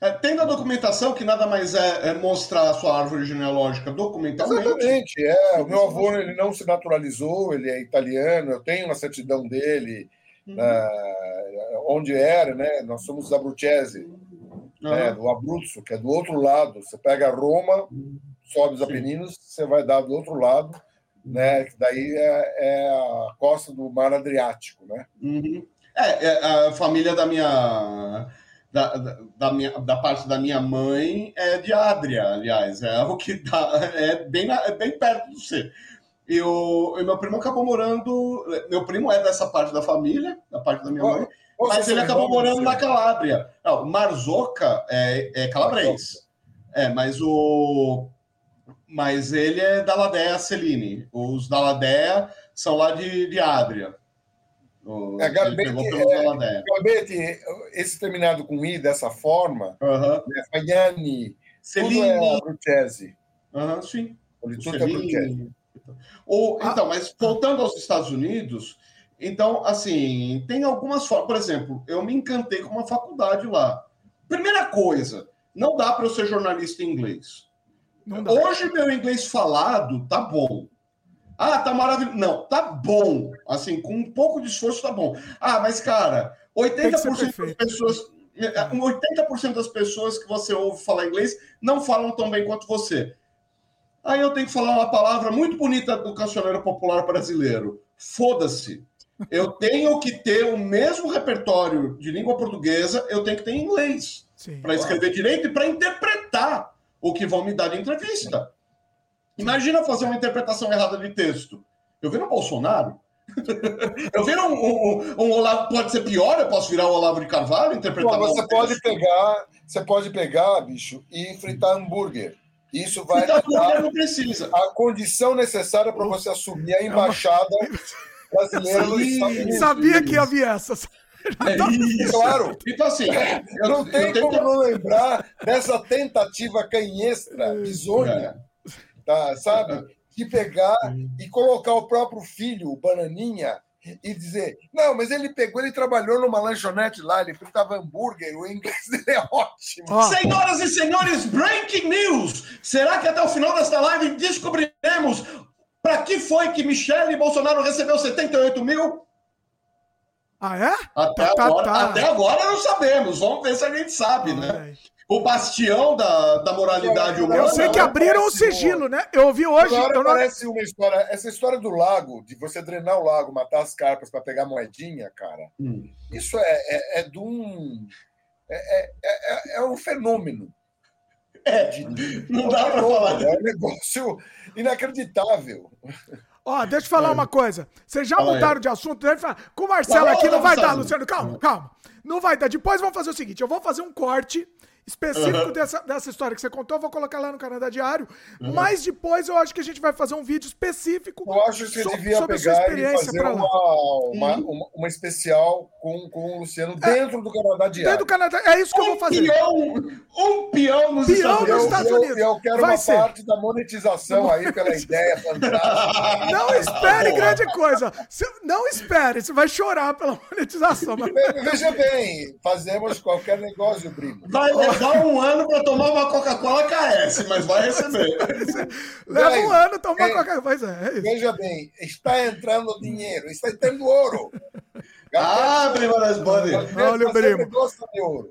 É, tendo a documentação, que nada mais é, é, mostrar a sua árvore genealógica documentalmente. Exatamente, é. O meu avô ele não se naturalizou, ele é italiano, eu tenho uma certidão dele, uhum. uh, onde era, né? Nós somos da Abruzzese, uhum. né? do Abruzzo, que é do outro lado. Você pega Roma, sobe os Apeninos, você vai dar do outro lado, né? Que daí é, é, a costa do Mar Adriático, né? Uhum. É, é, a família da minha da, da, minha, da parte da minha mãe é de Adria, aliás, é o que dá, é bem, é bem perto do C. E o, e meu primo acabou morando. Meu primo é dessa parte da família, da parte da minha mãe, mas ele acabou morando na Calábria. Não, Marzocca é, é calabrês. É, mas o. Mas ele é da Ladeia Celine. Os da Ladeia são lá de, de Adria. O, é, Gabete, é, Gabete, esse terminado com I dessa forma, uhum. né, Fagnani, tudo é Bruchese. Uhum, sim. Tudo é Bruchese. Ou, ah. Então, mas voltando aos Estados Unidos, então, assim, tem algumas formas. Por exemplo, eu me encantei com uma faculdade lá. Primeira coisa, não dá para eu ser jornalista em inglês. Hoje, meu inglês falado tá bom. Ah, tá maravilhoso. Não, tá bom. Assim, com um pouco de esforço tá bom. Ah, mas, cara, 80% das pessoas. 80% das pessoas que você ouve falar inglês não falam tão bem quanto você. Aí eu tenho que falar uma palavra muito bonita do cancioneiro popular brasileiro. Foda-se. Eu tenho que ter o mesmo repertório de língua portuguesa, eu tenho que ter inglês. Para escrever direito e para interpretar o que vão me dar de entrevista. Imagina fazer uma interpretação errada de texto. Eu vi no Bolsonaro. eu vi um, um, um, Olavo, pode ser pior, eu posso virar o Olavo de Carvalho, interpretar. Você pode pegar, você pode pegar, bicho, e fritar hambúrguer. Isso vai fritar hambúrguer não precisa. a condição necessária para você assumir a embaixada brasileira Unidos. Sabia que havia essas. É isso. Claro. Então, assim, eu, não tem como não lembrar dessa tentativa canhestra, bizonha, tá, sabe? De pegar e colocar o próprio filho, o Bananinha, e dizer: não, mas ele pegou, ele trabalhou numa lanchonete lá, ele fritava hambúrguer, o inglês dele é ótimo. Oh. Senhoras e senhores, breaking news! Será que até o final desta live descobriremos para que foi que Michele Bolsonaro recebeu 78 mil? Ah, é? Até, tá, agora, tá, tá. até agora não sabemos. Vamos ver se a gente sabe, né? o bastião da, da moralidade humana. Eu sei que abriram o sigilo, né? Eu ouvi hoje. Agora eu não... parece uma história. Essa história do lago, de você drenar o lago, matar as carpas para pegar moedinha, cara. Hum. Isso é, é, é de um. É, é, é, é um fenômeno. É, não dá para falar. É um negócio inacreditável. Ó, deixa eu falar é. uma coisa. Vocês já Fala mudaram de assunto? Com o Marcelo aqui não vai dar, Luciano. Calma, calma. Não vai dar. Depois vamos fazer o seguinte: eu vou fazer um corte específico uhum. dessa, dessa história que você contou, eu vou colocar lá no Canadá Diário. Uhum. Mas depois eu acho que a gente vai fazer um vídeo específico. Eu acho que você so, devia pegar e fazer uma, uma, uhum. uma, uma, especial com, com o Luciano é, dentro do Canadá Diário. Dentro do Canadá, é isso que um eu vou fazer. Peão, um peão nos peão Estados, nos Estados Unidos. Eu, eu, quero vai uma ser. parte da monetização aí pela ideia fantástica. Não espere grande coisa. Não espere, você vai chorar pela monetização. Mas... Veja bem, fazemos qualquer negócio, primo. Vai levar um ano para tomar uma Coca-Cola KS, mas vai receber. Leva um ano tomar Coca-Cola. Pois é, é Veja bem, está entrando dinheiro, está entrando ouro. Ah, primo das bodas. Olha o primo.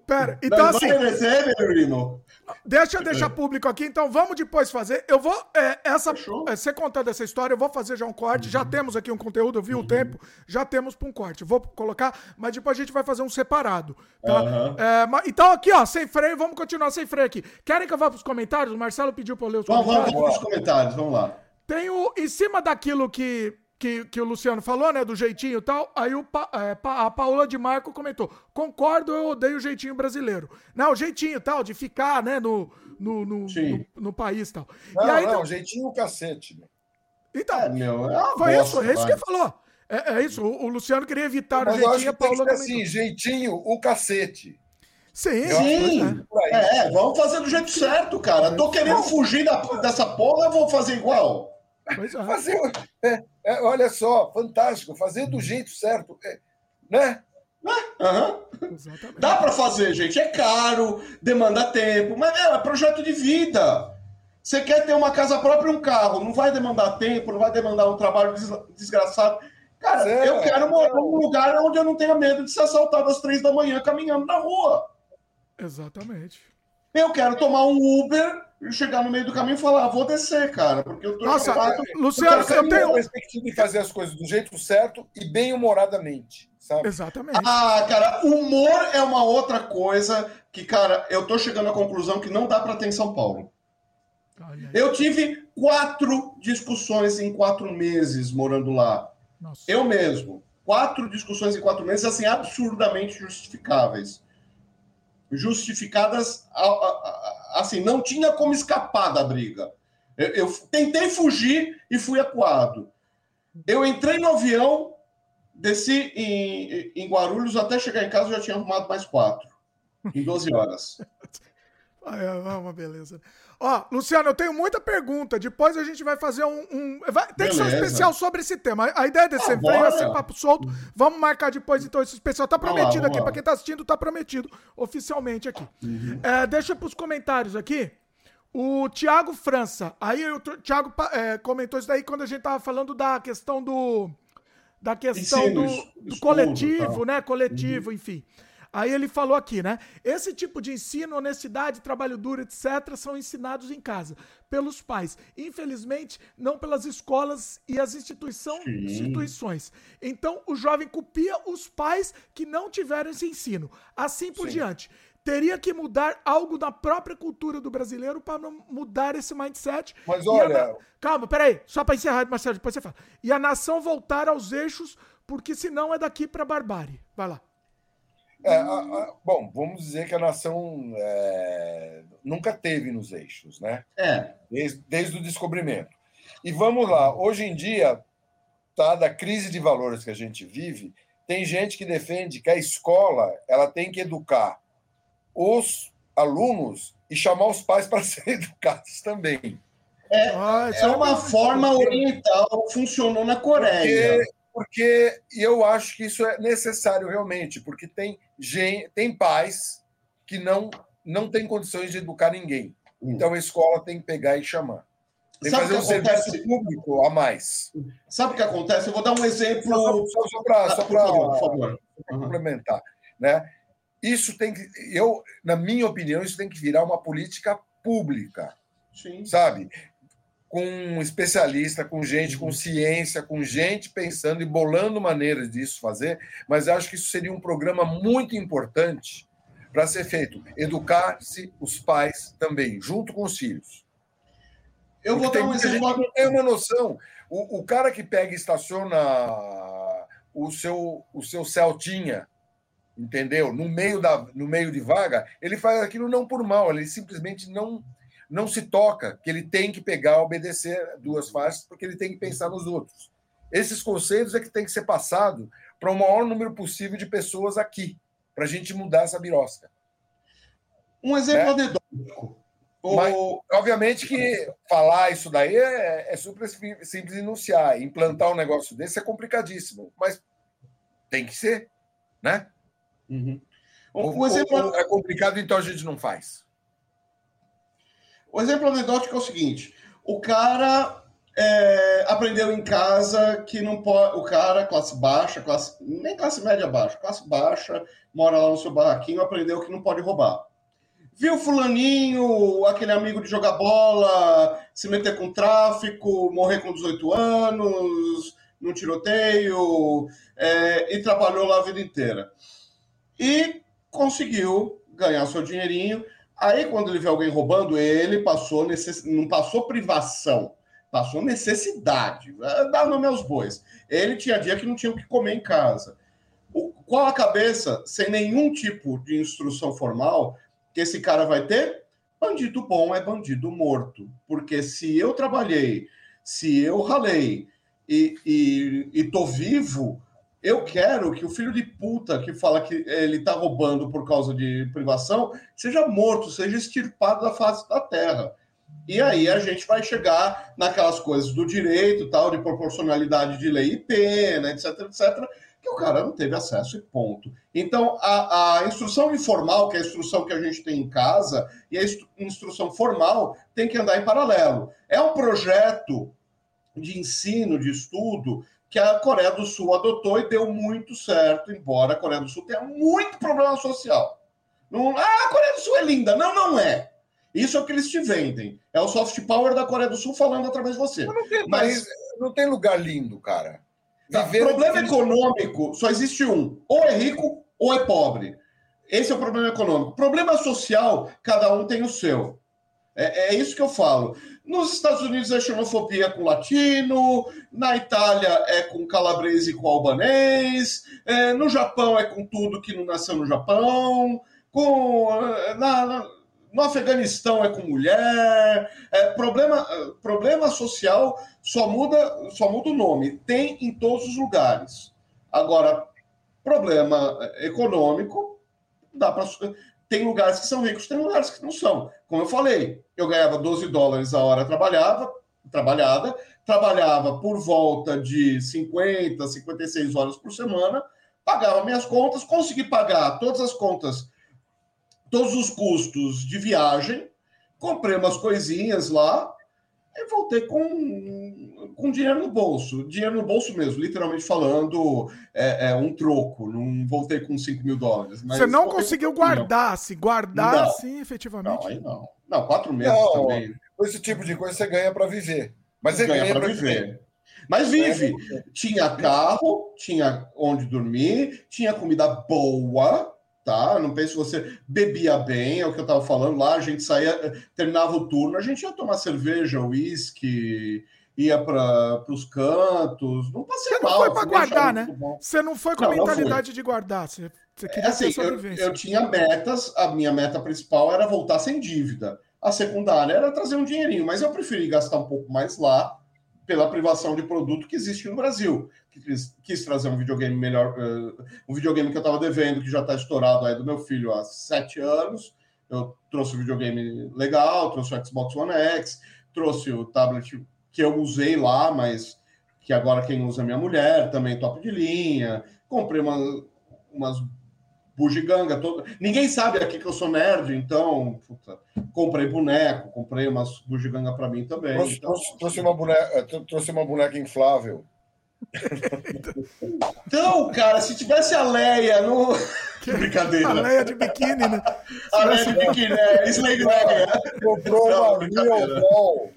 Pera, então assim. Recebe, primo. Deixa eu deixar público aqui, então vamos depois fazer. Eu vou, é, essa, é, você contando essa história, eu vou fazer já um corte. Já temos aqui um conteúdo, eu vi o tempo, já temos para um corte. Vou colocar, mas depois a gente vai fazer um separado. Tá? Uhum. É, então aqui, ó, sem freio, vamos continuar sem freio aqui. Querem que eu vá para os comentários? O Marcelo pediu para eu ler os vamos, comentários. Vamos para os comentários, vamos lá. Tem o, em cima daquilo que que, que o Luciano falou, né? Do jeitinho e tal. Aí o, é, a Paola de Marco comentou: concordo, eu odeio o jeitinho brasileiro. Não, o jeitinho tal, de ficar, né, no, no, no, no, no país tal. Não, e aí, não, então... jeitinho cacete, né? Então, é, meu, é foi isso, é isso que ele falou. É, é isso, o, o, Luciano queria evitar Mas o jeitinho, a Paula assim, jeitinho, o cacete. Sim, Sim. É, é, vamos fazer do jeito certo, cara. Tô querendo fugir da, dessa porra, eu vou fazer igual. É. Fazer, é, é, olha só, fantástico, fazer do jeito certo, é, né? Uhum. Dá para fazer, gente. É caro, demanda tempo, mas é, é projeto de vida. Você quer ter uma casa própria e um carro, não vai demandar tempo, não vai demandar um trabalho desgraçado. Cara, é, eu quero morar num lugar onde eu não tenha medo de ser assaltado às três da manhã caminhando na rua. Exatamente. Eu quero tomar um Uber e chegar no meio do caminho e falar, ah, vou descer, cara, porque eu tô Nossa, Luciano, eu tenho perspectiva de fazer as coisas do jeito certo e bem humoradamente, sabe? Exatamente. Ah, cara, humor é uma outra coisa que, cara, eu tô chegando à conclusão que não dá para ter em São Paulo. Eu tive quatro discussões em quatro meses morando lá. Nossa. Eu mesmo. Quatro discussões em quatro meses, assim, absurdamente justificáveis justificadas, assim, não tinha como escapar da briga. Eu, eu tentei fugir e fui acuado. Eu entrei no avião, desci em, em Guarulhos, até chegar em casa já tinha arrumado mais quatro, em 12 horas. É uma beleza. Ó, Luciano, eu tenho muita pergunta. Depois a gente vai fazer um. um... Vai... Tem que ser um especial sobre esse tema. A ideia desse ah, vai ser papo solto. Vamos marcar depois, então, esse especial. Tá prometido lá, aqui. Para quem tá assistindo, tá prometido oficialmente aqui. Uhum. É, deixa pros comentários aqui. O Thiago França. Aí o Thiago é, comentou isso daí quando a gente tava falando da questão do. Da questão do, do coletivo, né? Coletivo, uhum. enfim. Aí ele falou aqui, né? Esse tipo de ensino, honestidade, trabalho duro, etc., são ensinados em casa, pelos pais. Infelizmente, não pelas escolas e as instituição, instituições. Então, o jovem copia os pais que não tiveram esse ensino. Assim por Sim. diante. Teria que mudar algo na própria cultura do brasileiro para mudar esse mindset. Mas olha. A... Calma, peraí, só para encerrar, Marcelo, depois você fala. E a nação voltar aos eixos, porque senão é daqui para barbárie. Vai lá. É, a, a, bom, vamos dizer que a nação é, nunca teve nos eixos, né? É. Desde, desde o descobrimento. E vamos lá, hoje em dia, tá, da crise de valores que a gente vive, tem gente que defende que a escola ela tem que educar os alunos e chamar os pais para serem educados também. É, ah, é uma forma oriental, funcionou na Coreia. Porque, eu acho que isso é necessário realmente, porque tem, gente, tem pais que não, não têm condições de educar ninguém. Hum. Então a escola tem que pegar e chamar. Tem que fazer um acontece? serviço público a mais. Sabe o que acontece? Eu vou dar um exemplo. Só, só para ah, complementar. Né? Isso tem que. Eu, na minha opinião, isso tem que virar uma política pública. Sim. Sabe? Com um especialista, com gente com uhum. ciência, com gente pensando e bolando maneiras disso fazer, mas acho que isso seria um programa muito importante para ser feito. Educar-se os pais também, junto com os filhos. Eu Porque vou dar um exemplo. Gente não tem uma noção. O, o cara que pega e estaciona o seu, o seu Celtinha, entendeu? No meio, da, no meio de vaga, ele faz aquilo não por mal, ele simplesmente não não se toca que ele tem que pegar, obedecer duas faixas, porque ele tem que pensar nos outros. Esses conceitos é que tem que ser passado para o maior número possível de pessoas aqui, para a gente mudar essa birosca. Um exemplo né? anedótico. Mas, obviamente que falar isso daí é, é super simples enunciar. Implantar um negócio desse é complicadíssimo, mas tem que ser, né? Uhum. Um, um exemplo... É complicado, então a gente não faz. O exemplo anedótico é o seguinte: o cara é, aprendeu em casa que não pode. O cara, classe baixa, classe, nem classe média baixa, classe baixa, mora lá no seu barraquinho, aprendeu que não pode roubar. Viu fulaninho, aquele amigo de jogar bola, se meter com tráfico, morrer com 18 anos, num tiroteio, é, e trabalhou lá a vida inteira. E conseguiu ganhar seu dinheirinho Aí, quando ele vê alguém roubando, ele passou necess... não passou privação, passou necessidade. Dá nome aos bois. Ele tinha dia que não tinha o que comer em casa. O... Qual a cabeça, sem nenhum tipo de instrução formal, que esse cara vai ter? Bandido bom é bandido morto. Porque se eu trabalhei Se eu ralei e, e, vivo, eu quero que o filho de puta que fala que ele está roubando por causa de privação seja morto, seja extirpado da face da terra. E aí a gente vai chegar naquelas coisas do direito, tal, de proporcionalidade de lei e pena, etc, etc, que o cara não teve acesso e ponto. Então, a, a instrução informal, que é a instrução que a gente tem em casa, e a instrução formal tem que andar em paralelo. É um projeto de ensino, de estudo, que a Coreia do Sul adotou e deu muito certo, embora a Coreia do Sul tenha muito problema social. Não, ah, a Coreia do Sul é linda. Não, não é. Isso é o que eles te vendem. É o soft power da Coreia do Sul falando através de você. Não tem, mas não tem lugar lindo, cara. Tá, problema econômico só existe um: ou é rico ou é pobre. Esse é o problema econômico. Problema social, cada um tem o seu. É, é isso que eu falo. Nos Estados Unidos é xenofobia com latino, na Itália é com calabrese e com albanês, é, no Japão é com tudo que não nasceu no Japão, com, na, na, no Afeganistão é com mulher. É, problema, problema social só muda, só muda o nome. Tem em todos os lugares. Agora, problema econômico, dá para tem lugares que são ricos, tem lugares que não são. Como eu falei, eu ganhava 12 dólares a hora trabalhava, trabalhada, trabalhava por volta de 50, 56 horas por semana, pagava minhas contas, consegui pagar todas as contas, todos os custos de viagem, comprei umas coisinhas lá, e voltei com, com dinheiro no bolso. Dinheiro no bolso mesmo, literalmente falando, é, é um troco. Não voltei com 5 mil dólares. Você não conseguiu guardar, se guardar não. assim, efetivamente? Não, aí não. Não, quatro meses não, também. Esse tipo de coisa você ganha para viver. Mas você ganha, ganha para viver. viver. Mas vive. Tinha carro, tinha onde dormir, tinha comida boa, tá? Não pense você bebia bem, é o que eu estava falando lá. A gente saía, terminava o turno, a gente ia tomar cerveja, uísque, ia para os cantos. Não passei Você não foi para guardar, né? Você não foi com a mentalidade de guardar. Você, você queria é assim, eu, eu tinha metas, a minha meta principal era voltar sem dívida. A secundária era trazer um dinheirinho, mas eu preferi gastar um pouco mais lá pela privação de produto que existe no Brasil. Quis, quis trazer um videogame melhor, uh, um videogame que eu estava devendo, que já está estourado aí do meu filho há sete anos. Eu trouxe o um videogame legal, trouxe o Xbox One X, trouxe o tablet que eu usei lá, mas que agora quem usa é minha mulher, também top de linha. Comprei uma, umas bugiganga toda. Ninguém sabe aqui que eu sou nerd, então puta, comprei boneco, comprei umas bugiganga para mim também. Trouxe, então. trouxe, trouxe, uma boneca, eh, trouxe uma boneca inflável. Então, cara, se tivesse a Leia no. Que brincadeira. A Leia de biquíni, né? A Leia de biquíni, é. Slave Leia. Comprou uma Real Doll.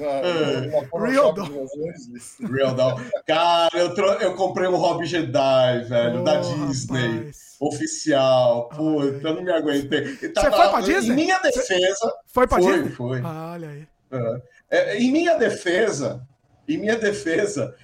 É. Real Doll. Real Doll. Cara, eu, tro... eu comprei um Hobby Jedi, velho, oh, da Disney. Rapaz oficial. Puta, eu não me aguentei. Você foi pra Disney? Em minha defesa. Foi pra foi, Disney? Foi. Ah, olha aí. É, em minha defesa, em minha defesa,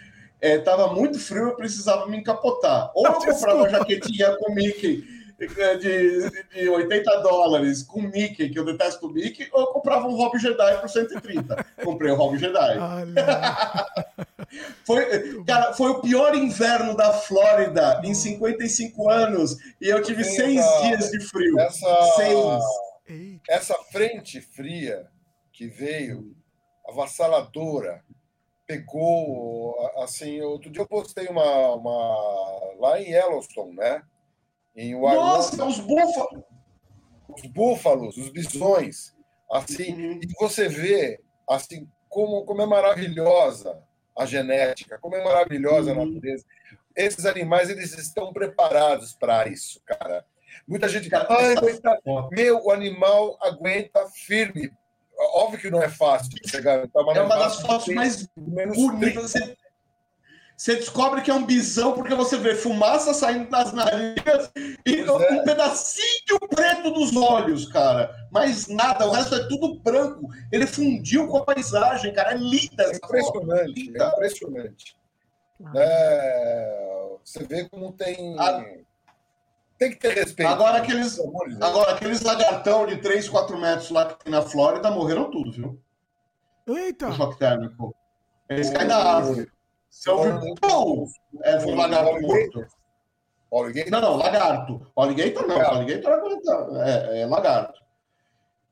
é, tava muito frio, eu precisava me encapotar. Ou eu comprava uma jaquetinha com Mickey é, de, de 80 dólares com Mickey, que eu detesto o Mickey, ou eu comprava um Hobby Jedi por 130. Comprei o Hobby Jedi. foi, cara, foi o pior inverno da Flórida em 55 anos e eu tive Sim, seis dias de frio. Essa, seis. Essa frente fria que veio, avassaladora, pegou, assim, outro dia eu postei uma, uma lá em Yellowstone, né? Em Nossa, os búfalos! Os búfalos, os bisões. Assim, uhum. e você vê assim como, como é maravilhosa a genética, como é maravilhosa a uhum. natureza. Esses animais eles estão preparados para isso, cara. Muita gente fala, ah, meu, o animal aguenta firme. Óbvio que não é fácil chegar. Tá, é uma das fotos mais bonitas. Você descobre que é um bisão porque você vê fumaça saindo das narinas e um é. pedacinho preto dos olhos, cara. Mas nada, o resto é tudo branco. Ele fundiu com a paisagem, cara. É linda. É impressionante, é impressionante. É, você vê como tem. A... Tem que ter respeito. Agora aqueles, agora, aqueles lagartão de 3, 4 metros lá que tem na Flórida morreram tudo, viu? Eita! O choque térmico. Eles caem da árvore. Você ouviu? Pum! É, foi um lagarto morto. Alligator? Não, não, lagarto. O alligator não. O alligator aguenta. É, é lagarto.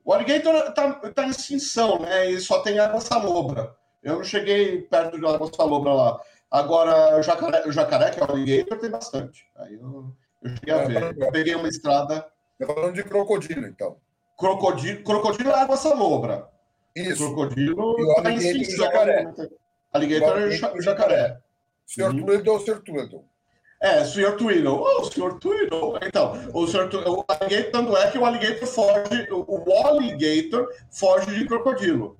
O alligator está tá em extinção, né? E só tem água salobra. Eu não cheguei perto de água salobra lá. Agora, o jacaré, o jacaré, que é o alligator, tem bastante. Aí eu, eu cheguei a É, ver. Eu peguei uma estrada. Tá falando de crocodilo, então. Crocodilo, crocodilo é água salobra. Isso. Crocodilo E o tá em extinção. jacaré. Alligator e o ja- o jacaré. Sr. Uhum. Tweedle ou Sr. Tweedle? É, Sr. Tweedle. Oh, Sr. Tweedle. Então, o, Sr. O alligator, tanto é que o alligator foge, o, alligator foge de crocodilo.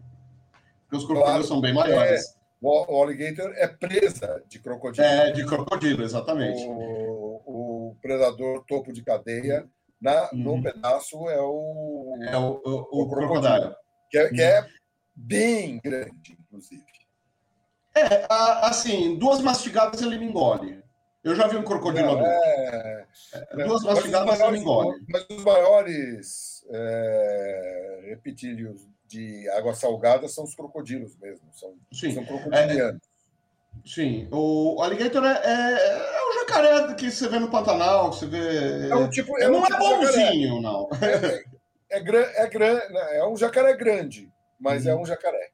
Porque os crocodilos Claro. são bem maiores. O, o alligator é presa de crocodilo. É, de crocodilo, exatamente. O, o predador topo de cadeia, na, Uhum. no pedaço, é o, É o, o, o O crocodilo. que, é, que é bem grande, inclusive. É, a- assim, duas mastigadas ele me engole. Eu já vi um crocodilo Não, é, Duas mas os mastigadas ele me engole. mas os maiores é, de água salgada são os crocodilos mesmo. São, Sim. são crocodilianos. Sim, o alligator é, é, é o jacaré que você vê no Pantanal, que você vê. É um tipo, Ele um não é tipo jacaré. bonzinho, não. É, é, gran- né, é um jacaré grande, mas Uhum. é um jacaré.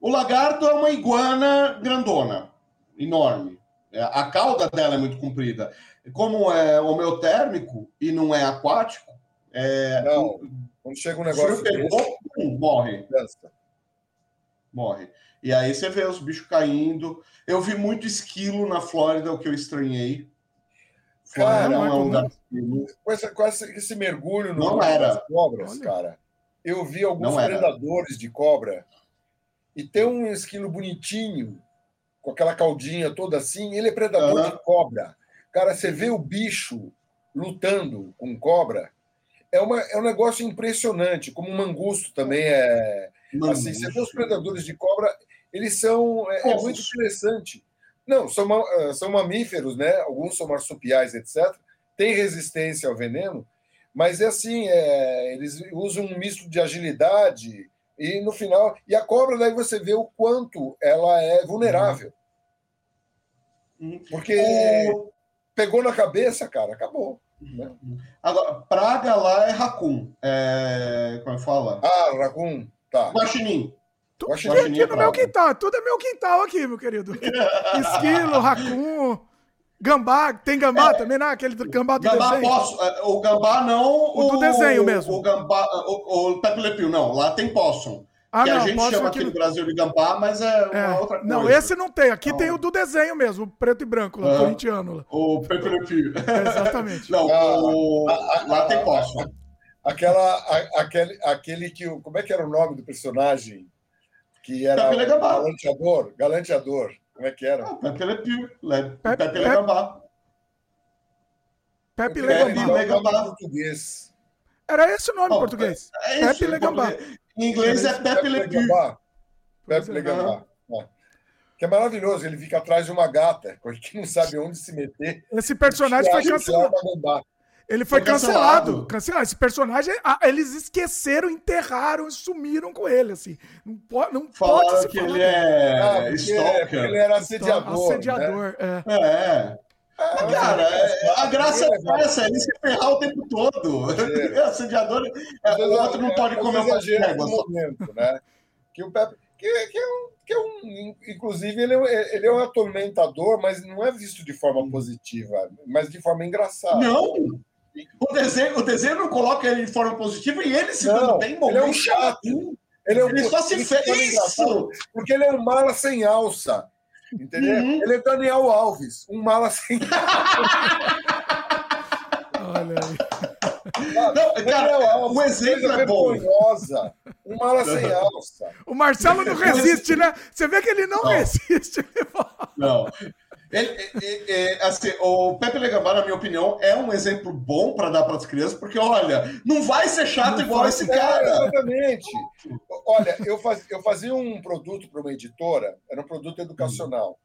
O lagarto é uma iguana grandona, enorme. É, A cauda dela é muito comprida. Como é homeotérmico e não é aquático, é, Não, quando chega um negócio pegou, pum, morre. Morre. E aí você vê os bichos caindo. Eu vi muito esquilo na Flórida, o que eu estranhei. Flórida Cara, não é um lugar de esquilo. com, essa- com esse, esse mergulho no Não era. das cobras, cara, eu vi alguns Não era. predadores de cobra e tem um esquilo bonitinho, com aquela caudinha toda assim, ele é predador Aham. de cobra. Cara, você vê o bicho lutando com cobra, é, uma, é um negócio impressionante, como o mangusto também é. Assim, você vê os predadores de cobra, eles são. É, é muito interessante. Não, são, ah, são mamíferos, né? Alguns são marsupiais, etc. Tem resistência ao veneno, mas é assim, é, eles usam um misto de agilidade e no final. E a cobra, daí você vê o quanto ela é vulnerável. Uhum. Porque O- pegou na cabeça, cara, acabou. Agora, praga lá é raccoon. É... Como é que fala? Ah, Raccoon, tá. Guaxinim. Tudo aqui, nem no meu quintal, tudo é meu quintal aqui, meu querido. Esquilo, racun, gambá, tem gambá também, né? Aquele gambá do Gambá desenho. posso. é, O gambá não. O do desenho mesmo. O gambá. O, o Pepe Le Pew, não. Lá tem possum. Ah, que a não, gente posso chama aqui. no Brasil de gambá, mas é uma É. outra coisa. Não, esse não tem. Aqui Não. tem o do desenho mesmo, o preto e branco, lá, Ah. corintiano. O Pepe Le Pew. Exatamente. Não, Ah, o... lá tem possum. Aquela, a- aquele, aquele que. o- Como é que era o nome do personagem? Que era o galanteador. Galanteador. Como é que era? Ah, Pepe Le Pew. Le... Pepe- Pepe Le Pepe- Gambá. Pepe Legambá. lembrar o Legambá. nome em português. Era esse o nome em português. É Pepe Le em Gambá. Em inglês é Pepe Le Pew. Gambá. Pepe é. Le Gambá. É. Que é maravilhoso. Ele fica atrás de uma gata, que não sabe onde se meter. Esse personagem foi é cancelado. Ele foi Foi cancelado. cancelado. Cancelado. Esse personagem, ah, eles esqueceram, enterraram e sumiram com ele, assim. Não pode, não pode se que falar ele dele. é Ah, stalker. ele era assediador. Né? Assediador, é. É. Ah, Cara, é- a graça é é essa, ele se ferrar o tempo todo. É. É assediador. é, o outro não pode é comer uma só. momento, né? Que o Pepe, que, que é um, que é um, inclusive ele é, ele é um atormentador, mas não é visto de forma positiva, mas de forma engraçada. Não! O desenho, o desenho não coloca ele de forma positiva e ele se Não, dando bem ele é um chato. Ele, é um, Ele só se fez engraçado, isso! Porque ele é um mala sem alça. Entendeu? Uhum. Ele é Daniel Alves, um mala sem Olha aí. Não, cara, Alves, o exemplo é bom. vergonhosa. Um mala sem alça. O Marcelo não resiste, né? Você vê que ele não, Não. resiste. Não. Ele, é- é- assim, o Pepe Legambá, na minha opinião, é um exemplo bom para dar para as crianças, porque, olha, não vai ser chato Não igual esse É, cara. exatamente. Olha, eu, faz, eu fazia um produto para uma editora, era um produto educacional.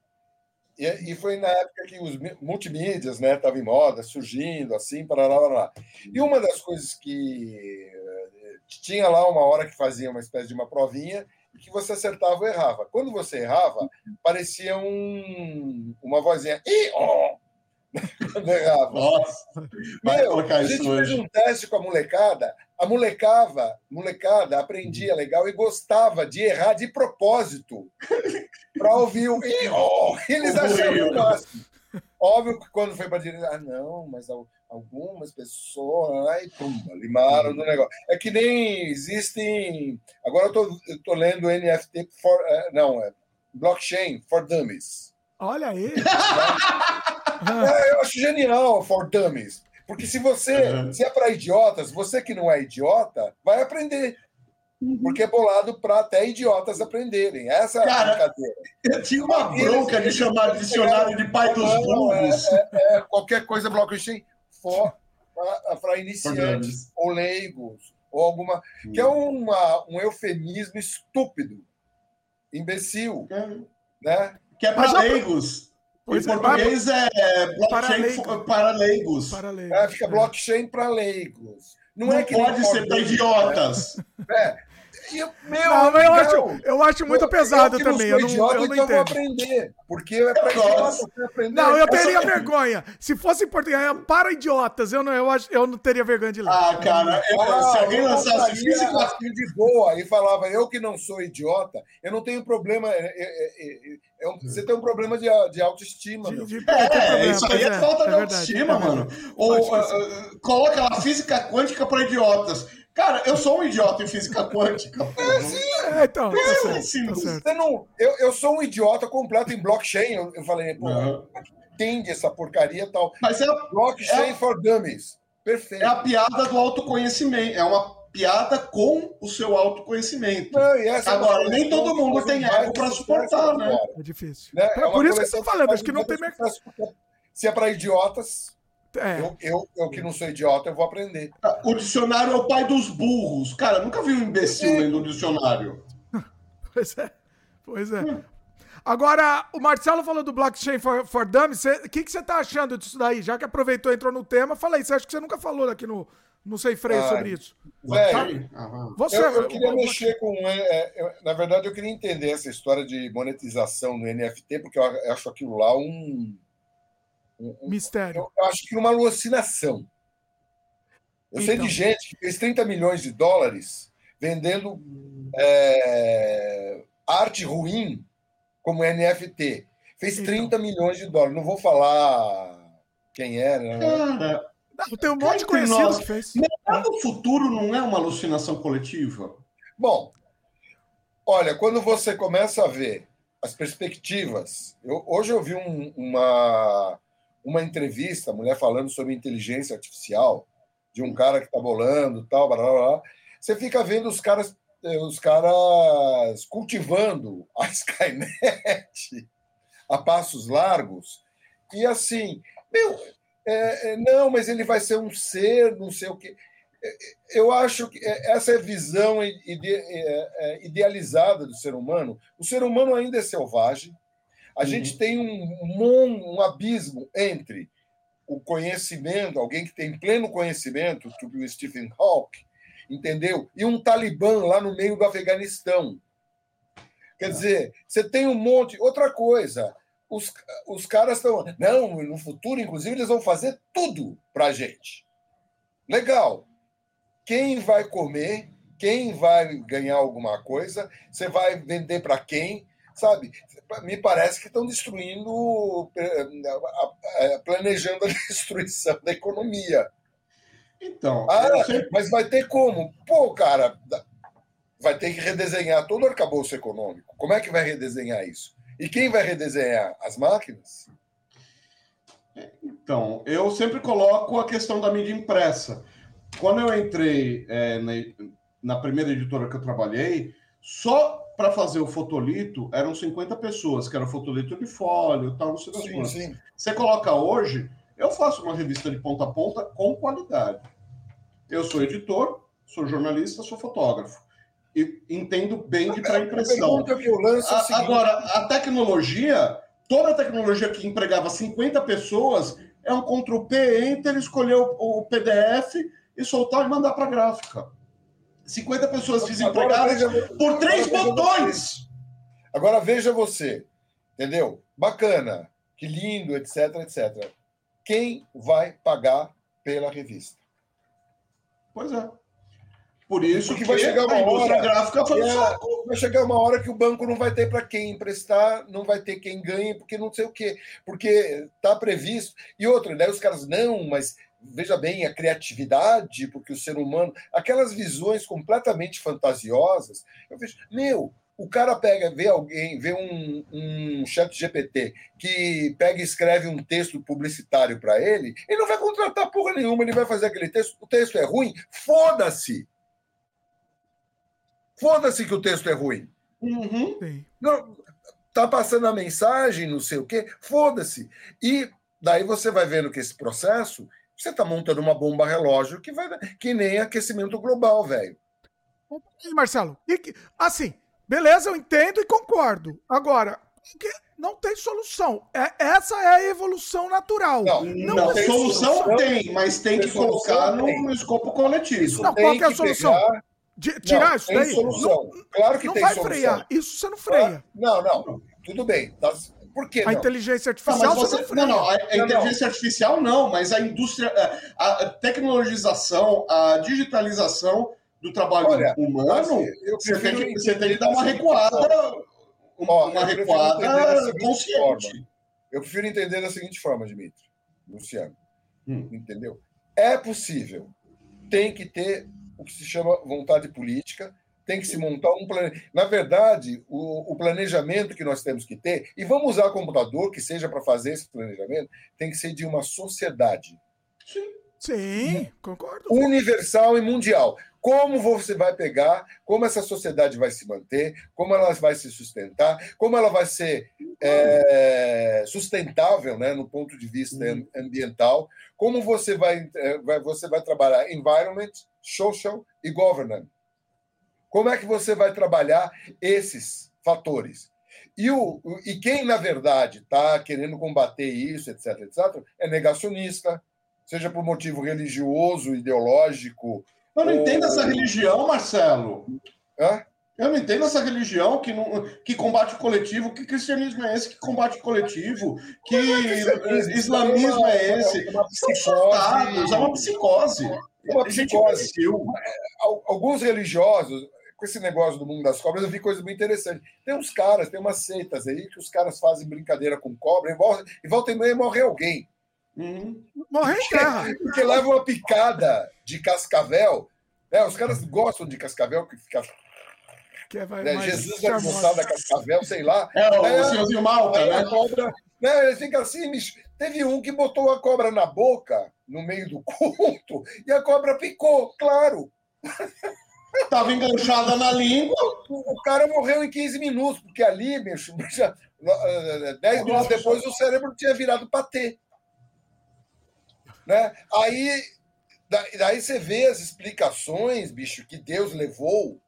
E, e foi na época que os multimídias né, estavam em moda, surgindo, assim, para lá, lá, lá. E uma das coisas que eh, tinha lá uma hora que fazia uma espécie de uma provinha que você acertava ou errava. Quando você errava, parecia um, uma vozinha. Ih, oh! Quando errava. Nossa, vai Meu, colocar a isso gente fez hoje. um teste com a molecada. A molecava, molecada aprendia legal e gostava de errar de propósito para ouvir o "Ih, oh!" Eles achavam o máximo. Óbvio que quando foi para direita, ah, não, mas al- algumas pessoas, aí, pum, limaram do negócio. É que nem existem. Agora eu tô, eu tô lendo NFT for. eh, Não, é blockchain for dummies. Olha aí. Ah, É, eu acho genial for dummies. Porque se você Uhum. se é para idiotas, você que não é idiota, vai aprender. Porque é bolado para até idiotas aprenderem. Essa é a Cara, brincadeira. Eu tinha uma bronca de chamar dicionário de pai dos burros. É, é, é, qualquer coisa blockchain for para iniciantes ou leigos ou alguma que é uma, um eufemismo estúpido, imbecil, né? Que é para já- leigos. Pois em é, português é Para blockchain leigos. for- para leigos. para ler. É, fica blockchain para leigos. Não, Não, é que pode for ser para idiotas. né? E, eu- meu, Não, mas eu legal. acho, eu acho muito pesado que também. Não Eu não, idiota, eu não então eu vou entendo. aprender. Porque é para Eu gosto. idiota pra aprender. Não, eu Eu teria vergonha. Se fosse em português, é para idiotas, eu não, eu, acho, eu não teria vergonha de ler. Ah, cara, eu- Ah, se alguém eu lançasse física. assim de boa e falava, eu que não sou idiota, eu não tenho problema. é- é- é- é- é um- você tem um problema de, de autoestima, De- meu. de- É, isso aí pois é, falta de é autoestima, é verdade. mano. Ou que ah, coloca lá física quântica para idiotas. Cara, eu sou um idiota em física quântica. pô. É, então, tá É, certo, sim, tá certo. Você não, eu, eu sou um idiota completo em blockchain. Eu, eu falei, pô, Não. entende essa porcaria e tal. Mas é, Blockchain É- for dummies. Perfeito. é a piada do autoconhecimento. É uma piada com o seu autoconhecimento. Não, e essa é Agora, nem todo mundo tem ego pra sucesso suportar, né? agora, É difícil. né? É É por isso que eu tô falando, acho que não tem mercado. Se é para idiotas, É, eu, eu, eu que não sou idiota, eu vou aprender. O dicionário é o pai dos burros. Cara, nunca vi um imbecil lendo um dicionário. pois é. Pois é. Agora, o Marcelo falou do blockchain for, for dummies. O que, que você tá achando disso daí? Já que aproveitou e entrou no tema, fala aí. Você acha que você nunca falou aqui no, no Sem Freio Ah, sobre isso? Velho, Ah, vá. Você, Eu, eu queria o- o- mexer com. é, é, eu- na verdade, eu queria entender essa história de monetização no NFT, porque eu acho aquilo lá um. Mistério. eu, eu acho que uma alucinação. Eu sei Então. de gente que fez 30 milhões de dólares vendendo é, arte ruim como NFT. Fez Então. 30 milhões de dólares. Não vou falar quem era. né? Cara, Não, tem um monte de conhecidos nós. que fez. mercado do futuro não é uma alucinação coletiva? Bom, olha, quando você começa a ver as perspectivas, eu- hoje eu vi um- uma, uma entrevista, a mulher falando sobre inteligência artificial, de um cara que está bolando, tal, blá, blá, blá. Você fica vendo os caras, eh, os caras cultivando a Skynet a passos largos e assim, meu, é, é, não, mas ele vai ser um ser, não sei o quê eu acho que essa é a visão ide- é, é, idealizada do ser humano. O ser humano ainda é selvagem. A Uhum. gente tem um, mon- um abismo entre o conhecimento, alguém que tem pleno conhecimento, tipo o Stephen Hawking, entendeu? E um talibã lá no meio do Afeganistão. Quer dizer, você tem um monte. Outra coisa, os, os caras estão. Não, no futuro, inclusive, eles vão fazer tudo para a gente. Legal. Quem vai comer? Quem vai ganhar alguma coisa? Você vai vender para quem? Sabe? Me parece que estão destruindo, eh, planejando a destruição da economia. Então, Ah, sempre- mas vai ter como? Pô, cara, vai ter que redesenhar todo o arcabouço econômico. Como é que vai redesenhar isso? E quem vai redesenhar? As máquinas? Então, eu sempre coloco a questão da mídia impressa. Quando eu entrei é, na, na primeira editora que eu trabalhei, só para fazer o fotolito eram 50 pessoas, que era o fotolito de folha, tal, não sei das Sim, sim. Você coloca hoje, eu faço uma revista de ponta a ponta com qualidade. Eu sou editor, sou jornalista, sou fotógrafo. E entendo bem de A pré-impressão. pergunta que eu lanço é o A- seguinte, Agora, a tecnologia, toda a tecnologia que empregava 50 pessoas é um Ctrl P, Enter, escolher o, o PDF e soltar e mandar para a gráfica. 50 pessoas desempregadas por três botões. Agora veja você, entendeu? Bacana, que lindo, etc, etc. Quem vai pagar pela revista? Pois é. Por isso Porque que vai chegar uma hora gráfica foi é, vai chegar uma hora que o banco não vai ter para quem emprestar, não vai ter quem ganhe, porque não sei o quê, porque está previsto. E outra, daí os caras não, mas veja bem a criatividade, porque o ser humano, aquelas visões completamente fantasiosas, eu vejo, meu, o cara pega, vê alguém, vê um, um chat GPT que pega e escreve um texto publicitário para ele, ele não vai contratar porra nenhuma, ele vai fazer aquele texto, o texto é ruim, foda-se! Foda-se que o texto é ruim. Uhum. Não, tá passando a mensagem, não sei o quê, foda-se. E daí você vai vendo que esse processo, você está montando uma bomba relógio que vai que nem aquecimento global, velho. Marcelo, assim, beleza, eu entendo e concordo. Agora, não tem solução. É, essa é a evolução natural. Não, não, não tem solução, solução, tem, mas tem, tem que colocar no, no, escopo coletivo. Isso não, qual é a solução? Pegar de, tirar não, isso daí? Solução. Não, claro que não tem vai solução. frear. Isso você não freia. Não, não. Tudo bem. Tá... Por que a não? inteligência artificial. Não, você, não, não, a, a inteligência artificial não, mas a indústria, a, a tecnologização, a digitalização do trabalho Olha, humano, assim, você, tem que, você tem que dar uma recuada, uma, uma recuada consciente. Forma. Eu prefiro entender da seguinte forma, Dimitri, Luciano. Hum. Entendeu? É possível. Tem que ter o que se chama vontade política, tem que se montar um planejamento. Na verdade, o, o, planejamento que nós temos que ter, e vamos usar computador que seja para fazer esse planejamento, tem que ser de uma sociedade. Sim, Sim concordo. Universal e mundial. Como você vai pegar, como essa sociedade vai se manter, como ela vai se sustentar, como ela vai ser é, sustentável né, no ponto de vista uhum. ambiental, como você vai, é, vai, você vai trabalhar environment, social e governance. Como é que você vai trabalhar esses fatores? E, o, e quem, na verdade, está querendo combater isso, etc., etc., é negacionista, seja por motivo religioso, ideológico. Eu não ou... entendo essa religião, Marcelo. Hã? Eu não entendo essa religião que, não, que combate o coletivo. Que cristianismo é esse que combate o coletivo? Que é islamismo é esse? É uma psicose. É uma psicose. É uma psicose. Alguns religiosos, esse negócio do mundo das cobras, eu vi coisa muito interessante. Tem uns caras, tem umas seitas aí que os caras fazem brincadeira com cobra e volta e, volta e meia morre alguém. Hum. Morre em terra. Porque leva uma picada de cascavel. É, os caras gostam de cascavel que fica que é né? Jesus vai voltar da Cascavel, sei lá. É, o, é, o senhorzinho Malta, né? A cobra, né? Ele fica assim, teve um que botou a cobra na boca, no meio do culto, e a cobra picou, claro. Estava enganchada na língua. O cara morreu em 15 minutos, porque ali, bicho, 10 minutos depois o cérebro tinha virado patê. Né? Aí, daí você vê as explicações, bicho, que Deus levou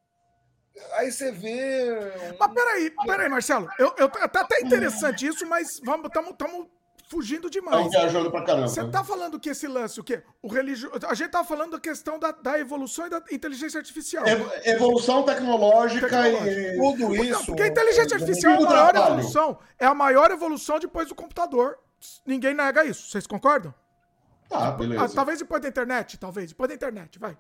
Aí você vê. Mas peraí, peraí, Marcelo. Eu, eu, tá até interessante isso, mas vamos, estamos fugindo demais. Estamos viajando pra caramba. Você tá falando que esse lance, o quê? O religio... A gente tá falando da questão da, da evolução e da inteligência artificial. evolução tecnológica, tecnológica, e tudo isso. porque a inteligência artificial é a maior trabalho. evolução. É a maior evolução depois do computador. Ninguém nega isso. Vocês concordam? Tá, beleza. Ah, talvez depois da internet, talvez. Depois da internet, vai.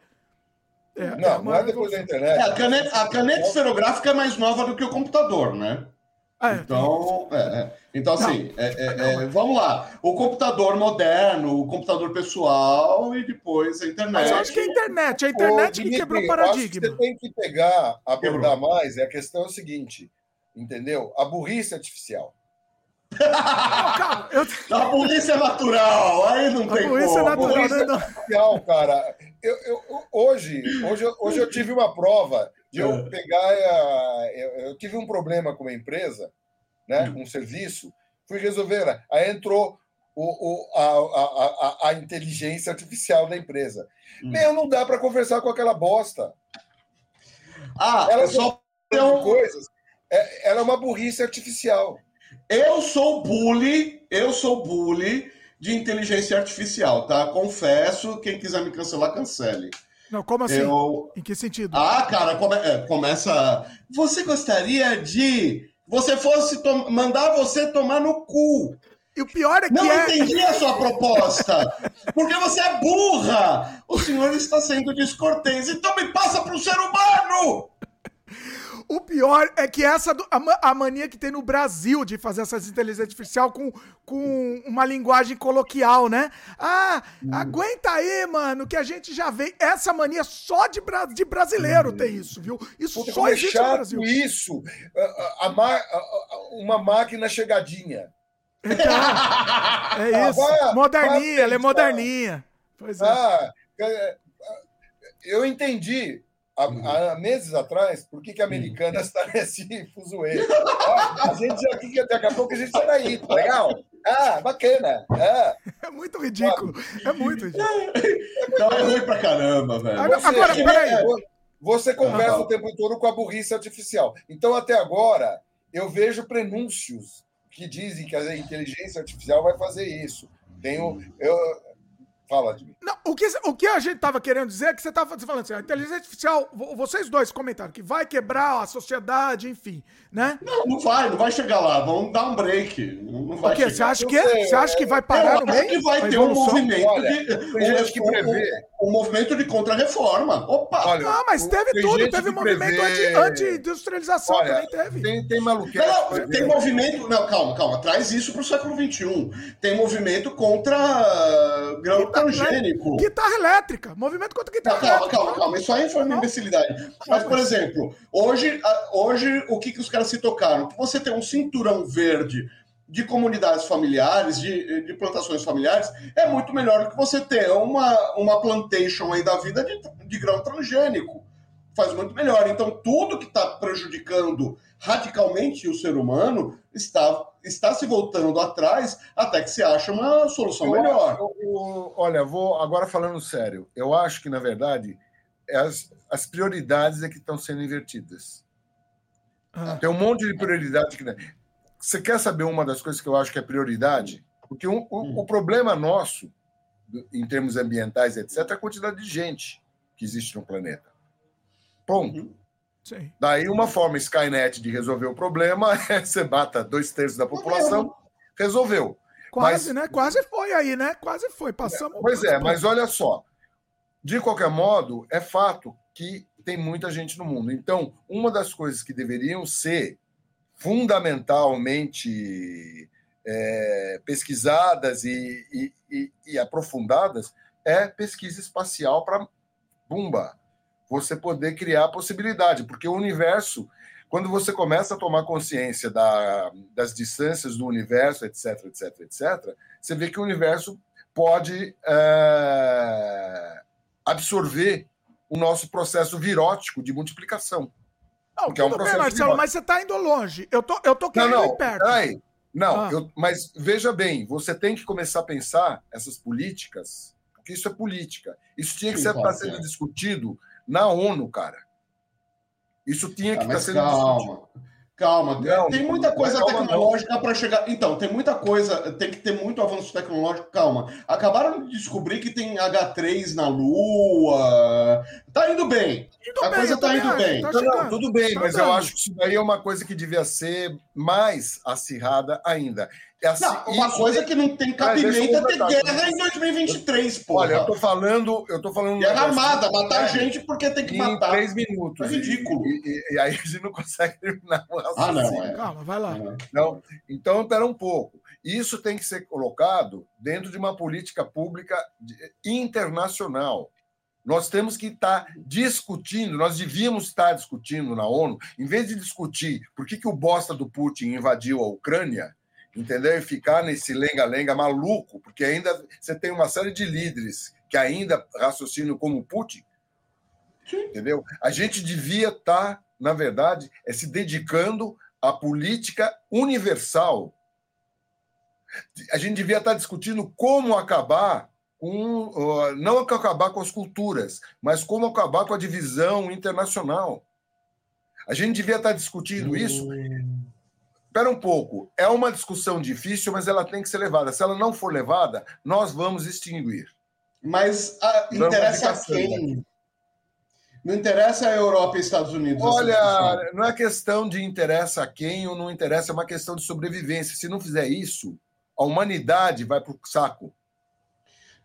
É, não, é não é depois da internet. É, a, caneta, a caneta esferográfica é mais nova do que o computador, né? É, então, é, então assim, vamos lá. O computador moderno, o computador pessoal e depois a internet. Mas eu acho que a internet, a internet que quebrou o paradigma. Que você tem que pegar, abordar Quebrou. mais, é a questão é o seguinte, entendeu? A burrice artificial. Não, eu... A polícia natural, aí não a tem polícia como. Natural, polícia né? artificial, cara. Eu, eu, hoje, hoje, hoje eu tive uma prova de eu é. pegar. Eu, eu tive um problema com uma empresa, né, hum. um serviço, fui resolver. Aí entrou o, o, a, a, a, inteligência artificial da empresa. Hum. Meu, não dá para conversar com aquela bosta. Ah, ela só tem um... coisas. É, ela é uma burrice artificial. Eu sou bully, eu sou bully de inteligência artificial, tá? Confesso, quem quiser me cancelar, cancele. Não, como assim? Eu... Em que sentido? Ah, cara, come... é, começa. Você gostaria de. Você fosse to... mandar você tomar no cu. E o pior é que. Não é... entendi a sua proposta. Porque você é burra. O senhor está sendo descortês. Então me passa para o ser humano. O pior é que essa do, a, a, mania que tem no Brasil de fazer essas inteligência artificial com, com uma linguagem coloquial, né? Ah, hum. aguenta aí, mano, que a gente já vê. Essa mania só de, de brasileiro hum. tem isso, viu? Isso Puta, só é existe no Brasil. Isso, a, a, uma máquina chegadinha. Então, é ah, isso. Vai, moderninha, vai, ela é moderninha. Pois é. Ah, é, eu entendi há, uhum. há, meses atrás, por que, que a americana está nesse fuzuê? a gente aqui, daqui a pouco a gente sai daí, tá legal? Ah, bacana. Ah. É muito ridículo. É muito ridículo. Não, é ruim pra caramba, velho. Você, agora, peraí. Você conversa ah, o tempo todo com a burrice artificial. Então, até agora, eu vejo prenúncios que dizem que a inteligência artificial vai fazer isso. Tenho, eu, Fala de mim. Não, o, que, o que a gente estava querendo dizer é que você estava falando assim, a inteligência artificial, vocês dois comentaram que vai quebrar a sociedade, enfim, né? Não, não vai, não vai chegar lá, vamos dar um break. Não vai o quê? Você acha, que, você acha que vai parar no meio? que vai ter um movimento Olha, de... Tem gente que prevê... Um, um movimento de contra-reforma. Opa! Olha, ah, mas teve tudo, teve movimento prevê... anti-industrialização, anti também teve. Tem, tem maluquice. Não, não, tem movimento... Não, calma, calma, traz isso para o século XXI. Tem movimento contra grão transgênico. Guitarra elétrica. Movimento contra guitarra elétrica. Calma, calma, calma. Isso aí foi uma imbecilidade. Mas, por exemplo, hoje, hoje o que, que os caras se tocaram? Que você tem um cinturão verde de comunidades familiares, de, de plantações familiares, é muito melhor do que você ter uma, uma plantation aí da vida de, de grão transgênico. Faz muito melhor. Então, tudo que está prejudicando radicalmente o ser humano está, está se voltando atrás até que se acha uma solução eu melhor. Acho, eu, olha, vou agora falando sério. Eu acho que, na verdade, as, as prioridades é que estão sendo invertidas. Ah. Tem um monte de prioridade que. Você quer saber uma das coisas que eu acho que é prioridade? Porque um, hum. o problema nosso, em termos ambientais, etc., é a quantidade de gente que existe no planeta. Ponto. Uhum. Sim. Daí, uma forma Skynet de resolver o problema é você bata dois terços da população, resolveu. Quase, mas... né? Quase foi aí, né? Quase foi. Passamos. Pois é, mas olha só. De qualquer modo, é fato que tem muita gente no mundo. Então, uma das coisas que deveriam ser fundamentalmente é, pesquisadas e, e, e, e aprofundadas é pesquisa espacial para Bumba você poder criar possibilidade, porque o universo, quando você começa a tomar consciência da, das distâncias do universo, etc, etc, etc, você vê que o universo pode é, absorver o nosso processo virótico de multiplicação. Não, que é um processo Marcelo, mas você está indo longe. Eu tô, eu tô querendo não, não, ir perto. Peraí. Não, ah. eu, mas veja bem, você tem que começar a pensar essas políticas, porque isso é política. Isso tinha que estar sendo discutido na ONU, cara. Isso tinha que estar ah, tá sendo calma. discutido. Calma, não, tem muita coisa tecnológica para chegar. Então, tem muita coisa, tem que ter muito avanço tecnológico. Calma. Acabaram de descobrir que tem H3 na Lua. Tá indo bem. a bem, coisa tá indo bem. Tá não, tudo bem, tá mas eu acho que isso daí é uma coisa que devia ser mais acirrada ainda. É assim, não, uma coisa que não tem cabimento é ter guerra em 2023, pô. Olha, eu tô falando. Eu tô falando guerra armada, matar gente porque tem que matar. Três minutos. É ridículo. E, e, e, aí a gente não consegue terminar o Ah, não. É. Calma, vai lá. Então, então, espera um pouco. Isso tem que ser colocado dentro de uma política pública internacional. Nós temos que estar discutindo, nós devíamos estar discutindo na ONU, em vez de discutir por que, que o bosta do Putin invadiu a Ucrânia, entendeu? E ficar nesse lenga-lenga maluco, porque ainda você tem uma série de líderes que ainda raciocinam como Putin, entendeu? A gente devia estar, na verdade, é se dedicando à política universal. A gente devia estar discutindo como acabar com, não acabar com as culturas, mas como acabar com a divisão internacional. A gente devia estar discutindo isso. Espera um pouco. É uma discussão difícil, mas ela tem que ser levada. Se ela não for levada, nós vamos extinguir. Mas a, ah, interessa a quem? Não interessa a Europa e Estados Unidos. Olha, não é questão de interessa a quem ou não interessa, é uma questão de sobrevivência. Se não fizer isso, a humanidade vai para o saco.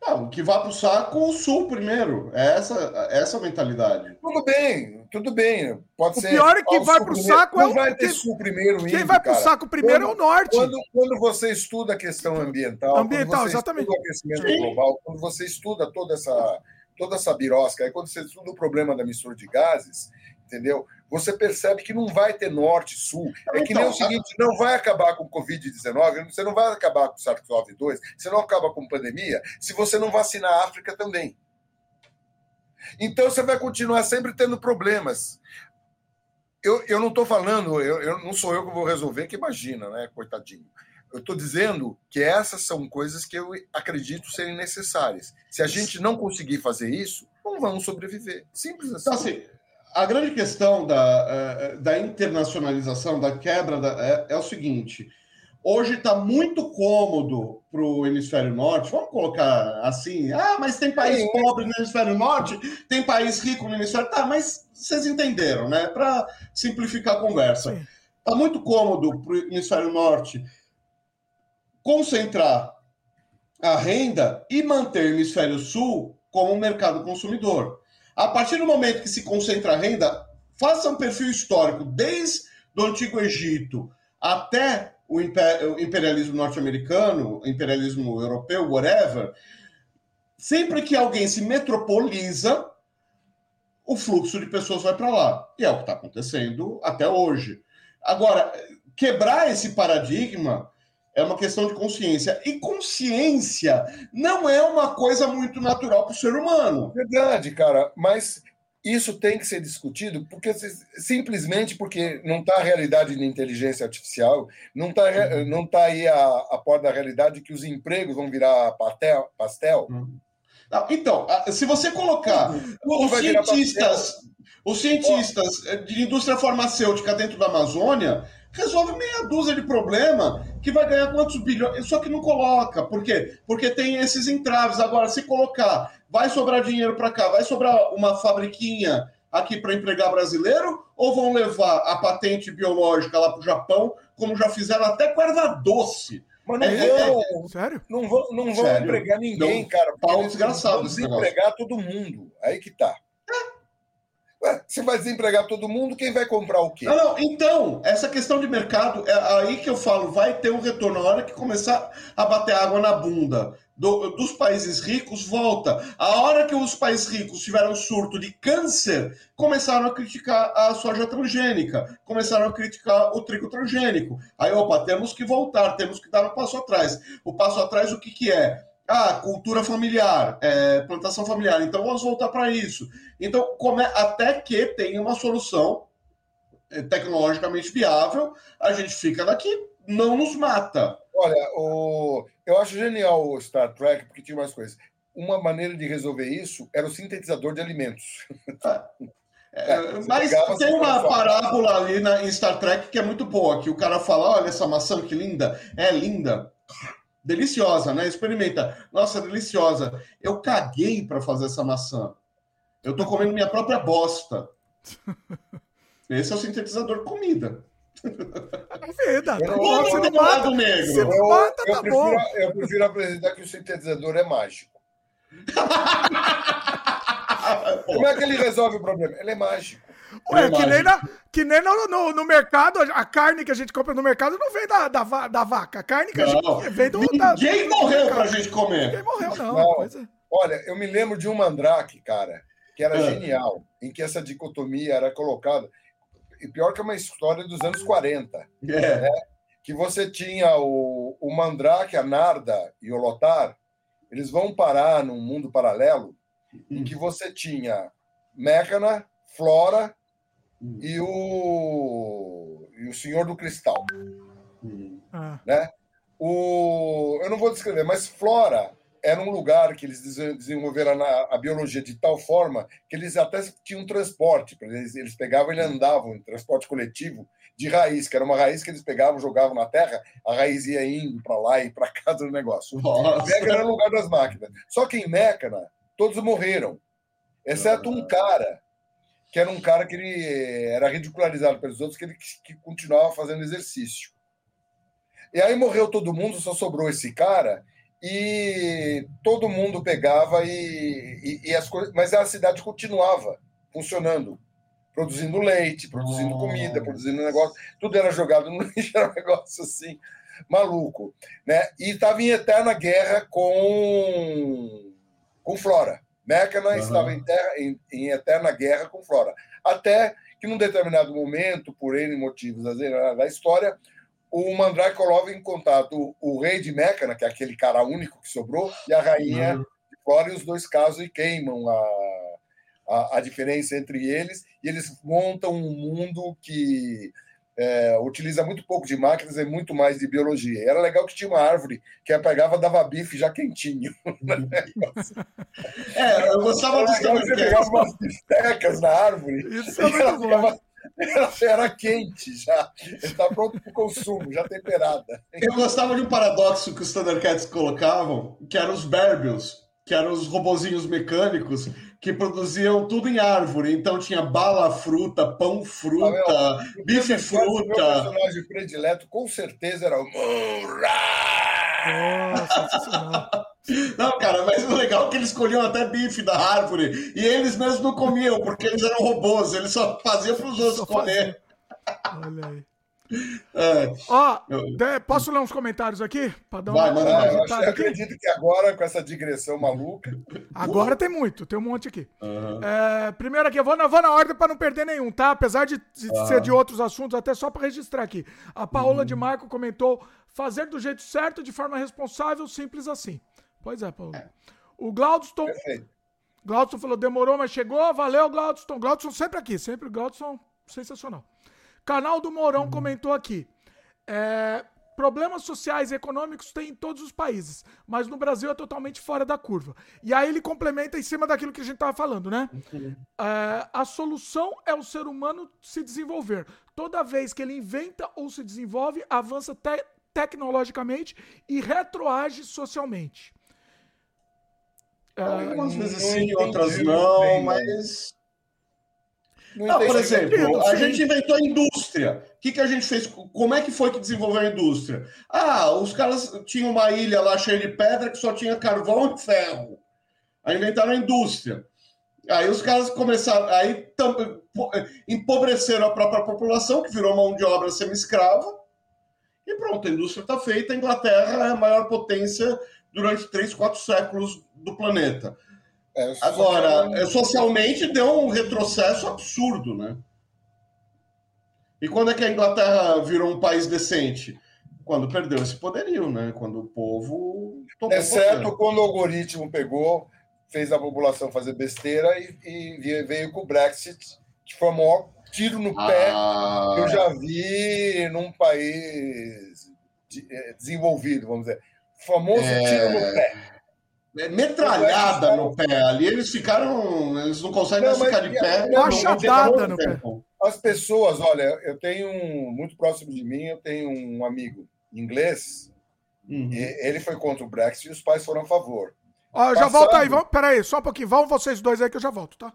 Não, que vá para o saco o Sul primeiro. É essa, essa a mentalidade. Tudo bem, tudo bem. Pode o ser. pior é que vai para o saco é o. vai ter Sul primeiro. Quem vai para o saco primeiro quando, é o Norte. Quando, quando você estuda a questão ambiental, ambiental exatamente. o aquecimento Sim. global, quando você estuda toda essa, toda essa birosca, aí quando você estuda o problema da mistura de gases, entendeu? Você percebe que não vai ter norte, sul. É que nem então, o seguinte: não vai acabar com o Covid-19, você não vai acabar com o SARS-CoV-2, você não acaba com pandemia se você não vacinar a África também. Então você vai continuar sempre tendo problemas. Eu, eu não estou falando, eu, eu, não sou eu que vou resolver, que imagina, né, coitadinho. Eu estou dizendo que essas são coisas que eu acredito serem necessárias. Se a gente não conseguir fazer isso, não vamos sobreviver. Simples assim. Então, assim a grande questão da, eh, da internacionalização, da quebra, da, é, é, o seguinte: hoje está muito cômodo para o hemisfério norte, vamos colocar assim, ah, mas tem país Sim. pobre no hemisfério norte, tem país rico no hemisfério. Tá, mas vocês entenderam, né? Para simplificar a conversa. Está muito cômodo para o hemisfério norte concentrar a renda e manter o hemisfério sul como um mercado consumidor. A partir do momento que se concentra a renda, faça um perfil histórico desde o Antigo Egito até o imperialismo norte-americano, imperialismo europeu, whatever. Sempre que alguém se metropoliza, o fluxo de pessoas vai para lá. E é o que está acontecendo até hoje. Agora, quebrar esse paradigma é uma questão de consciência. E consciência não é uma coisa muito natural para o ser humano. Verdade, cara. Mas isso tem que ser discutido porque simplesmente porque não está a realidade de inteligência artificial, não está não tá aí a, a porta da realidade que os empregos vão virar pastel. pastel. Não, então, se você colocar os cientistas, os cientistas de indústria farmacêutica dentro da Amazônia, resolve meia dúzia de problema que vai ganhar quantos bilhões. Só que não coloca. Por quê? Porque tem esses entraves. Agora, se colocar, vai sobrar dinheiro para cá, vai sobrar uma fabriquinha aqui para empregar brasileiro, ou vão levar a patente biológica lá para o Japão, como já fizeram até com erva doce? Mas não é, vão, é, sério? Não vão, não vão empregar ninguém, não, cara. Pau desgraçado. Vão desempregar todo mundo. Aí que tá. Ué, se vai desempregar todo mundo, quem vai comprar o quê? Não, não, então, essa questão de mercado, é aí que eu falo, vai ter um retorno. Na hora que começar a bater água na bunda do, dos países ricos, volta. A hora que os países ricos tiveram surto de câncer, começaram a criticar a soja transgênica, começaram a criticar o trigo transgênico. Aí, opa, temos que voltar, temos que dar um passo atrás. O passo atrás, o que, que é? Ah, cultura familiar, é, plantação familiar. Então vamos voltar para isso. Então, come, até que tenha uma solução é, tecnologicamente viável, a gente fica daqui, não nos mata. Olha, o... eu acho genial o Star Trek, porque tinha mais coisas. Uma maneira de resolver isso era o sintetizador de alimentos. É, é, mas tem uma parábola ali na, em Star Trek que é muito boa, que o cara fala, olha essa maçã que linda, é linda. Deliciosa, né? Experimenta. Nossa, deliciosa. Eu caguei para fazer essa maçã. Eu tô comendo minha própria bosta. Esse é o sintetizador de comida. Vida, tá você não mata, negro. Você não mata, eu, tá prefiro, bom. Eu prefiro apresentar que o sintetizador é mágico. Como é que ele resolve o problema? Ele é mágico. Ué, que nem, na, que nem no, no, no, mercado, a carne que a gente compra no mercado não vem da, da, da vaca. A carne que a gente vem do. Ninguém da, morreu pra gente comer. Ninguém morreu, não. não. É. Olha, eu me lembro de um mandrake, cara, que era é. genial, em que essa dicotomia era colocada. E pior que é uma história dos anos 40. É. Né? Que você tinha o, o mandrake, a narda e o lotar, eles vão parar num mundo paralelo em que você tinha Mécana, Flora e o, e o Senhor do Cristal. Ah. Né? O, eu não vou descrever, mas Flora era um lugar que eles desenvolveram a, a biologia de tal forma que eles até tinham transporte. Eles, eles pegavam e andavam em transporte coletivo de raiz, que era uma raiz que eles pegavam, jogavam na terra, a raiz ia indo para lá e para casa do negócio. Mécana era o lugar das máquinas. Só que em Mécana, todos morreram, exceto um cara que era um cara que ele era ridicularizado pelos outros, que ele que continuava fazendo exercício. E aí morreu todo mundo, só sobrou esse cara, e todo mundo pegava e, e, e as coisas, mas a cidade continuava funcionando, produzindo leite, produzindo comida, produzindo negócio, tudo era jogado no lixo, era um negócio assim maluco, né? E estava em eterna guerra com com Flora. Mecana uhum. estava em, terra, em, em, eterna guerra com Flora. Até que, num determinado momento, por N motivos da história, o Mandrake coloca em contato o, rei de Mecana, que é aquele cara único que sobrou, e a rainha uhum. de Flora, e os dois casos e queimam a, a, a diferença entre eles, e eles montam um mundo que é, utiliza muito pouco de máquinas e muito mais de biologia. E era legal que tinha uma árvore que eu pegava dava bife já quentinho. é, eu gostava dos Você pegava umas bistecas na árvore. Isso é muito bom. Ela era quente já, está pronto para o consumo, já temperada. Eu gostava de um paradoxo que os Thundercats colocavam, que eram os Berbios, que eram os robozinhos mecânicos que produziam tudo em árvore. Então tinha bala fruta, pão fruta, ah, meu, bife fruta. O meu personagem predileto com certeza era o Nossa, Não, cara, mas o legal é que eles escolhiam até bife da árvore e eles mesmos não comiam, porque eles eram robôs, eles só faziam para os outros comer. Olha aí. É. Ó, posso ler uns comentários aqui? Para dar uma, Vai, uma eu acredito que agora, com essa digressão maluca. Agora tem muito, tem um monte aqui. Uhum. É, primeiro aqui, eu vou na, vou na ordem para não perder nenhum, tá? Apesar de, de uhum. ser de outros assuntos, até só para registrar aqui. A Paola uhum. de Marco comentou: fazer do jeito certo, de forma responsável, simples assim. Pois é, Paola. É. O Glaudston. Glaudston falou: demorou, mas chegou. Valeu, Glaudston. Glaudston sempre aqui, sempre Glaudston sensacional. Canal do Mourão uhum. comentou aqui. É, problemas sociais e econômicos tem em todos os países, mas no Brasil é totalmente fora da curva. E aí ele complementa em cima daquilo que a gente estava falando, né? Uhum. É, a solução é o ser humano se desenvolver. Toda vez que ele inventa ou se desenvolve, avança te tecnologicamente e retroage socialmente. É, Algumas vezes sim, outras não, mas não, por exemplo, a gente inventou a indústria. O que, que a gente fez? Como é que foi que desenvolveu a indústria? Ah, os caras tinham uma ilha lá cheia de pedra que só tinha carvão e ferro. Aí inventaram a indústria. Aí os caras começaram, aí empobreceram a própria população, que virou mão de obra semi-escrava, e pronto, a indústria está feita. A Inglaterra é a maior potência durante três, quatro séculos do planeta. É, Agora, é, socialmente deu um retrocesso absurdo, né? E quando é que a Inglaterra virou um país decente? Quando perdeu esse poderio, né? Quando o povo. Exceto poder. quando o algoritmo pegou, fez a população fazer besteira e, e veio com o Brexit, que foi o maior tiro no pé ah. que eu já vi num país é, desenvolvido, vamos dizer. O famoso é... tiro no pé. É metralhada no pé ali, eles ficaram. Eles não conseguem não, ficar de pé. Machadada no pé. As pessoas, olha, eu tenho um, muito próximo de mim, eu tenho um amigo inglês, uhum. ele foi contra o Brexit e os pais foram a favor. Ó, já volto aí, vamos, peraí, só um pouquinho. Vão vocês dois aí que eu já volto, tá?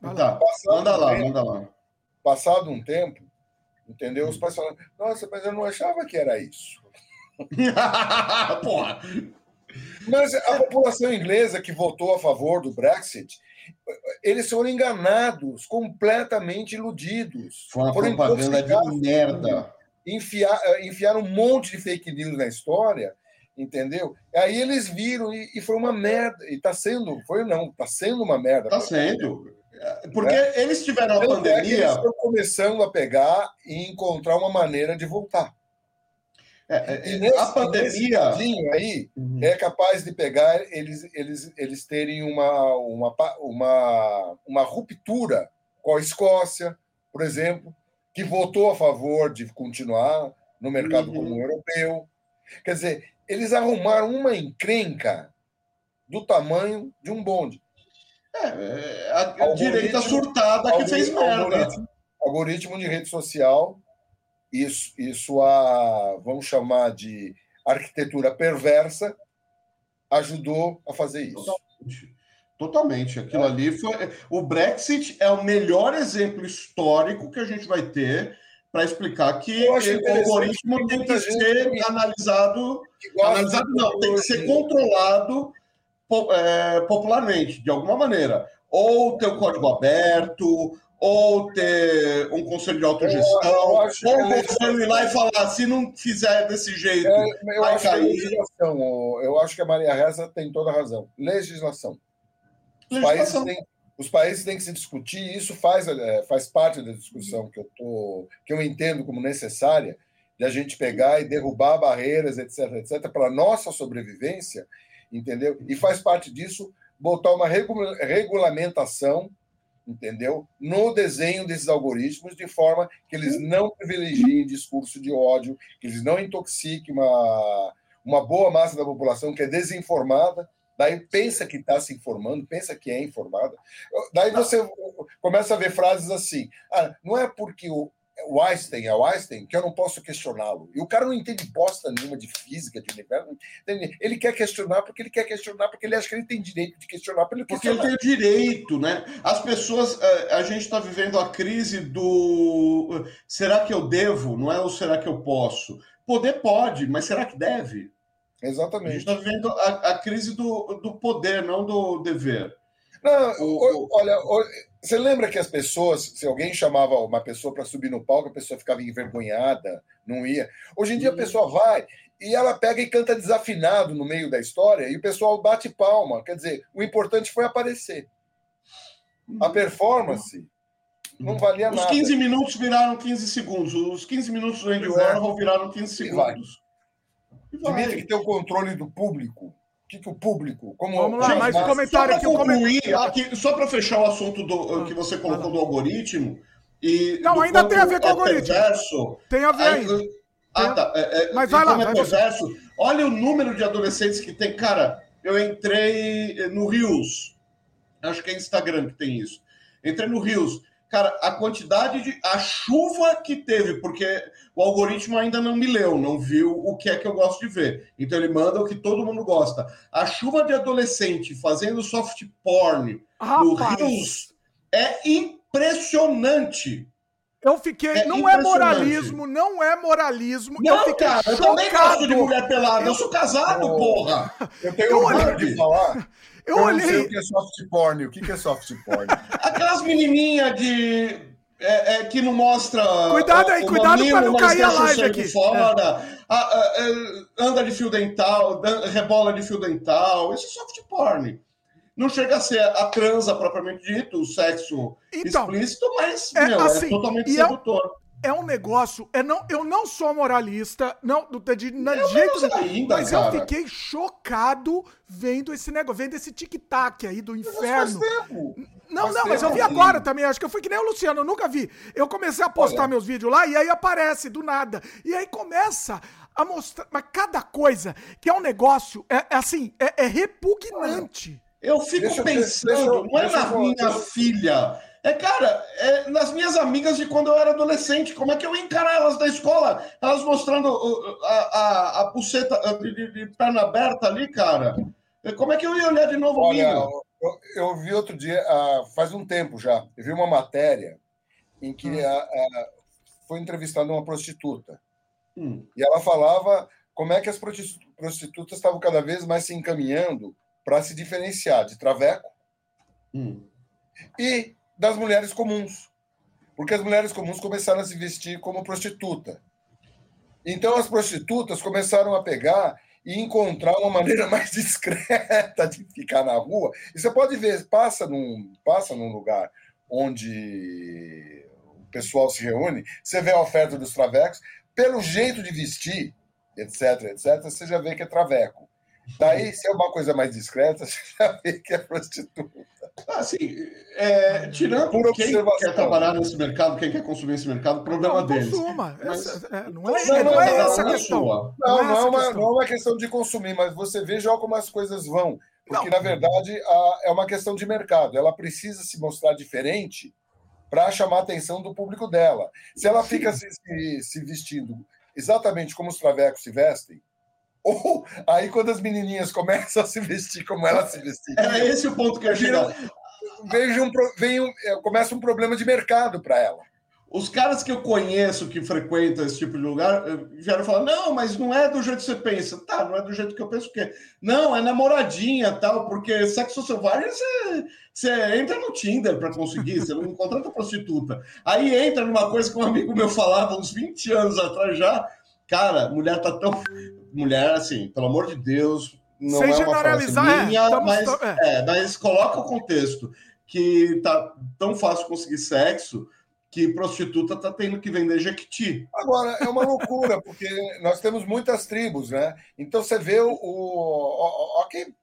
Vai tá, lá. manda lá, tempo, manda lá. Passado um tempo, entendeu? Os pais falaram, nossa, mas eu não achava que era isso. Porra! Mas a população inglesa que votou a favor do Brexit, eles foram enganados, completamente iludidos. Foi uma foram propaganda de merda. Enfiar, enfiaram um monte de fake news na história, entendeu? Aí eles viram e, e foi uma merda. E está sendo, foi não, está sendo uma merda. Está sendo. Porque é. eles tiveram a pandemia. É eles estão começando a pegar e encontrar uma maneira de voltar. É, é, nesse, a pandemia aí uhum. é capaz de pegar eles, eles, eles terem uma, uma, uma, uma ruptura com a Escócia, por exemplo, que votou a favor de continuar no mercado uhum. comum europeu. Quer dizer, eles arrumaram uma encrenca do tamanho de um bonde. É, é a, a direita surtada que fez merda. Algoritmo, algoritmo de rede social isso, isso a, vamos chamar de arquitetura perversa, ajudou a fazer isso. Totalmente. Totalmente. Aquilo ali foi. O Brexit é o melhor exemplo histórico que a gente vai ter para explicar que o algoritmo tem que ser analisado. Analisado não, tem que ser controlado é, popularmente, de alguma maneira. Ou ter o código aberto, ou ter um conselho de autogestão, ou o governo ir lá e falar, se não fizer desse jeito, é, eu vai acho cair. legislação, eu acho que a Maria Reza tem toda a razão. Legislação. Os legislação. países têm, os países têm que se discutir, e isso faz, é, faz parte da discussão que eu, tô, que eu entendo como necessária, de a gente pegar e derrubar barreiras, etc., etc., para a nossa sobrevivência, entendeu? E faz parte disso botar uma regulamentação entendeu? No desenho desses algoritmos, de forma que eles não privilegiem discurso de ódio, que eles não intoxiquem uma, uma boa massa da população que é desinformada, daí pensa que está se informando, pensa que é informada. Daí você começa a ver frases assim: ah, não é porque o, o Einstein é o Einstein, que eu não posso questioná-lo. E o cara não entende bosta nenhuma de física, de universo. Ele quer questionar porque ele quer questionar, porque ele acha que ele tem direito de questionar. Porque, porque ele tem direito, né? As pessoas. Eh, a gente está vivendo a crise do. Será que eu devo? Não é o será que eu posso? Poder pode, mas será que deve? Exatamente. A gente está vivendo a, a, crise do, do poder, não do dever. Não, o, olha, você lembra que as pessoas, se alguém chamava uma pessoa para subir no palco, a pessoa ficava envergonhada, não ia. Hoje em dia a uhum. pessoa vai e ela pega e canta desafinado no meio da história e o pessoal bate palma. Quer dizer, o importante foi aparecer. A uhum. performance não valia Os nada. Os 15 minutos viraram 15 segundos. Os 15 minutos do Andy Warhol viraram 15 segundos. Admite que tem o controle do público que, que o público. Como, Vamos lá, mais um comentário aqui. Concluir, aqui. Só para fechar o assunto do, ah, que você colocou ah, do algoritmo. E não, ainda tem a ver com o algoritmo. Perverso, tem a ver ainda. Ah, tá. É, é, Mas vai lá. É perverso, olha o número de adolescentes que tem. Cara, eu entrei no Rios. Acho que é Instagram que tem isso. Entrei no Rios. Cara, a quantidade de. a chuva que teve, porque o algoritmo ainda não me leu, não viu o que é que eu gosto de ver. Então ele manda o que todo mundo gosta. A chuva de adolescente fazendo soft porn Rapaz. no Rios é impressionante. Eu fiquei. É não é moralismo, não é moralismo. Não, eu fiquei cara, chocado. eu também gosto de mulher pelada. Eu, eu sou casado, eu, porra. Eu tenho orgulho de falar. Eu, eu olhei. Não sei o que é soft porn. O que é soft porn? Aquelas menininhas de. É, é, que não mostra. Cuidado aí, cuidado para não cair a live aqui. Fora, é. a, a, é, anda de fio dental, rebola de fio dental. Isso é soft porn. Não chega a ser a transa propriamente dito, o sexo então, explícito, mas é, meu, é assim, é totalmente sedutor é um negócio. É não, eu não sou moralista, não, de, de, de jeito ainda, mas cara. eu fiquei chocado vendo esse negócio, vendo esse tic-tac aí do inferno. Não, faz não, mas eu vi agora também. Acho que eu fui que nem o Luciano, eu nunca vi. Eu comecei a postar Olha. meus vídeos lá e aí aparece do nada. E aí começa a mostrar. Mas cada coisa que é um negócio, é, é assim, é, é repugnante. Eu fico deixa, pensando, deixa, não é na minha filha é, cara, é, nas minhas amigas de quando eu era adolescente, como é que eu ia encarar elas da escola? Elas mostrando a, a, a pulseta de, de, de, perna aberta ali, cara. Como é que eu ia olhar de novo Olha, eu, eu, vi outro dia, uh, faz um tempo já, eu vi uma matéria em que hum. uh, foi entrevistada uma prostituta. Hum. E ela falava como é que as prostitutas estavam cada vez mais se encaminhando para se diferenciar de traveco hum. e das mulheres comuns. Porque as mulheres comuns começaram a se vestir como prostituta. Então as prostitutas começaram a pegar e encontrar uma maneira mais discreta de ficar na rua. E você pode ver, passa num, passa num lugar onde o pessoal se reúne, você vê a oferta dos travecos, pelo jeito de vestir, etc, etc, você já vê que é traveco. Daí, se é uma coisa mais discreta, você já vê que é prostituta. Assim, é, tirando Por quem quer trabalhar nesse mercado, quem quer consumir esse mercado, problema não, deles. Consuma. Mas... Essa, é, não é, não, não, é essa a questão. Não, não, é, não, uma, não é uma questão de consumir, mas você veja como as coisas vão. Porque, na verdade, a, é uma questão de mercado. Ela precisa se mostrar diferente para chamar a atenção do público dela. Se ela fica se, se, se vestindo exatamente como os travecos se vestem, Ou aí, quando as menininhas começam a se vestir como elas se vestiam. Era esse o ponto que eu chegar. Vejo um, vem um, começa um problema de mercado para ela. Os caras que eu conheço que frequentam esse tipo de lugar eh, vieram falar: não, mas não é do jeito que você pensa. Tá, não é do jeito que eu penso, o quê? Não, é namoradinha tal, porque sexo selvagem você, você entra no Tinder para conseguir, você não contrata prostituta. Aí entra numa coisa que um amigo meu falava uns 20 anos atrás já. Cara, mulher tá tão. Mulher, assim, pelo amor de Deus, não Sem é uma generalizar, frase minha, é, mas, to... é. é, mas coloca o contexto que tá tão fácil conseguir sexo que prostituta está tendo que vender jequiti. Agora, é uma loucura, porque nós temos muitas tribos, né? Então você vê o. o, o que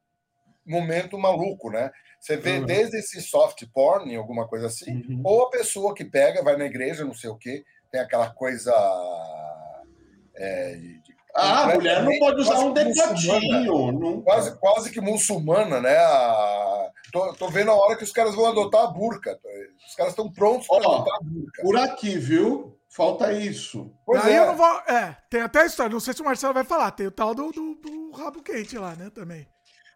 momento maluco, né? Você vê uhum. desde esse soft porn, alguma coisa assim, uhum. ou a pessoa que pega, vai na igreja, não sei o quê, tem aquela coisa. É, de, ah, a mulher não pode usar um decotinho. Não... Quase, quase que muçulmana, né? A... Tô, tô vendo a hora que os caras vão adotar a burca. Os caras estão prontos para adotar a burca. Por aqui, viu? Falta isso. Pois Aí é. eu não vou. É, tem até a história. Não sei se o Marcelo vai falar. Tem o tal do, do, do rabo quente lá, né? Também.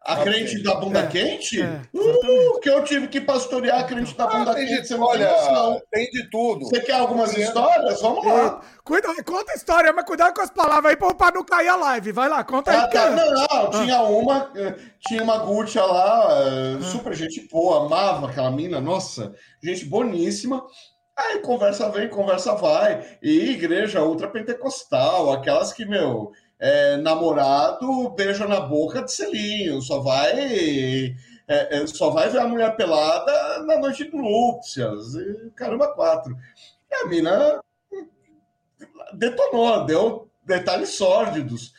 A crente da bunda é, quente? É, uh, que eu tive que pastorear a crente da bunda ah, quente. Você olha, tem de tudo. Você quer algumas histórias? Vamos lá. Cuida, conta a história, mas cuidado com as palavras aí para não cair a live. Vai lá, conta ah, aí. Tá, não, não, ah. tinha uma, eh, tinha uma Gutia lá, eh, ah. super gente boa, amava aquela mina, nossa, gente boníssima. Aí conversa vem, conversa vai. E igreja ultrapentecostal, aquelas que, meu, é, namorado beija na boca de selinho, só vai é, é, só vai ver a mulher pelada na noite de núpcias, e, caramba, quatro. E a mina detonou, deu detalhes sórdidos.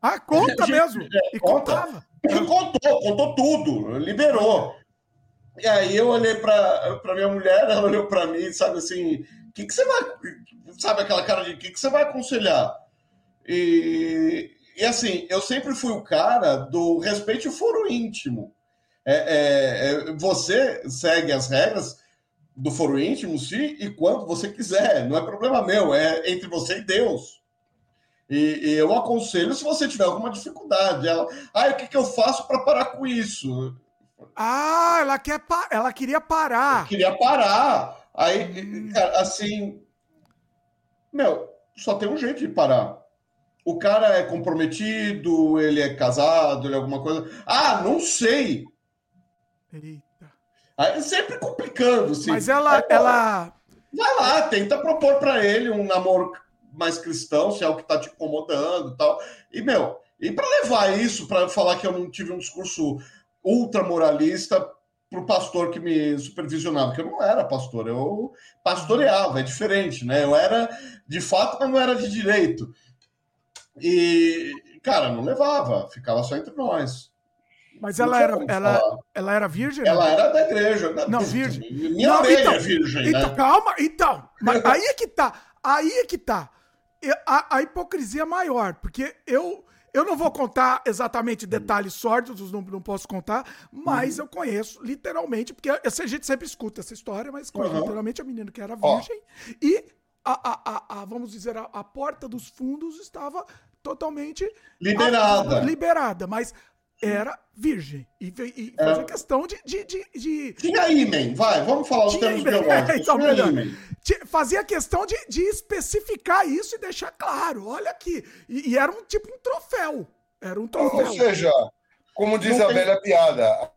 Ah, conta mesmo? É, e conta. contava. Contou, contou tudo, liberou. E aí eu olhei para minha mulher, ela olhou para mim, sabe assim, o que, que você vai. Sabe aquela cara de o que, que você vai aconselhar? E, e assim, eu sempre fui o cara do respeito o foro íntimo. É, é, é, você segue as regras do foro íntimo se e quando você quiser. Não é problema meu, é entre você e Deus. E, e eu aconselho se você tiver alguma dificuldade. Ela, ah, o que, que eu faço para parar com isso? Ah, ela quer ela queria parar. Eu queria parar. Aí, hum. assim, meu, só tem um jeito de parar o cara é comprometido, ele é casado, ele é alguma coisa. Ah, não sei. Eita. Aí sempre complicando, sim. Mas ela, é, ela. Vai lá, tenta propor para ele um namoro mais cristão, se é o que tá te incomodando e tal. E, meu, e para levar isso, para falar que eu não tive um discurso ultra moralista pro pastor que me supervisionava, que eu não era pastor, eu pastoreava, é diferente, né? Eu era de fato, mas não era de direito. E, cara, não levava, ficava só entre nós. Mas ela era, ela, ela era virgem? Ela era da igreja. Não, virgem. Minha não, mãe então, é virgem, então, né? Calma, então. Mas aí é que tá. Aí é que tá. A, a hipocrisia maior, porque eu eu não vou contar exatamente detalhes sórdidos, não, não posso contar, mas uhum. eu conheço literalmente, porque a gente sempre escuta essa história, mas conheço uhum. literalmente a menina que era virgem oh. e a, a, a, vamos dizer, a, a porta dos fundos estava totalmente liberada. liberada, mas era virgem. E, e é. fazia questão de, de, de, de... Tinha ímen, vai, vamos falar os termos biológicos. então, melhor. Fazia questão de, de especificar isso e deixar claro. Olha aqui. E, e era um tipo um troféu. Era um troféu. Ou seja, como diz Não a tem... velha piada.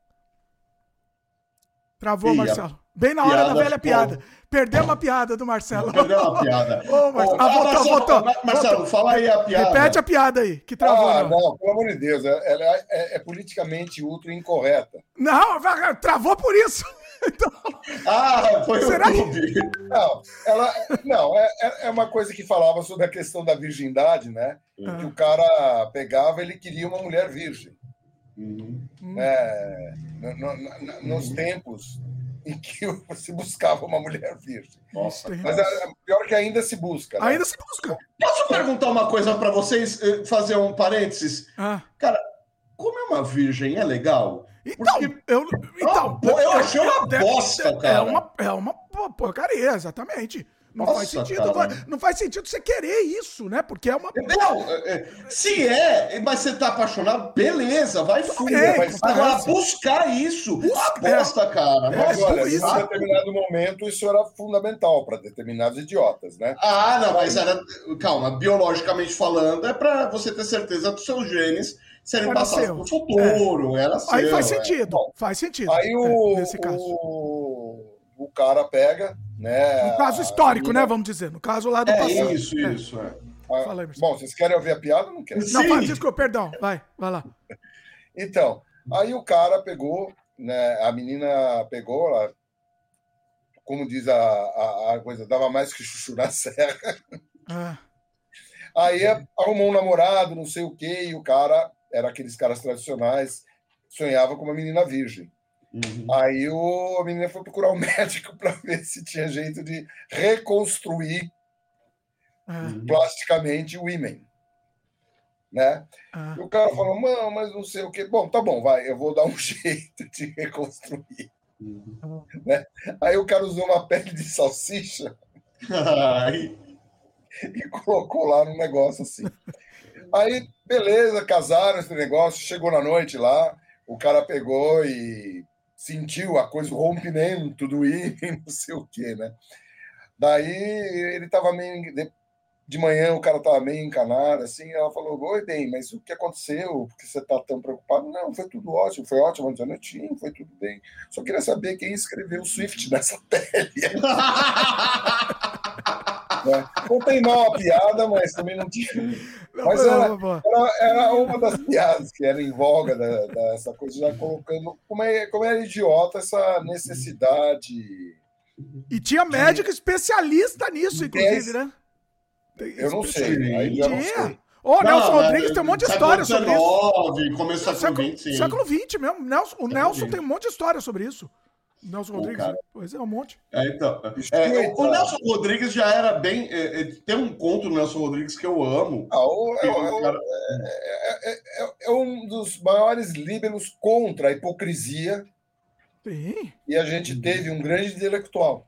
Travou, Marcelo. Bem na hora da velha piada. Perdeu uma piada do Marcelo. Perdeu uma piada. Ô, Marcelo. ah, voltou, Marcelo, voltou. Marcelo, voltou. fala aí a piada. Repete a piada aí, que travou. Ah, não, não pelo amor de Deus. Ela é, é, é politicamente ultra incorreta. Não, travou por isso. Então... Ah, foi Será o clube. Que... Não, ela, não é, é, é uma coisa que falava sobre a questão da virgindade, né? Ah. Que o cara pegava, ele queria uma mulher virgem. Uhum. É, no, no, no, nos tempos em que se buscava uma mulher virgem. Nossa. Mas é, pior que ainda se busca. Né? Ainda se busca. Posso perguntar uma coisa para vocês, eh, fazer um parênteses? Ah. Cara, como é uma virgem é legal? Então, Porque... eu, então, eu achei uma bosta, é, cara. É uma, é uma porcaria, exatamente. Não Nossa, faz sentido. Não faz sentido você querer isso, né? Porque é uma. Não, é, é, se é, mas você tá apaixonado, beleza, vai fundo. É, Agora, buscar isso, Busca, aposta, é. cara. Mas, olha, em determinado momento, isso era fundamental para determinados idiotas, né? Ah, não, mas era. Calma, biologicamente falando, é para você ter certeza dos seus genes serem passados para o futuro. Era seu, Aí faz sentido, faz sentido. Aí o, nesse caso. O, o cara pega né? No caso histórico, né? Vamos dizer. No caso lá do é, passado. Isso, é. isso. É. Ah, aí, bom, vocês querem ouvir a piada ou não querem? Não, Francisco, perdão. Vai, vai lá. Então, aí o cara pegou, né? A menina pegou, ela, como diz a, a, a, coisa, dava mais que chuchu na serra. Ah. Aí arrumou um namorado, não sei o quê, e o cara era aqueles caras tradicionais, sonhava com uma menina virgem. Uhum. Aí o, a menina foi procurar um médico para ver se tinha jeito de reconstruir uhum. plasticamente o ímen. Né? Uhum. E o cara falou, mano, mas não sei o que. Bom, tá bom, vai, eu vou dar um jeito de reconstruir. Uhum. Né? Aí o cara usou uma pele de salsicha e colocou lá no negócio assim. Aí, beleza, casaram esse negócio, chegou na noite lá, o cara pegou e sentiu a coisa, o rompimento do ímã, não sei o quê, né? Daí ele estava meio. De manhã o cara estava meio encanado, assim. Ela falou: Oi, bem, mas o que aconteceu? Por que você está tão preocupado? Não, foi tudo ótimo, foi ótimo ontem à noite, foi tudo bem. Só queria saber quem escreveu o Swift nessa pele. Né? Contei mal a piada, mas também não tinha. Mas era, era, era, uma das piadas que era em voga da, dessa coisa, já colocando como é, como é idiota essa necessidade. E tinha médico de... especialista nisso, inclusive, né? Eu não sei, aí já não sei. Ô, oh, Nelson Rodrigues tem um monte de história sobre isso. Começo do século XX. Século XX mesmo. Nelson, o Nelson tem um monte de história sobre isso. Nelson Rodrigues? Cara. Pois é, um monte. É, então, é, o Nelson Rodrigues já era bem. É, é, tem um conto do Nelson Rodrigues que eu amo. Ah, o, é, o, cara... é, um dos maiores líberos contra a hipocrisia. Sim. E a gente teve um grande intelectual.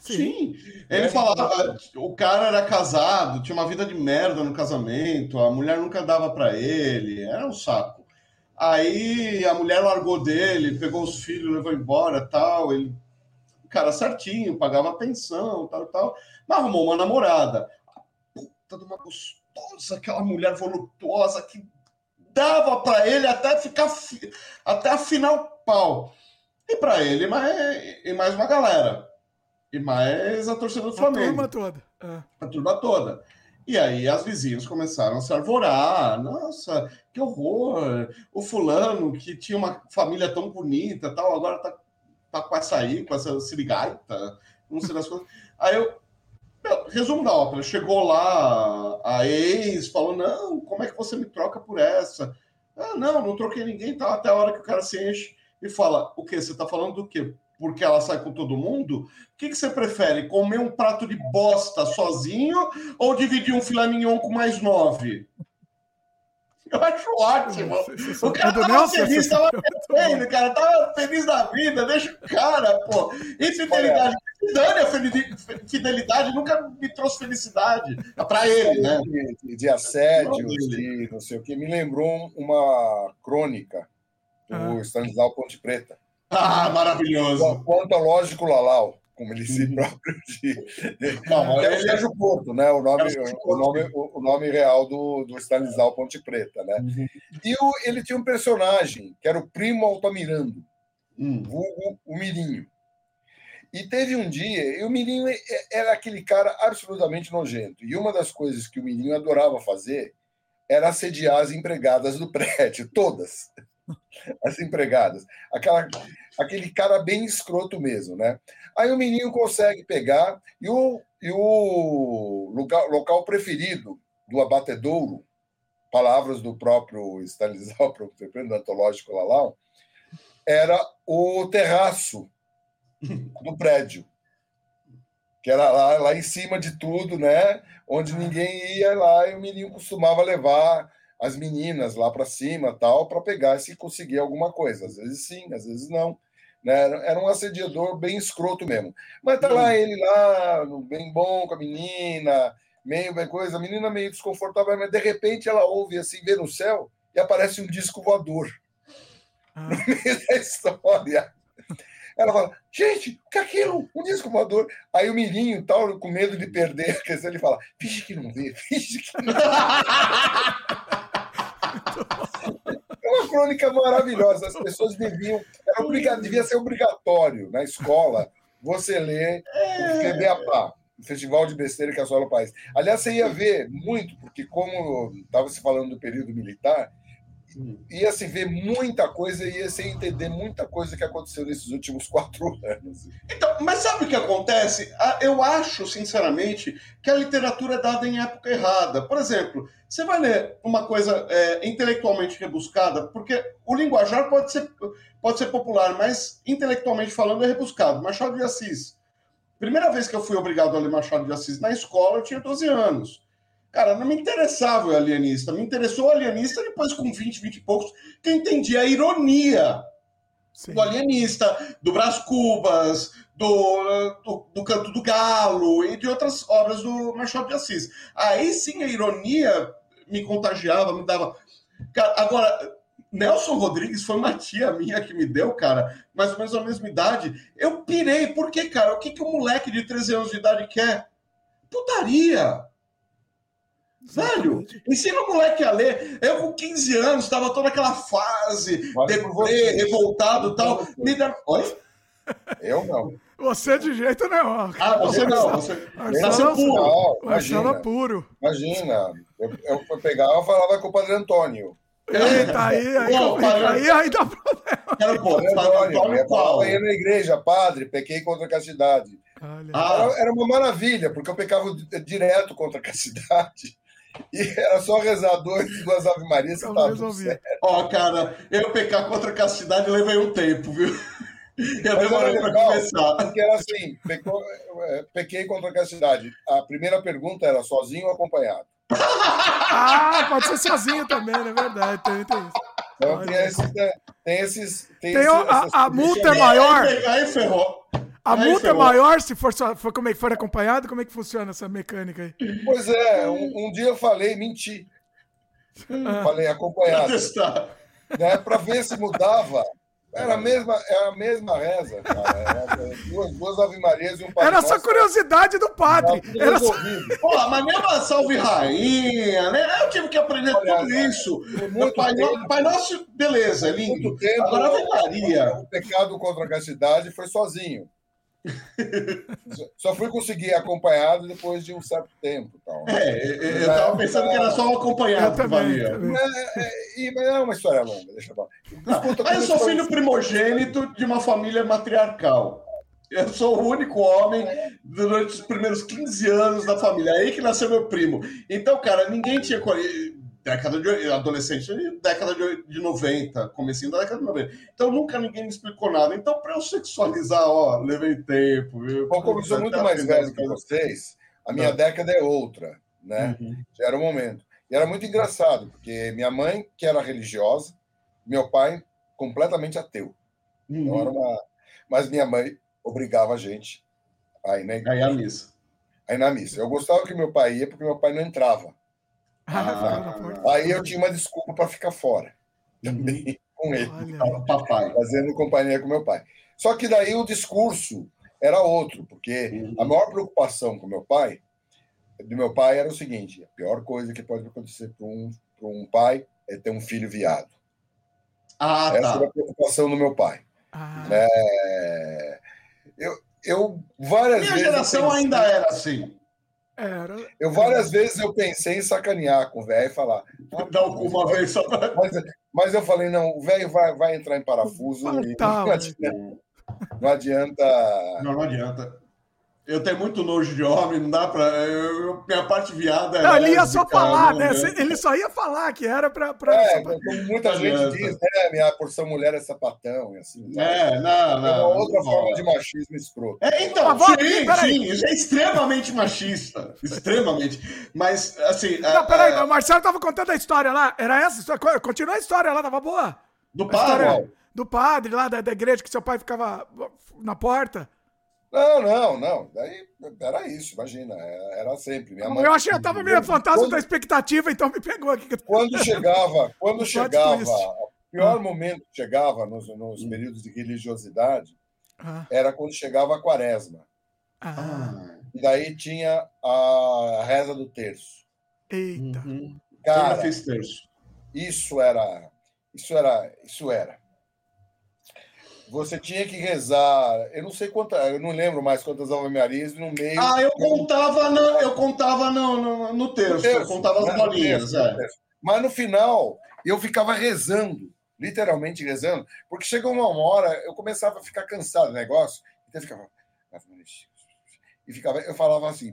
Sim. Sim. Ele falava, o cara era casado, tinha uma vida de merda no casamento, a mulher nunca dava para ele, era um saco. Aí a mulher largou dele, pegou os filhos, levou embora, tal. Ele, cara certinho, pagava pensão, tal, tal. Mas arrumou uma namorada. A puta de uma gostosa, aquela mulher voluptuosa que dava para ele até ficar até afinar o pau. E para ele mais, e mais uma galera. E mais a torcida do Flamengo. A turma toda. É. A turma toda. E aí as vizinhas começaram a se arvorar. Nossa, que horror! O fulano que tinha uma família tão bonita, tal, agora tá, tá com essa aí, com essa sirigaita, não sei das coisas. Aí eu, resumo da ópera, chegou lá a ex, falou, não, como é que você me troca por essa? Ah, não, não troquei ninguém, tá, até a hora que o cara se enche e fala, o quê? Você tá falando do quê? Porque ela sai com todo mundo, o que, que você prefere? Comer um prato de bosta sozinho ou dividir um filé mignon com mais nove? Eu acho ótimo. O cara tava feliz, tava bebendo, cara, tava feliz da vida, deixa o cara, pô. Infidelidade, dane a fidelidade, nunca me trouxe felicidade. É pra ele, né? De, de assédio, de não sei o que, me lembrou uma crônica do ah. Stanislau Ponte Preta. Ah, maravilhoso. O ontológico Lalau, como ele se uhum. próprio diz. Não, é o Sérgio Porto, né? O nome, o nome, o nome real do, do Stanislau Ponte Preta, né? Uhum. E o, ele tinha um personagem que era o primo Altamirando, uhum. o, o Mirinho. E teve um dia, e o Mirinho era aquele cara absolutamente nojento. E uma das coisas que o Mirinho adorava fazer era assediar as empregadas do prédio, todas as empregadas. Aquela, aquele cara bem escroto mesmo, né? Aí o menino consegue pegar e o, e o local, local preferido do abatedouro, palavras do próprio Stanislau, do antológico Lalau, era o terraço do prédio, que era lá, lá em cima de tudo, né? Onde ninguém ia lá e o menino costumava levar as meninas lá para cima tal para pegar se conseguir alguma coisa. Às vezes sim, às vezes não. Né? Era um assediador bem escroto mesmo. Mas tá lá ele lá, bem bom com a menina, meio bem coisa, a menina meio desconfortável, mas de repente ela ouve assim, vê no céu e aparece um disco voador. Ah. No meio da história. Ela fala, gente, o que é aquilo? Um disco voador. Aí o Mirinho, tal, com medo de perder a questão, ele fala, finge que não vê, finge que não vê. Crônica maravilhosa. As pessoas deviam. Era obrigado, devia ser obrigatório na escola você ler o FEBEAPA, o Festival de Besteira que assola o país. Aliás, você ia ver muito, porque como estava se falando do período militar, ia se ver muita coisa, ia se entender muita coisa que aconteceu nesses últimos quatro anos. Então, mas sabe o que acontece? Eu acho, sinceramente, que a literatura é dada em época errada. Por exemplo, você vai ler uma coisa é, intelectualmente rebuscada, porque o linguajar pode ser, pode ser popular, mas intelectualmente falando é rebuscado. Machado de Assis. Primeira vez que eu fui obrigado a ler Machado de Assis na escola, eu tinha 12 anos. Cara, não me interessava o alienista. Me interessou o alienista depois, com 20, 20 e poucos, que eu entendi a ironia Sim. do alienista, do Brás Cubas, do, do, do, Canto do Galo e de outras obras do Machado de Assis. Aí sim a ironia me contagiava, me dava. Cara, agora, Nelson Rodrigues foi uma tia minha que me deu, cara, mais ou menos a mesma idade. Eu pirei, por quê, cara? O que, que um moleque de 13 anos de idade quer? Putaria! Velho, ensina o moleque a ler. Eu com 15 anos, estava toda aquela fase, deprê, revoltado e tal. Me dá... Oi? Eu não. Você de jeito nenhum. Ah, você não. Você nasceu puro. Marcelo puro. Imagina. Eu, eu pegava e falava com o Padre Antônio. Eita, aí, aí, Pô, aí, aí, aí dá problema. Era, pô, Padre Antônio qual? Eu ia na igreja, padre, pequei contra a castidade. Ah. Era, era uma maravilha, porque eu pecava direto contra a castidade. E era só rezar dois, duas Ave Marias que tava Ó, cara, eu pecar contra a castidade levei um tempo, viu? Eu demorei para começar. Porque era assim, pecou, é, pequei contra a castidade. A primeira pergunta era sozinho ou acompanhado? ah, pode ser sozinho também, é verdade, tem, tem isso. Então tem, esses, tem esses. Tem, tem a, a multa é maior. Aí ferrou. A aí multa é maior se for, só, for, como é, for acompanhado? Como é que funciona essa mecânica aí? Pois é, um, um dia eu falei, menti. Ah. Falei acompanhado. Né, Para ver se mudava. Era a mesma, era a mesma reza, cara. Era duas, duas Ave Marias e um Pai Era só curiosidade do padre. Era só... Pô, mas mesmo a Salve Rainha, né? Eu tive que aprender Olha, tudo isso. Muito pai, tempo, pai Nosso, beleza, é lindo. Muito tempo, Agora Ave Maria. O pecado contra a castidade foi sozinho. Só fui conseguir acompanhado depois de um certo tempo. Tal. É, eu estava pensando que era só um acompanhado que valia. É, é, é, uma história longa, deixa eu falar. Ah, eu sou filho primogênito de uma família matriarcal. Eu sou o único homem durante os primeiros 15 anos da família. Aí que nasceu meu primo. Então, cara, ninguém tinha década de adolescente, década de, de 90, comecinho da década de 90. Então nunca ninguém me explicou nada. Então, para eu sexualizar, ó, levei tempo. Viu? Bom, como eu sou muito mais velho que vocês, a minha década é outra, né? Uhum. Já era o momento. E era muito engraçado, porque minha mãe, que era religiosa, meu pai, completamente ateu. Então, uhum. Então era uma... Mas minha mãe obrigava a gente a ir na igreja. Aí a missa. Aí na missa. Eu gostava que meu pai ia, porque meu pai não entrava. Ah, aí eu tinha uma desculpa para ficar fora. Também com ele. Papai. Fazendo companhia com meu pai. Só que daí o discurso era outro, porque uhum. a maior preocupação com meu pai, do meu pai, era o seguinte: a pior coisa que pode acontecer para um, um pai é ter um filho viado. Ah, Essa tá. era a preocupação do meu pai. Ah. É, eu, eu várias Minha vezes. Minha geração pensei, ainda era assim. Era... Eu várias vezes eu pensei em sacanear com o velho e falar. Ah, Dá uma vez só pra... mas, mas eu falei, não, o velho vai, vai entrar em parafuso. e tá, não, adianta, não adianta. Não, não adianta. Eu tenho muito nojo de homem, não dá pra. Eu, minha parte viada. Não, ele ia só falar, né? Ele só ia falar que era pra. pra é, pra... como muita gente diz, né? Minha porção mulher é sapatão e assim. É, não, não. É uma outra não, forma não. de machismo escroto. É, então, ah, sim, sim, isso é extremamente machista. Extremamente. Mas, assim. Não, peraí, o Marcelo tava contando a história lá. Era essa? Continua a história lá, tava boa. Do padre? Do padre lá da, da igreja que seu pai ficava na porta? Não, não, não. Daí era isso, imagina. É, era sempre. Minha mãe, eu achei, eu tava meio fantasma quando, da expectativa, então me pegou aqui. Quando chegava, quando chegava, o pior ah. momento que chegava nos, nos períodos de religiosidade ah. era quando chegava a quaresma. Ah. E daí tinha a reza do terço. Eita. Uhum. Cara, fez terço. Isso era, isso era, isso era você tinha que rezar. Eu não sei quantas, eu não lembro mais quantas Ave Marias no meio. Ah, eu contava, no, eu contava no, no, no terço, terço, eu contava as né? bolinhas. É. Mas no final, eu ficava rezando, literalmente rezando, porque chegou uma hora, eu começava a ficar cansado do negócio, então eu ficava. E ficava, eu falava assim.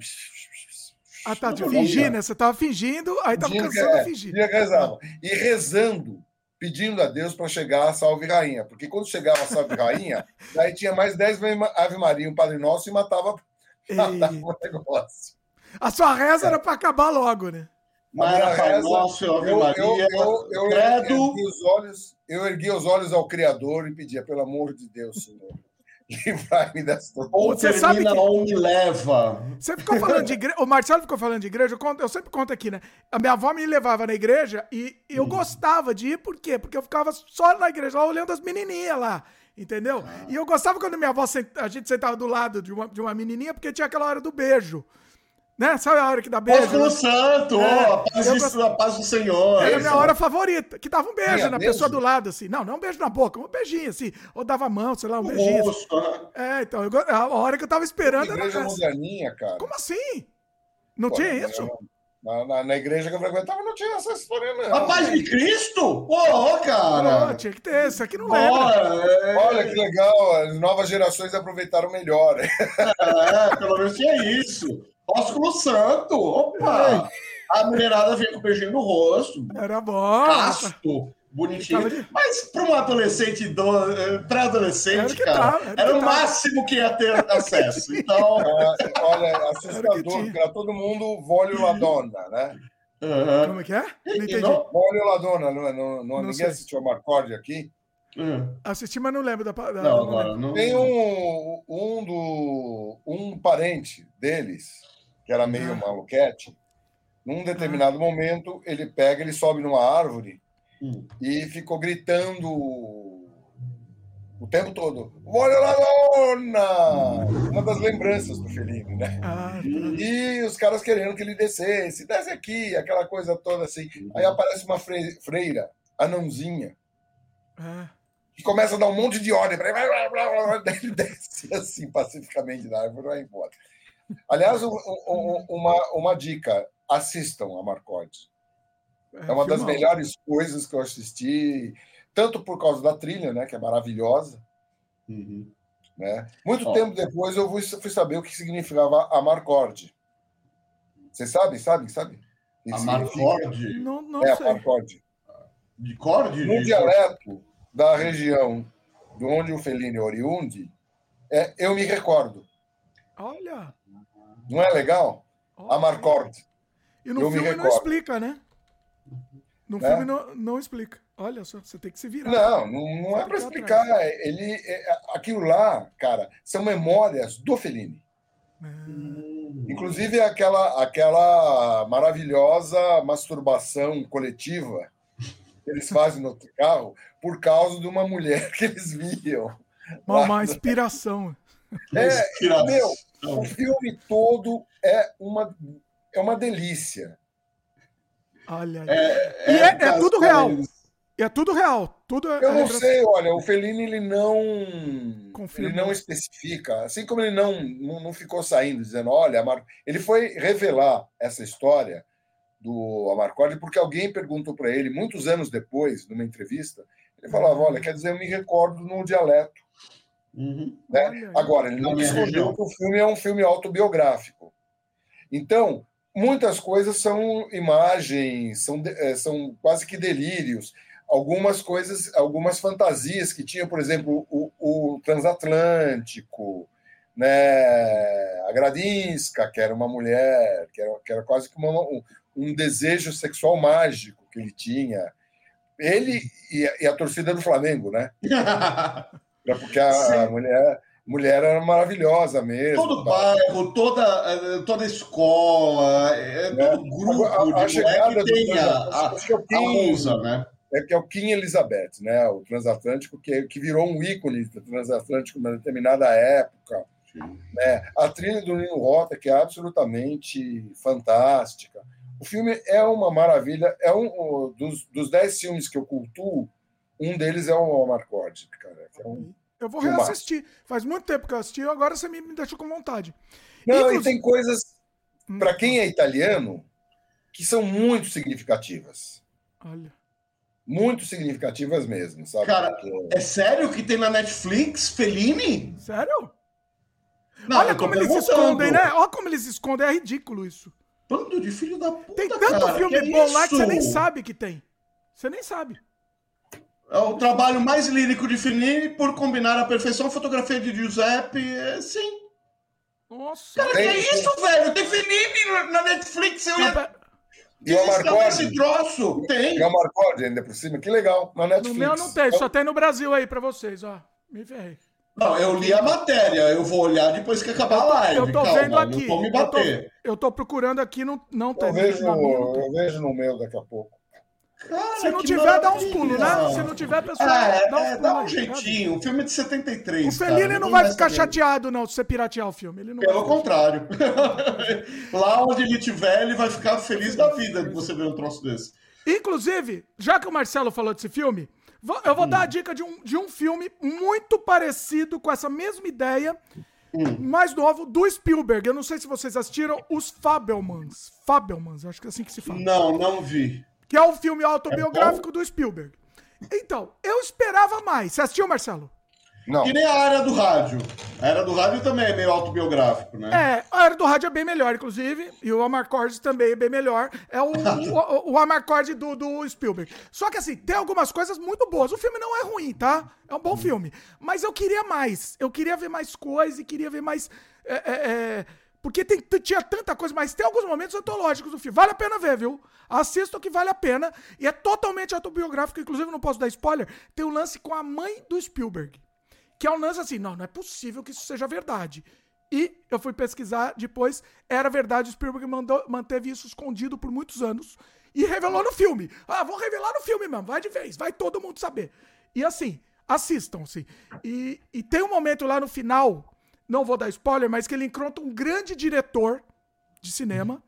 Ah, tá, fingir, né? Você tava fingindo, aí tava cansado é, de fingir. Rezava. E rezando pedindo a Deus para chegar a Salve Rainha. Porque quando chegava a Salve Rainha, daí tinha mais 10 Ave Maria, um Padre Nosso, e matava, matava o negócio. A sua reza era para acabar logo, né? Era Pai Nosso, Ave Maria, eu, eu, eu, eu, ergui os olhos, eu ergui os olhos ao Criador e pedia, pelo amor de Deus, Senhor. Livrai-me dessa Ou você sabe que... ou me leva. Você ficou falando de igreja. O Marcelo ficou falando de igreja. Eu, conto, eu, sempre conto aqui, né? A minha avó me levava na igreja e eu hum. gostava de ir, por quê? Porque eu ficava só na igreja, lá olhando as menininhas lá. Entendeu? Ah. E eu gostava quando minha avó, a gente sentava do lado de uma, de uma menininha, porque tinha aquela hora do beijo. Né? Sabe a hora que dá beijo? Paz né? Santo, é, a, paz eu, a paz do Senhor. Era a minha hora favorita, que dava um beijo na pessoa do lado, assim. Não, não um beijo na boca, um beijinho, assim. Ou dava a mão, sei lá, um o beijinho. Assim. É, então, eu, a hora que eu tava esperando era igreja moderninha, cara. Como assim? Não Pô, tinha isso? Na, na, na, igreja que eu frequentava não tinha essa história, não. A paz de Cristo? Pô, cara! Pô, tinha que ter, isso aqui não. É... Olha que legal, as novas gerações aproveitaram melhor. É, pelo menos tinha isso. Ósculo Santo. Opa! A mulherada vinha com o beijinho no rosto. Era bom. Casto, bonitinho. De... Mas para um adolescente, do... Eh, pré-adolescente, cara, tá, era, era o máximo que ia ter acesso. Então. É, olha, assustador, para todo mundo, vole la donna, né? Uhum. Como é que é? Não entendi. Vole la donna, não, não, não, ninguém sei. assistiu a Marcorde aqui? Hum. Assisti, mas não lembro da. da não, não, não, Tem um, um, do, um parente deles que era meio maluquete, num determinado momento ele pega, ele sobe numa árvore hum. e ficou gritando o tempo todo: Olha lá, dona! Uma das lembranças do Fellini, né? Ah, tá. e os caras querendo que ele descesse, desce aqui, aquela coisa toda assim. Aí aparece uma freira, anãozinha, ah. que começa a dar um monte de ordem para ele, ele desce assim pacificamente da árvore e vai embora. Aliás, um, um, uma, uma dica: assistam a Marcote. É, é uma das melhores coisas que eu assisti, tanto por causa da trilha, né, que é maravilhosa. Uhum. Né? Muito tempo depois eu fui, saber o que significava a Marcorde. Você sabe, sabe, sabe? A Marcorde? Não, não é sei. a Marcorde. De corde? No dialeto da região de onde o Fellini é oriundi, é, eu me recordo. Olha! Não é legal? A Marcord. E no eu filme não explica, né? No é? filme não, não explica. Olha só, você tem que se virar. Não, não, não é para explicar. É, ele, é, aquilo lá, cara, são memórias do Fellini. Hum. Inclusive aquela, aquela maravilhosa masturbação coletiva que eles fazem no carro por causa de uma mulher que eles viam. Uma, uma inspiração. É, meu, o filme todo é uma, é uma delícia. Olha, é, é, é, é tudo real. É tudo real. Tudo é Eu não sei, olha, o Fellini ele não ele não especifica, assim como ele não, não, não ficou saindo dizendo, olha, Mar... ele foi revelar essa história do Amarcord porque alguém perguntou para ele muitos anos depois, numa entrevista, ele falava, olha, quer dizer, eu me recordo no dialeto. Uhum. Né? Agora, ele não escondeu que o filme é um filme autobiográfico. Então, muitas coisas são imagens, são, é, são quase que delírios. Algumas coisas, algumas fantasias que tinha, por exemplo, o, o transatlântico, né? a Gradinska, que era uma mulher, que era, que era quase como uma, um, um desejo sexual mágico que ele tinha ele e, e, a torcida do Flamengo, né? Porque a, a mulher, mulher era maravilhosa mesmo. Todo bairro, toda, eh, toda escola, é, né? todo grupo a, a, de mulher que tem a, a, a, né? É que é o Kim Elizabeth, né? O transatlântico, que, que virou um ícone do transatlântico numa determinada época. Né? A trilha do Nino Rota, que é absolutamente fantástica. O filme é uma maravilha. É um dos, dos dez filmes que eu cultuo, um deles é o Marcord, cara. É um eu vou reassistir. Faz muito tempo que eu assisti, agora você me, me deixou com vontade. Não, Inclusive... e tem coisas, hum. para quem é italiano, que são muito significativas. Olha. Muito significativas mesmo, sabe? Cara, Porque... é sério que tem na Netflix Fellini? Sério? Não, Olha como eles escondem, né? Olha como eles escondem, é ridículo isso. Bando de filho da puta, Tem tanto cara, filme bom lá que você nem sabe que tem. Você nem sabe. É o trabalho mais lírico de Fellini por combinar a perfeição a fotografia de Giuseppe. É, sim. Nossa. Cara, que é isso, velho? Tem Fellini na Netflix. Eu ia... E o esse troço? Tem. E o Marcode ainda por cima. Que legal. Na Netflix. No meu não tem. Só tem no Brasil aí pra vocês, ó. Me ferrei. Não, eu li a matéria, eu vou olhar depois que acabar a live. Eu tô Calma, vendo aqui. me bater. Eu tô, eu tô procurando aqui, não, não tem. Eu vejo, eu vejo no meu daqui a pouco. Cara, se não tiver, dá uns pulos, né? Se não tiver, pessoal, é, dá, uns é, pulos, dá um jeitinho. O filme é de 73. O Fellini cara, não vai ficar chateado, não, se você piratear o filme. Ele não Pelo contrário. Lá onde ele estiver, ele vai ficar feliz da vida de você ver um troço desse. Inclusive, já que o Marcelo falou desse filme, eu vou hum. dar a dica de um, de um filme muito parecido com essa mesma ideia, hum. mais novo, do Spielberg. Eu não sei se vocês assistiram Os Fabelmans. Fabelmans, acho que é assim que se fala. Não, não vi que é o filme autobiográfico é do Spielberg. Então, eu esperava mais. Você assistiu, Marcelo? Não. Que nem a área do rádio. A era do rádio também é meio autobiográfico, né? É, a era do rádio é bem melhor, inclusive. E o Amarcord também é bem melhor. É o, o, o Amarcord do, do Spielberg. Só que assim, tem algumas coisas muito boas. O filme não é ruim, tá? É um bom filme. Mas eu queria mais. Eu queria ver mais coisas e queria ver mais. É, é, é porque tem, tinha tanta coisa, mas tem alguns momentos antológicos do filme. Vale a pena ver, viu? Assistam que vale a pena. E é totalmente autobiográfico, inclusive não posso dar spoiler. Tem um lance com a mãe do Spielberg. Que é um lance assim, não, não é possível que isso seja verdade. E eu fui pesquisar depois, era verdade, o Spielberg mandou, manteve isso escondido por muitos anos e revelou no filme. Ah, vou revelar no filme mesmo, vai de vez, vai todo mundo saber. E assim, assistam, assim. E, e tem um momento lá no final não vou dar spoiler, mas que ele encontra um grande diretor de cinema.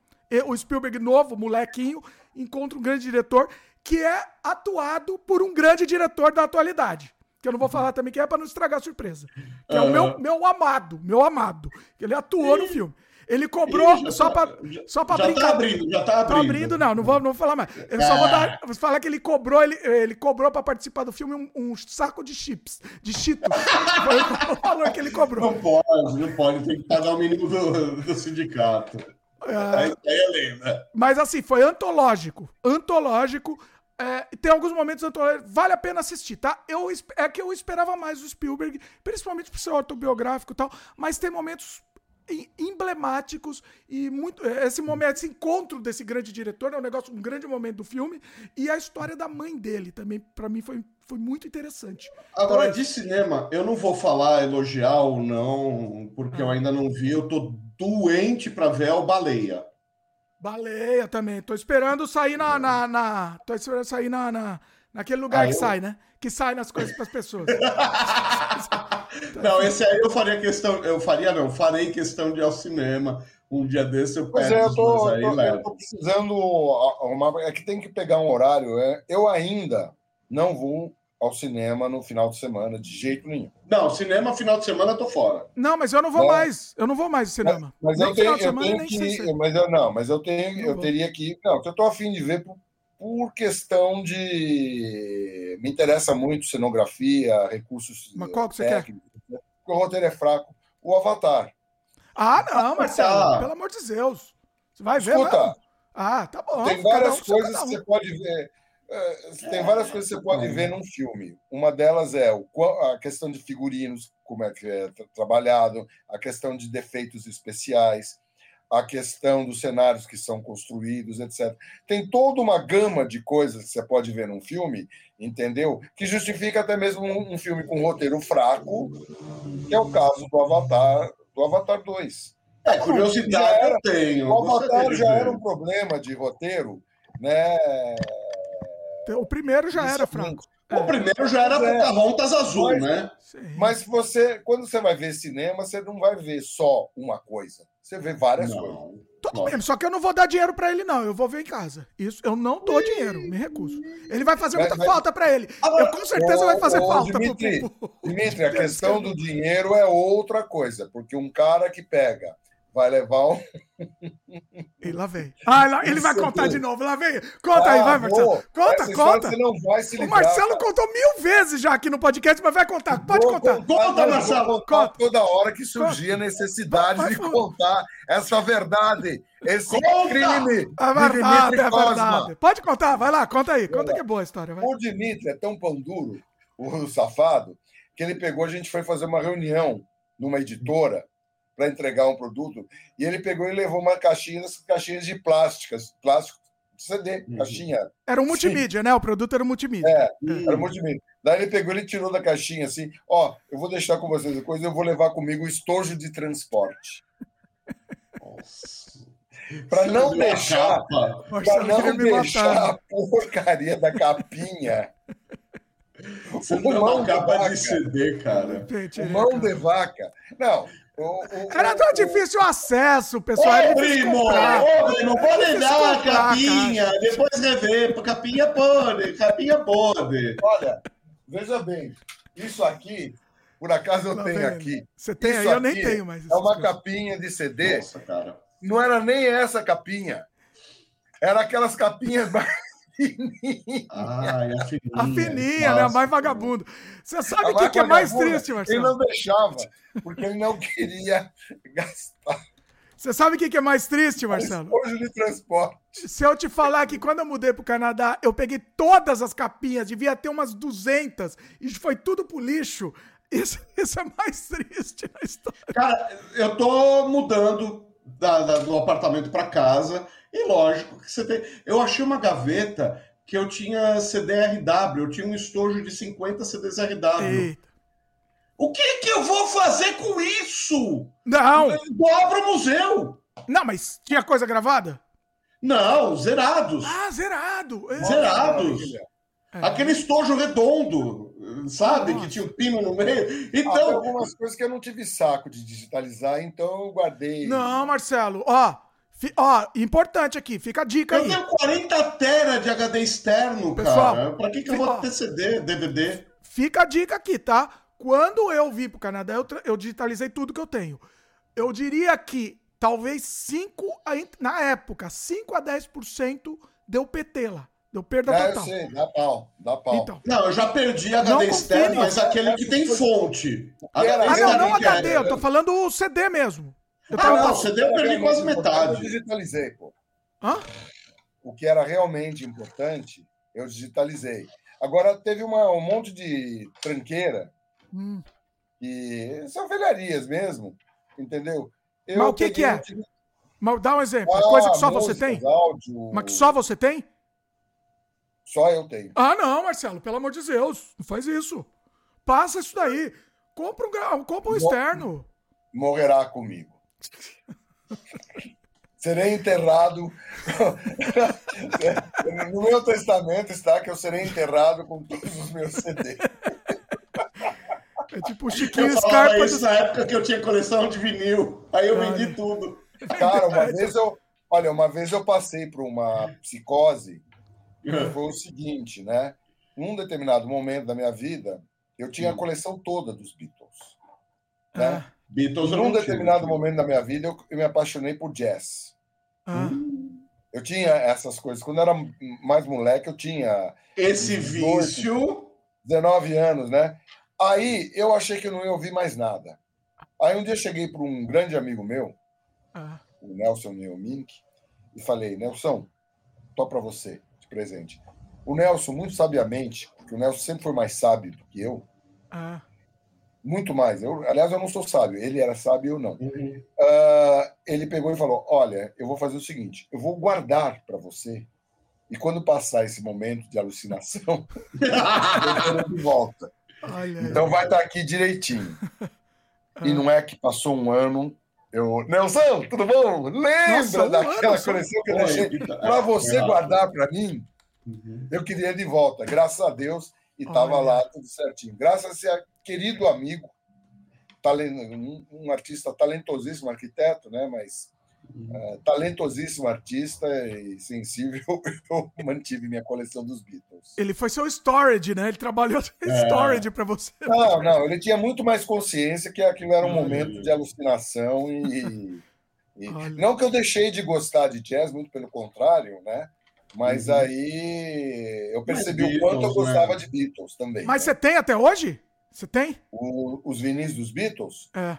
O Spielberg novo, molequinho, encontra um grande diretor que é atuado por um grande diretor da atualidade. Que eu não vou falar também que é para não estragar a surpresa. Que é o meu, meu amado, meu amado. Que ele atuou no filme. Ele cobrou Ih, só para só para brincar. Tá abrindo, já tá abrindo. Tá abrindo, não, não vou, não vou falar mais. Eu só vou dar, vou falar que ele cobrou, ele, ele cobrou para participar do filme um, um, saco de chips, de cheetos. Foi o valor que ele cobrou. Não pode, não pode, tem que pagar o mínimo do, do sindicato. É, é lenda. Mas assim, foi antológico. Antológico. É, tem alguns momentos antológicos. Vale a pena assistir, tá? Eu, é que eu esperava mais o Spielberg, principalmente por ser autobiográfico e tal, mas tem momentos emblemáticos e muito é, esse momento, esse encontro desse grande diretor é um negócio, um grande momento do filme e a história da mãe dele também para mim foi, foi muito interessante. Agora então, de cinema, eu não vou falar elogiar ou não, porque ah. eu ainda não vi, eu tô doente para ver o Baleia. Baleia também. Tô esperando sair na, na, na tô esperando sair na, na naquele lugar ah, que eu... sai, né? Que sai nas coisas para as pessoas. Não, esse aí eu faria questão, eu faria não, farei questão de ir ao cinema. Um dia desse eu peço, é, eu tô, aí eu tô, eu tô precisando, uma, é que tem que pegar um horário. É, eu ainda não vou ao cinema no final de semana, de jeito nenhum. Não, cinema final de semana eu tô fora. Não, mas eu não vou é. mais. Eu não vou mais ao cinema. Mas, mas eu tenho, eu tenho que mas eu não, mas eu tenho, não eu vou. teria que. Não, eu tô afim de ver por, questão de. Me interessa muito cenografia, recursos. Mas qual que você técnicos, quer? Né? Porque o roteiro é fraco. O Avatar. Ah, não, Marcelo, pelo amor de Deus. Você vai ver. Escuta, Ah, tá bom. Tem várias um, coisas um. que você pode ver. É, tem várias coisas que você pode ver num filme. Uma delas é a questão de figurinos, como é que é trabalhado, a questão de defeitos especiais, a questão dos cenários que são construídos, etc. Tem toda uma gama de coisas que você pode ver num filme, entendeu? Que justifica até mesmo um, um filme com roteiro fraco, que é o caso do Avatar, do Avatar 2. É, curiosidade era, eu tenho. O Avatar já era um problema de roteiro, né? O primeiro já era fraco. O é. primeiro já era é. Pocahontas azul, mas, né? Mas você, quando você vai ver cinema, você não vai ver só uma coisa. Você vê várias não. coisas. Tudo bem, só que eu não vou dar dinheiro para ele, não. Eu vou ver em casa. Isso, eu não dou dinheiro, me recuso. Ele vai fazer muita mas, falta para ele. Agora, eu com certeza ô, vai fazer ô, falta. Dimitri, pro, Dimitri, a questão do dinheiro é outra coisa, porque um cara que pega vai levar um. E lá vem. Ah, lá, ele vai contar de novo. Lá vem. Conta ah, aí, vai, Marcelo. Conta, conta. Você não vai se ligar, o Marcelo cara. contou mil vezes já aqui no podcast, mas vai contar. Pode vou contar. Conta, Marcelo. Conta. Toda hora que surgia a necessidade vai, vai, de contar essa verdade. Esse conta. crime. É verdade, é verdade. Pode contar, vai lá, conta aí. Conta que é boa a história. Vai. O Dimitri é tão pão duro, o safado, que ele pegou, a gente foi fazer uma reunião numa editora para entregar um produto, e ele pegou e levou uma caixinha, caixinhas de plásticas, plástico CD, uhum. caixinha. Era um multimídia, Sim. né? O produto era um multimídia. É, uhum. era um multimídia. Daí ele pegou, ele tirou da caixinha assim, ó, eu vou deixar com vocês a coisa, eu vou levar comigo o estojo de transporte. Para não deixar, para não deixar a porcaria da capinha. Você não é uma capa de CD, cara. O mão de vaca. Não, era tão difícil o acesso, pessoal. Ô, primo, ô, primo, pode dar a capinha, cara. depois rever. Capinha pode, capinha pode. Olha, veja bem, isso aqui, por acaso eu não tenho aqui. Você tem isso aí, eu nem tenho mais. É uma coisas. capinha de CD. Nossa, cara. Não era nem essa capinha. Era aquelas capinhas fininha. A fininha. A fininha, né? A mais vagabundo. Você sabe o que, que é mais triste, Marcelo? Ele não deixava, porque ele não queria gastar. Você sabe o que, que é mais triste, Marcelo? Hoje de transporte. Se eu te falar que quando eu mudei pro Canadá, eu peguei todas as capinhas, devia ter umas 200, e foi tudo pro lixo. Isso, isso é mais triste na história. Cara, eu tô mudando da, da, do apartamento para casa. E lógico que você tem. Eu achei uma gaveta que eu tinha CDRW, eu tinha um estojo de 50 CDs RW. Eita. O que que eu vou fazer com isso? Não! Dobra o museu! Não, mas tinha coisa gravada? Não, zerados. Ah, zerado! É. Zerados. É. Aquele estojo redondo, sabe? Nossa. Que tinha o um pino no meio. Então. Ah, algumas coisas que eu não tive saco de digitalizar, então eu guardei. Não, Marcelo, ó. Ó, importante aqui, fica a dica eu aí. Eu tenho 40 tera de HD externo, Pessoal, cara. Pra que, que eu vou ter CD, DVD? Fica a dica aqui, tá? Quando eu vim pro Canadá, eu, eu digitalizei tudo que eu tenho. Eu diria que talvez 5, na época, 5 a 10% deu PT lá. Deu perda é, total. Sei, dá pau, dá pau. Então, não, eu já perdi HD externo, mas aquele que tem fonte. Ah, não, não HD, eu tô falando o CD mesmo. Eu ah, não, você deu perdi quase metade. Eu digitalizei, pô. Hã? O que era realmente importante, eu digitalizei. Agora, teve uma, um monte de tranqueira, hum. e são velharias mesmo, entendeu? Eu Mas o que, que é? Mas dá um exemplo. Ah, coisa que só músicas, você tem? Áudio... Mas que só você tem? Só eu tenho. Ah, não, Marcelo, pelo amor de Deus. Não faz isso. Passa isso daí. Compra um, compra um externo. Morrerá comigo. Serei enterrado. no meu testamento está que eu serei enterrado com todos os meus CDs. É tipo o Chiquinho eu Scarpa. isso na época que eu tinha coleção de vinil. Aí eu vendi tudo. Cara, uma vez eu. Olha, uma vez eu passei por uma psicose. Foi o seguinte, né? Num determinado momento da minha vida, eu tinha a coleção toda dos Beatles. Né? Ah. Beatles Num determinado momento da minha vida, eu, eu me apaixonei por jazz. Ah. Eu tinha essas coisas. Quando eu era mais moleque, eu tinha. Esse 18, vício. 19 anos, né? Aí eu achei que eu não ia ouvir mais nada. Aí um dia cheguei para um grande amigo meu, ah. o Nelson Neomink, e falei: Nelson, tô para você presente. O Nelson, muito sabiamente, porque o Nelson sempre foi mais sábio do que eu, ah muito mais. Eu, aliás, eu não sou sábio, ele era sábio ou não. Uhum. Uh, ele pegou e falou: Olha, eu vou fazer o seguinte, eu vou guardar para você, e quando passar esse momento de alucinação, eu de volta. então vai estar aqui direitinho. E não é que passou um ano. Eu, Nelson, tudo bom? Lembra Nossa, daquela coleção que eu deixei para você é, guardar para mim? Uhum. Eu queria de volta, graças a Deus, e estava lá tudo certinho. Graças a esse querido amigo, um artista talentosíssimo, arquiteto, né? Mas uh, talentosíssimo artista e sensível, eu mantive minha coleção dos Beatles. Ele foi seu storage, né? Ele trabalhou é. storage para você. Não, não, ele tinha muito mais consciência que aquilo era um momento de alucinação e, e não que eu deixei de gostar de jazz, muito pelo contrário, né? Mas uhum. aí eu percebi Beatles, o quanto eu gostava né? de Beatles também. Mas né? você tem até hoje? Você tem? O, os vinis dos Beatles? É.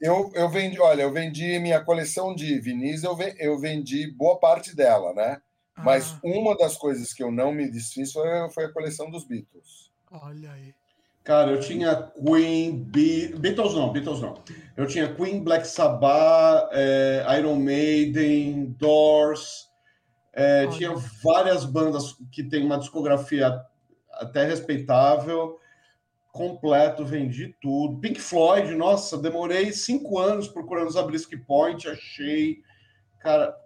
Eu, eu vendi, olha, eu vendi minha coleção de vinis, eu, eu vendi boa parte dela, né? Ah. Mas uma das coisas que eu não me desfiz foi, foi a coleção dos Beatles. Olha aí. Cara, eu tinha Queen, Be Beatles não, Beatles não. Eu tinha Queen, Black Sabbath, é, Iron Maiden, Doors, é, tinha várias bandas que tem uma discografia até respeitável, completo, vendi tudo. Pink Floyd, nossa, demorei cinco anos procurando os Brisky Point, achei, cara,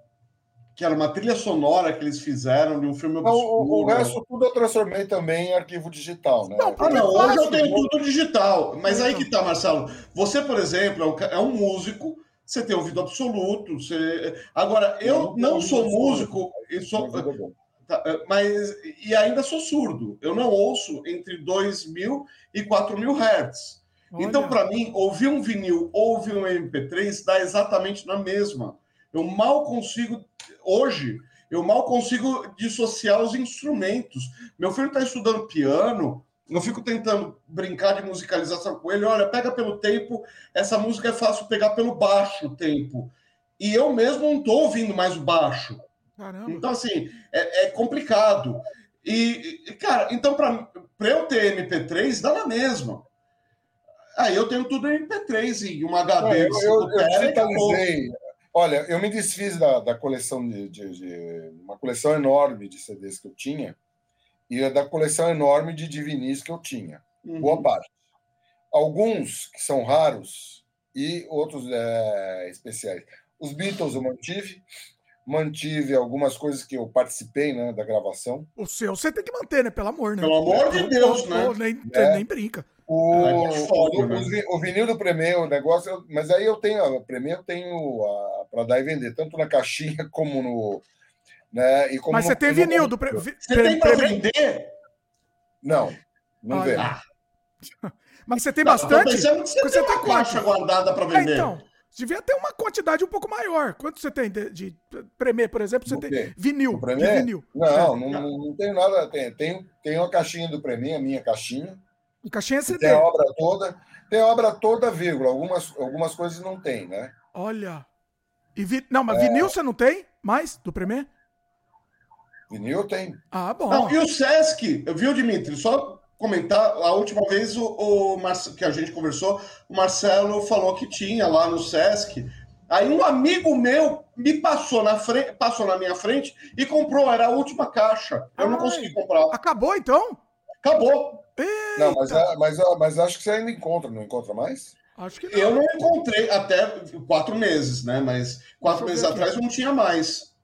que era uma trilha sonora que eles fizeram de um filme obscuro. o, o, resto tudo eu transformei também em arquivo digital, né? Não, ah, não, hoje eu tenho tudo digital. Mas aí que tá, Marcelo. Você, por exemplo, é um é músico você tem ouvido absoluto. Você... Agora, eu não sou músico, e sou... Tá, é, mas e ainda sou surdo. Eu não ouço entre 2 mil e 4 mil hertz. Olha. Então, para mim, ouvir um vinil, ouvir um MP3 dá exatamente na mesma. Eu mal consigo, hoje, eu mal consigo dissociar os instrumentos. Meu filho está estudando piano, eu fico tentando brincar de musicalização com ele. Olha, pega pelo tempo, essa música é fácil pegar pelo baixo tempo. E eu mesmo não estou ouvindo mais o baixo. Caramba. Então, assim, é, é complicado. E, cara, então, para eu ter MP3, dá na mesma. Aí eu tenho tudo em MP3 e uma HD. Não, eu, eu, eu digitalizei. Olha, eu me desfiz da, da coleção de, de, de, uma coleção enorme de CDs que eu tinha e da coleção enorme de divinis que eu tinha, uhum. boa parte. Alguns que são raros e outros é, especiais. Os Beatles eu mantive, mantive algumas coisas que eu participei né, da gravação. O seu você tem que manter, né? Pelo amor, né? Pelo amor de Deus, né? nem, é. nem brinca. O, é o, né? o, vinil do Premier, o negócio, mas aí eu tenho, a Premier eu tenho para dar e vender, tanto na caixinha como no, né? E Mas você tem vinil do. Pre... Você tem para vender? Não, não vem. Mas você tem bastante? Não, você, você tem uma caixa guardada para vender. É, então, devia ter uma quantidade um pouco maior. Quanto você tem de, de Premier, por exemplo? Você tem vinil. De vinil. Não, é. não, não, tenho nada. Tem, tem, tem uma caixinha do Premier, a minha caixinha. E caixinha CD. Tem a obra toda. Tem a obra toda, vírgula. Algumas, algumas coisas não tem, né? Olha. E vi... Não, mas é... vinil você não tem mais do Premier? Vinil tem. Ah, bom. Não, e o Sesc, viu, Dimitri? Só comentar, a última vez o, o Marce... que a gente conversou, o Marcelo falou que tinha lá no Sesc. Aí um amigo meu me passou na frente, passou na minha frente e comprou, era a última caixa. Eu Ai, não consegui comprar. Acabou então? Acabou. Eita. Não, mas, é, mas, é, mas acho que você ainda encontra, não encontra mais? Acho que não. Eu não encontrei até quatro meses, né? Mas quatro meses atrás não tinha mais.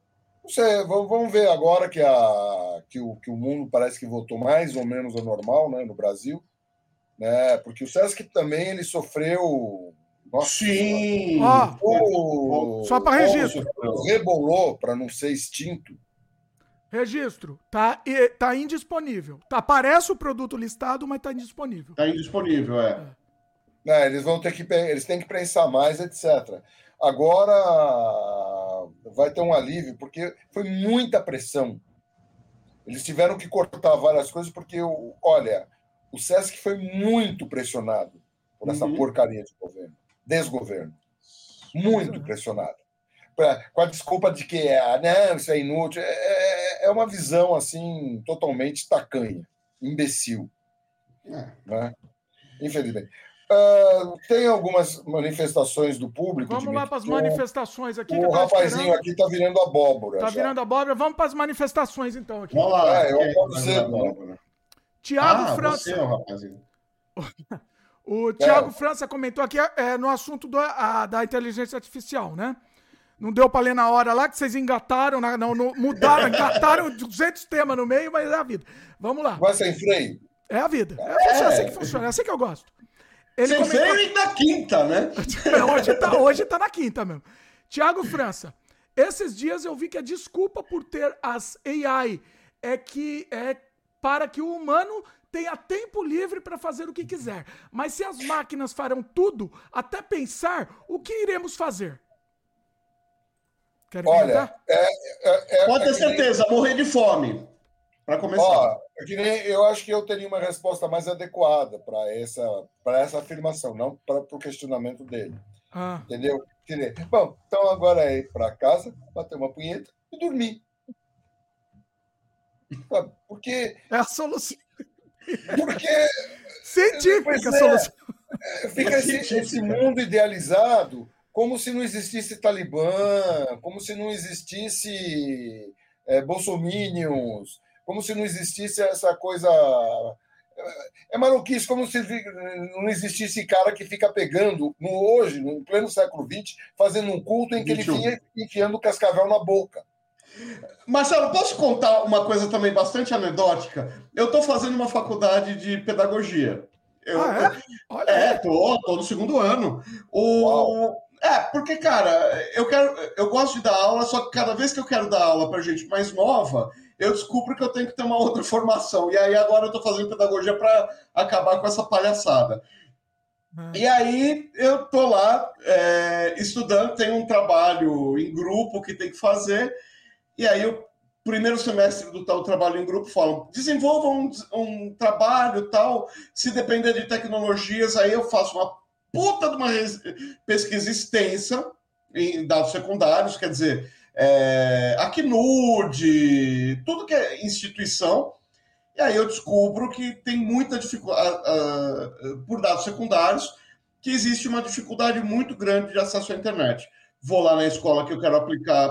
Não sei, vamos ver agora que, a, que, o, que o mundo parece que voltou mais ou menos ao normal né, no Brasil. Né, porque o Sesc também ele sofreu. Nossa, Sim! Ah, o, só para registro. Rebolou para não ser extinto. Registro. Tá, tá indisponível. Tá, aparece o produto listado, mas tá indisponível. Tá indisponível, é. é. é eles vão ter que eles têm que prensar mais, etc. Agora vai ter um alívio, porque foi muita pressão. Eles tiveram que cortar várias coisas, porque, olha, o SESC foi muito pressionado por essa uhum. porcaria de governo, desgoverno. Muito pressionado. Pra, com a desculpa de que ah, não, isso é inútil. É, é, é uma visão assim totalmente tacanha, imbecil. É. Né? Infelizmente. Uh, tem algumas manifestações do público. Vamos lá para as manifestações aqui. O rapazinho aqui está virando abóbora. Está virando abóbora. Vamos para as manifestações, então. Aqui. Vamos lá. É, eu acordo cedo. Tiago ah, França. Você é o rapazinho. o Tiago é. França comentou aqui é, no assunto do, a, da inteligência artificial, né? Não deu para ler na hora lá, que vocês engataram, não, não mudaram, engataram 200 temas no meio, mas é a vida. Vamos lá. Vai sem freio. É a vida. É, é assim que funciona, é assim que eu gosto. Ele sem comentou... na quinta, né? hoje, tá, hoje tá na quinta mesmo. Tiago França. Esses dias eu vi que a desculpa por ter as AI é que é para que o humano tenha tempo livre para fazer o que quiser. Mas se as máquinas farão tudo, até pensar, o que iremos fazer? Querem Olha, é, é, é, pode ter certeza, nem... morrer de fome. Para começar. Ó, é eu acho que eu teria uma resposta mais adequada para essa, essa afirmação, não para o questionamento dele. Ah. Entendeu? Bom, então agora é ir para casa, bater uma punheta e dormir. Porque. É a solução. Porque. Científica a é, solução. Fica esse, esse mundo idealizado como se não existisse Talibã, como se não existisse é, bolsominions, como se não existisse essa coisa. É, é maluquice, como se não existisse cara que fica pegando, no hoje, no pleno século XX, fazendo um culto em que 21. ele fica enfiando cascavel na boca. Marcelo, posso contar uma coisa também bastante anedótica? Eu estou fazendo uma faculdade de pedagogia. Eu, ah, é? Olha é, tô, tô no segundo ano. O, é, porque, cara, eu quero, eu gosto de dar aula, só que cada vez que eu quero dar aula para gente mais nova, eu descubro que eu tenho que ter uma outra formação. E aí agora eu estou fazendo pedagogia para acabar com essa palhaçada. Hum. E aí eu tô lá é, estudando, tem um trabalho em grupo que tem que fazer, e aí o primeiro semestre do tal trabalho em grupo falam, desenvolvam um, um trabalho tal, se depender de tecnologias, aí eu faço uma puta de uma pesquisa extensa em dados secundários, quer dizer, é, a CNUD, tudo que é instituição, e aí eu descubro que tem muita dificuldade, por dados secundários, que existe uma dificuldade muito grande de acesso à internet. Vou lá na escola que eu quero aplicar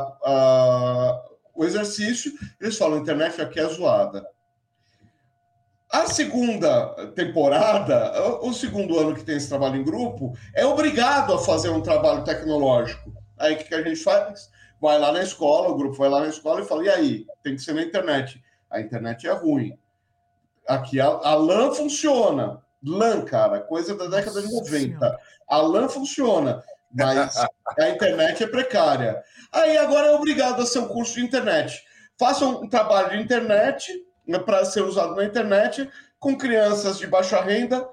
o exercício, eles falam, a internet aqui é zoada. A segunda temporada, o segundo ano que tem esse trabalho em grupo, é obrigado a fazer um trabalho tecnológico. Aí o que, a gente faz? Vai lá na escola, o grupo vai lá na escola e fala: e aí? Tem que ser na internet. A internet é ruim. Aqui a, a LAN funciona. LAN, cara, coisa da década de 90. A LAN funciona, mas a internet é precária. Aí agora é obrigado a ser um curso de internet. Faça um trabalho de internet né, para ser usado na internet com crianças de baixa renda.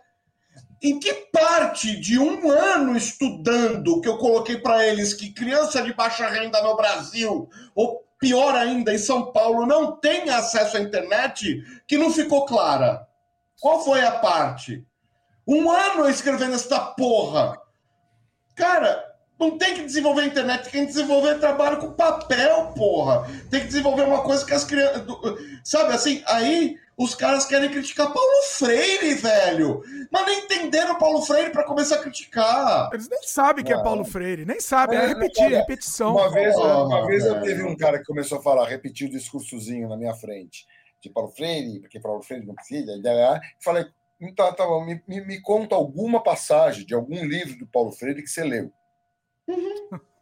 Em que parte de um ano estudando que eu coloquei para eles que criança de baixa renda no Brasil, ou pior ainda, em São Paulo, não tem acesso à internet, que não ficou clara? Qual foi a parte? Um ano escrevendo essa porra. Cara, não tem que desenvolver a internet, tem que desenvolver trabalho com papel, porra. Tem que desenvolver uma coisa que as crianças. Sabe assim? Aí os caras querem criticar Paulo Freire, velho. Mas nem entenderam Paulo Freire para começar a criticar. Eles nem sabem que é Paulo Freire, nem sabem, é, é repetir, é repetição. Uma vez, uma vez eu teve um cara que começou a falar, repetiu o discursozinho na minha frente, de Paulo Freire, porque Paulo Freire não precisa, e falei, tá, tá, me, me, me conta alguma passagem de algum livro do Paulo Freire que você leu. Uhum.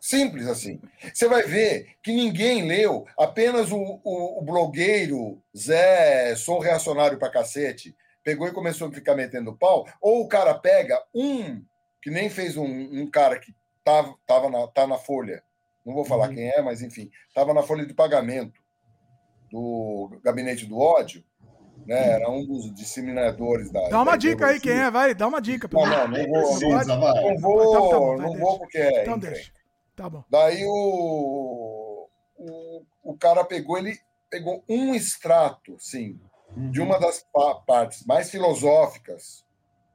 Simples assim. Você vai ver que ninguém leu, apenas o, o, o blogueiro Zé, sou reacionário pra cacete, pegou e começou a ficar metendo pau, ou o cara pega um, que nem fez um, um cara que tava, tava na, tá na folha, não vou falar uhum. quem é, mas enfim, estava na folha de pagamento do gabinete do ódio, né? Era um dos disseminadores da. Dá uma da dica aí, quem é? Vai, dá uma dica. Não, não, não vou. Precisa, não, vou, então, tá bom, não vou porque é. Então deixa. Tá bom. Daí o, o, o cara pegou, ele pegou um extrato, sim, uhum. de uma das partes mais filosóficas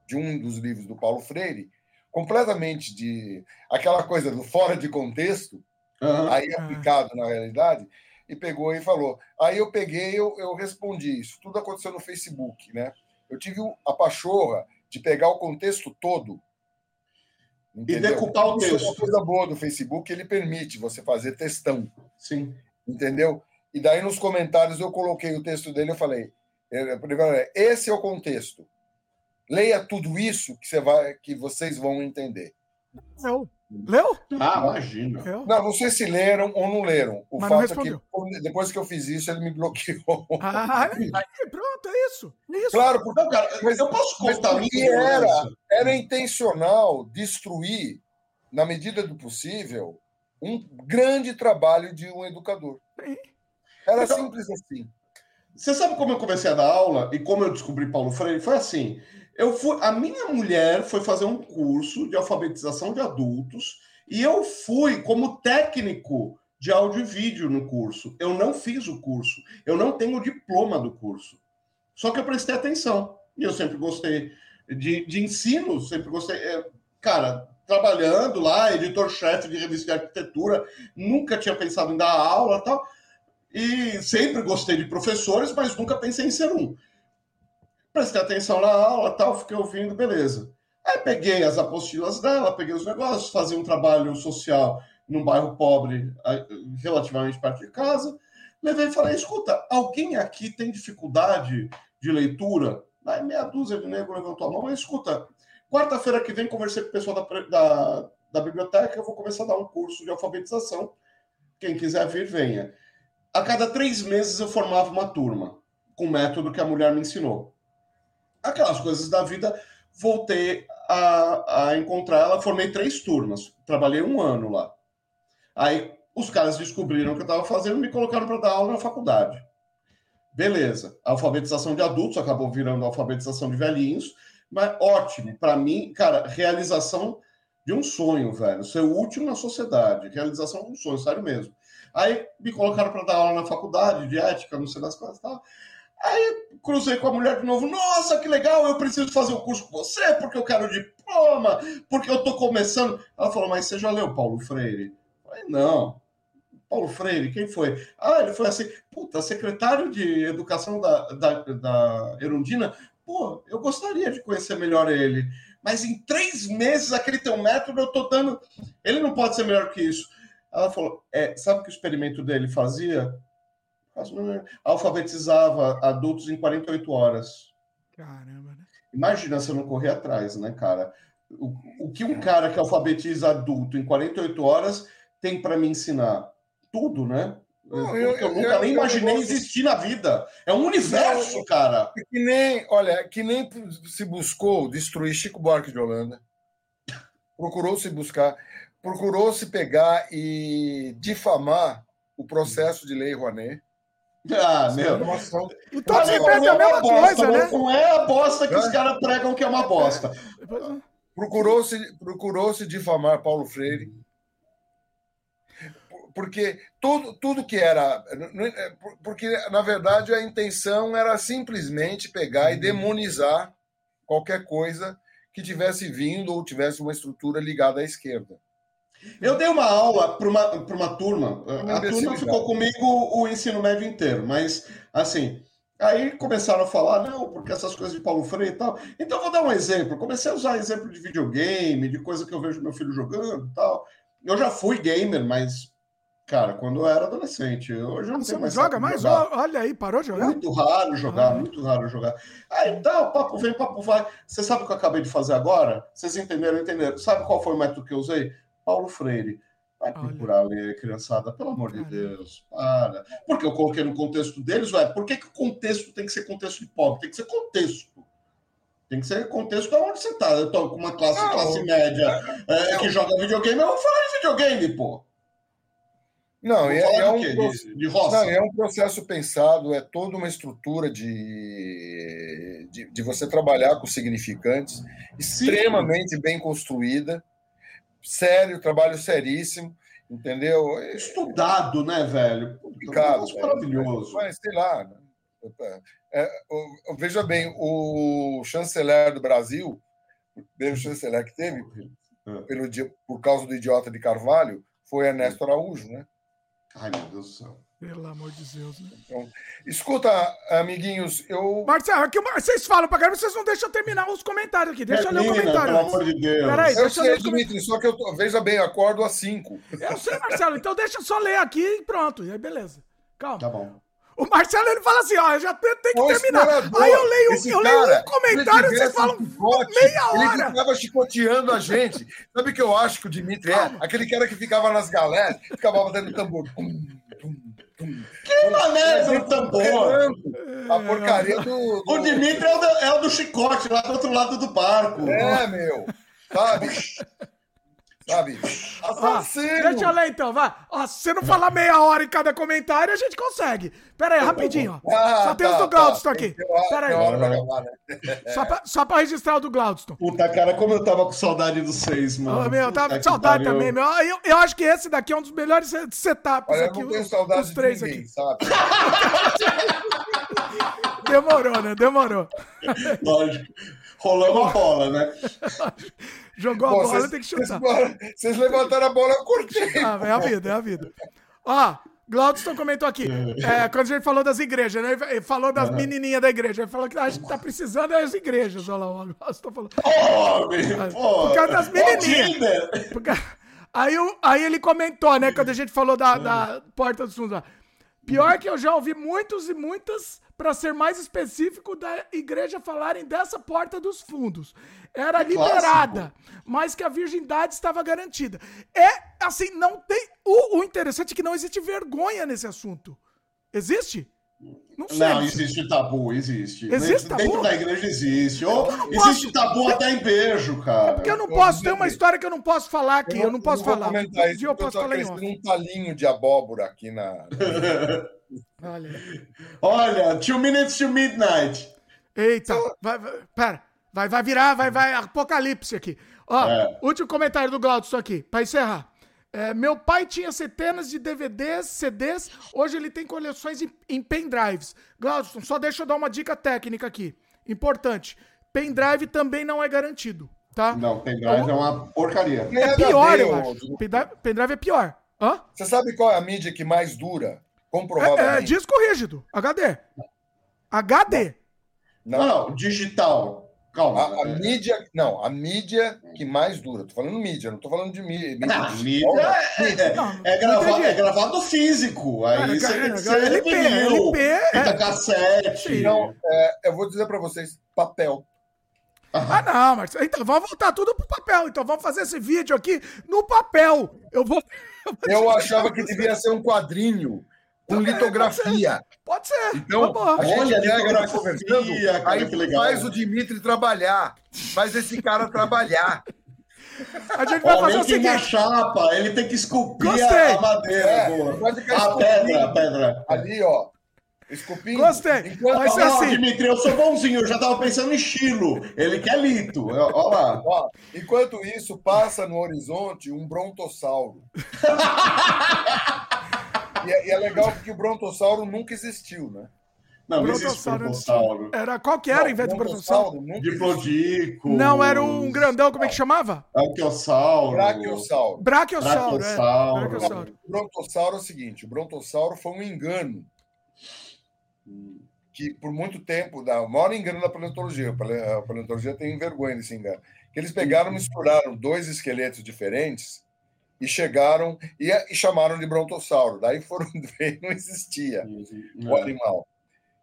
de um dos livros do Paulo Freire, completamente de aquela coisa do fora de contexto, uhum. aí aplicado na realidade, e pegou e falou. Aí eu peguei, eu, eu respondi isso. Tudo aconteceu no Facebook, né? Eu tive a pachorra de pegar o contexto todo. Entendeu? E decupar o texto. Isso é uma coisa boa do Facebook, ele permite você fazer textão. Sim. Entendeu? E daí nos comentários eu coloquei o texto dele, eu falei, esse é o contexto. Leia tudo isso que, você vai, que vocês vão entender. Não. Leu? Ah, imagina. Não, não sei se leram ou não leram. O Mas fato é que depois que eu fiz isso, ele me bloqueou. Ah, pronto, é isso. É isso. Claro, porque, não, cara, mas eu posso contar mas era, era intencional destruir, na medida do possível, um grande trabalho de um educador. Era então, simples assim. Você sabe como eu comecei a dar aula e como eu descobri Paulo Freire? Foi assim. Eu fui, a minha mulher foi fazer um curso de alfabetização de adultos e eu fui como técnico de áudio e vídeo no curso. Eu não fiz o curso, eu não tenho o diploma do curso. Só que eu prestei atenção e eu sempre gostei de, de ensino, sempre gostei. É, cara, trabalhando lá, editor-chefe de revista de arquitetura, nunca tinha pensado em dar aula tal. E sempre gostei de professores, mas nunca pensei em ser um prestei atenção na aula, tal, fiquei ouvindo, beleza. Aí peguei as apostilas dela, peguei os negócios, fazia um trabalho social num bairro pobre, relativamente perto de casa. Levei e falei: escuta, alguém aqui tem dificuldade de leitura? Aí meia dúzia de negro levantou a mão, mas escuta, quarta-feira que vem conversei com o pessoal da, da, da biblioteca, eu vou começar a dar um curso de alfabetização. Quem quiser vir, venha. A cada três meses eu formava uma turma, com o método que a mulher me ensinou aquelas coisas da vida, voltei a, a encontrar ela, formei três turmas, trabalhei um ano lá. Aí os caras descobriram o que eu estava fazendo e me colocaram para dar aula na faculdade. Beleza, alfabetização de adultos acabou virando alfabetização de velhinhos, mas ótimo, para mim, cara, realização de um sonho, velho, ser último na sociedade, realização de um sonho, sério mesmo. Aí me colocaram para dar aula na faculdade de ética, não sei das coisas tal. Aí cruzei com a mulher de novo. Nossa, que legal, eu preciso fazer o um curso com você, porque eu quero diploma, porque eu tô começando. Ela falou, mas você já leu Paulo Freire? Eu falei, não. Paulo Freire, quem foi? Ah, ele foi assim, puta, secretário de educação da, da, da Erundina. Pô, eu gostaria de conhecer melhor ele. Mas em três meses, aquele teu método, eu tô dando. Ele não pode ser melhor que isso. Ela falou, é, sabe o que o experimento dele fazia? Alfabetizava adultos em 48 horas. Caramba, né? Imagina se eu não correr atrás, né, cara? O, o que um cara que alfabetiza adulto em 48 horas tem para me ensinar? Tudo, né? Não, eu, eu, nunca eu, nem imaginei eu, existir na vida. É um universo, cara. Que nem, olha, que nem se buscou destruir Chico Buarque de Holanda. Procurou se buscar, procurou se pegar e difamar o processo de lei Rouanet. Ah, meu. E todos repetem a mesma coisa, né? Não é a bosta que é? os caras pregam que é uma bosta. Procurou-se procurou -se difamar Paulo Freire. Porque tudo, tudo que era. Porque, na verdade, a intenção era simplesmente pegar e demonizar qualquer coisa que tivesse vindo ou tivesse uma estrutura ligada à esquerda. Eu dei uma aula para uma, uma turma. A turma ficou comigo o ensino médio inteiro, mas assim. Aí começaram a falar, não, porque essas coisas de Paulo Freire e tal. Então, eu vou dar um exemplo. Comecei a usar exemplo de videogame, de coisa que eu vejo meu filho jogando e tal. Eu já fui gamer, mas, cara, quando eu era adolescente. Hoje eu não Você não mais joga mais? Olha aí, parou de jogar? Muito raro jogar, ah. muito raro jogar. Aí tá, papo vem, papo vai. Você sabe o que eu acabei de fazer agora? Vocês entenderam, entenderam. Sabe qual foi o método que eu usei? Paulo Freire. Vai procurar ler, criançada, pelo amor de Deus, para. Porque eu coloquei no contexto deles, ué, por que, que o contexto tem que ser contexto de pobre? Tem que ser contexto. Tem que ser contexto onde você está. Eu tô com uma classe, não, classe média é, que joga videogame, eu vou falar de videogame, pô. Não, é, é, um, de, de não, é um processo pensado, é toda uma estrutura de, de, de você trabalhar com significantes, extremamente Sim. bem construída sério, trabalho seríssimo, entendeu? Estudado, né, velho? Complicado. É maravilhoso. Mas, sei lá. Né? É, veja bem, o chanceler do Brasil, o primeiro chanceler que teve, é. pelo dia, por causa do idiota de Carvalho, foi Ernesto Araújo, né? Ai, meu Deus do céu. Pelo amor de Deus, né? Então, escuta, amiguinhos, eu. Marcelo, aqui, vocês falam pra caramba, vocês não deixam eu terminar os comentários aqui. Deixa eu ler o comentário. pelo amor de Deus. Peraí, Eu deixa eu ler sei, comentários. Dimitri, só que eu tô, veja bem, eu acordo às 5. Eu sei, Marcelo, então deixa eu só ler aqui e pronto. E aí, beleza. Calma. Tá bom. O Marcelo, ele fala assim, ó, eu já tenho, tenho que terminar. Aí eu leio, esse eu leio cara, um comentário e ele vocês falam chicote, meia Ele hora. ficava chicoteando a gente. Sabe o que eu acho que o Dimitri é? Aquele cara que ficava nas galés, ficava batendo tambor. Que mané do tambor. A porcaria do. do- O Dimitri é o, do, é o do chicote, lá do outro lado do barco. É, meu. Sabe? Sabe? Ó, Assassino. deixa eu ler então, vai. Ó, se você não falar meia hora em cada comentário, a gente consegue. Pera aí, rapidinho, ó. Ah, Só tem os tá, do Glaudston tá. aqui. Hora- Pera hora pra aí. acabar, né? Só pra, só pra registrar o do Glaudston. Puta, cara, como eu tava com saudade dos seis, mano. Meu, eu tava Puta com saudade pariu. também, meu. Eu, eu acho que esse daqui é um dos melhores set- setups Olha, eu aqui. não tenho os- saudade os de três ninguém, aqui. sabe? Demorou, né? Demorou. Lógico. Rolando a bola, né? Jogou a Pô, bola, vocês- tem que chutar. Vocês levantaram a bola, eu cortei. Ah, é a vida, é a vida. Ó, Glaudston comentou aqui, é, quando a gente falou das igrejas, né? Ele falou das menininhas da igreja. Ele falou que a gente tá precisando das igrejas. Olha lá, o Glaudston falou. Pô. Por causa das menininhas. Tinder. Porque- Aí, o- aí ele comentou, né, quando a gente falou da, da porta dos fundos lá. Pior que eu já ouvi muitos e muitas, pra ser mais específico, da igreja falarem dessa porta dos fundos. Era liberada, mas que a virgindade estava garantida. É assim, não tem. O, o interessante é que não existe vergonha nesse assunto. Existe? Não sei. Não, existe tabu, existe. Existe Dentro tabu? da igreja existe. Ou não existe posso- tabu até em beijo, cara. Porque eu não Eu posso, vou tem uma história que eu não posso falar aqui, eu não posso vou falar. comentar Um isso, dia eu posso falar em um talinho de abóbora aqui na. Olha. Olha, two minutes to midnight. Eita, vai, vai, pera, vai, vai virar, vai, vai, apocalipse aqui. Ó, É. último comentário do Glaudston aqui, pra encerrar. É, meu pai tinha centenas de DVDs, CDs, hoje ele tem coleções em, em pendrives. Glaudston, só deixa eu dar uma dica técnica aqui, importante. Pendrive também não é garantido, tá? Não, pendrive é uma porcaria. É HD, pior, eu acho. Pendrive, pendrive é pior. Hã? Você sabe qual é a mídia que mais dura? É, é, Comprovadamente. disco rígido, HD. HD. Não, não, digital. Calma. A, a mídia. Não, a mídia que mais dura. Tô falando mídia, não tô falando de mí- mídia. Não, digital, mídia não. é, Não, é, não gravado, é gravado físico. Aí você tem que ser LP, vinil, LP, é. fita cassete. Não, é, eu vou dizer pra vocês: papel. Ah, não, mas então vamos voltar tudo pro papel. Então vamos fazer esse vídeo aqui no papel. Eu vou. Eu achava que devia ser um quadrinho com litografia. Pode ser. Então, Vamos lá. a gente Olha a litografia, conversando, cara, aí que legal. faz o Dimitri trabalhar, faz esse cara trabalhar. A gente vai Ó, fazer o seguinte. chapa, ele tem que esculpir Gostei. a madeira. É, pode a pedra, a pedra. Ali, ó. Esculpindo. Gostei. Enquanto, Vai ser Ó, assim. Dimitri, eu sou bonzinho, eu já tava pensando em estilo. Ele quer lito. Ó lá. ó, enquanto isso, passa no horizonte um brontossauro. e, é, e é legal porque o brontossauro nunca existiu, né? Não, não existe Brontossauro brontossauro. Era qual que era Não, em vez do brontossauro? Diplodico. Não, era um grandão, como é que chamava? Anquiossauro. Brachiosauro. Brachiosauro. É. Brachiosauro. Brachiosauro. O brontossauro é o seguinte: o brontossauro foi um engano que por muito tempo, da, o maior engano da paleontologia, a pale- a paleontologia tem vergonha desse engano, que eles pegaram, misturaram dois esqueletos diferentes e chegaram e, e chamaram de brontossauro. Daí foram ver, não existia o É. animal.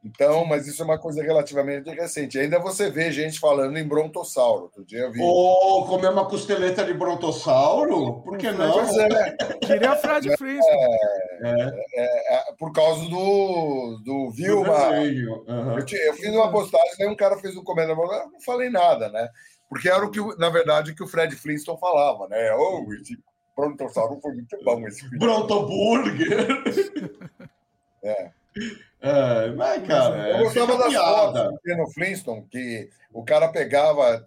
Então, mas isso é uma coisa relativamente recente. Ainda você vê gente falando em brontossauro. Outro dia eu vi. Ou comer uma costeleta de brontossauro? Por que não? Pois é, Queria Fred Flintstone. é, por causa do, do Vilma. Aham. Eu, ti- eu fiz uma postagem, aí um cara fez um comentário, eu não falei nada, né? Porque era o que, na verdade, o que o Fred Flintstone falava, né? Oh, brontossauro foi muito bom esse filme. Brontoburger. É. É, mas, cara, Eu é gostava fica das piada. fotos do Ken Flintstone, que o cara pegava,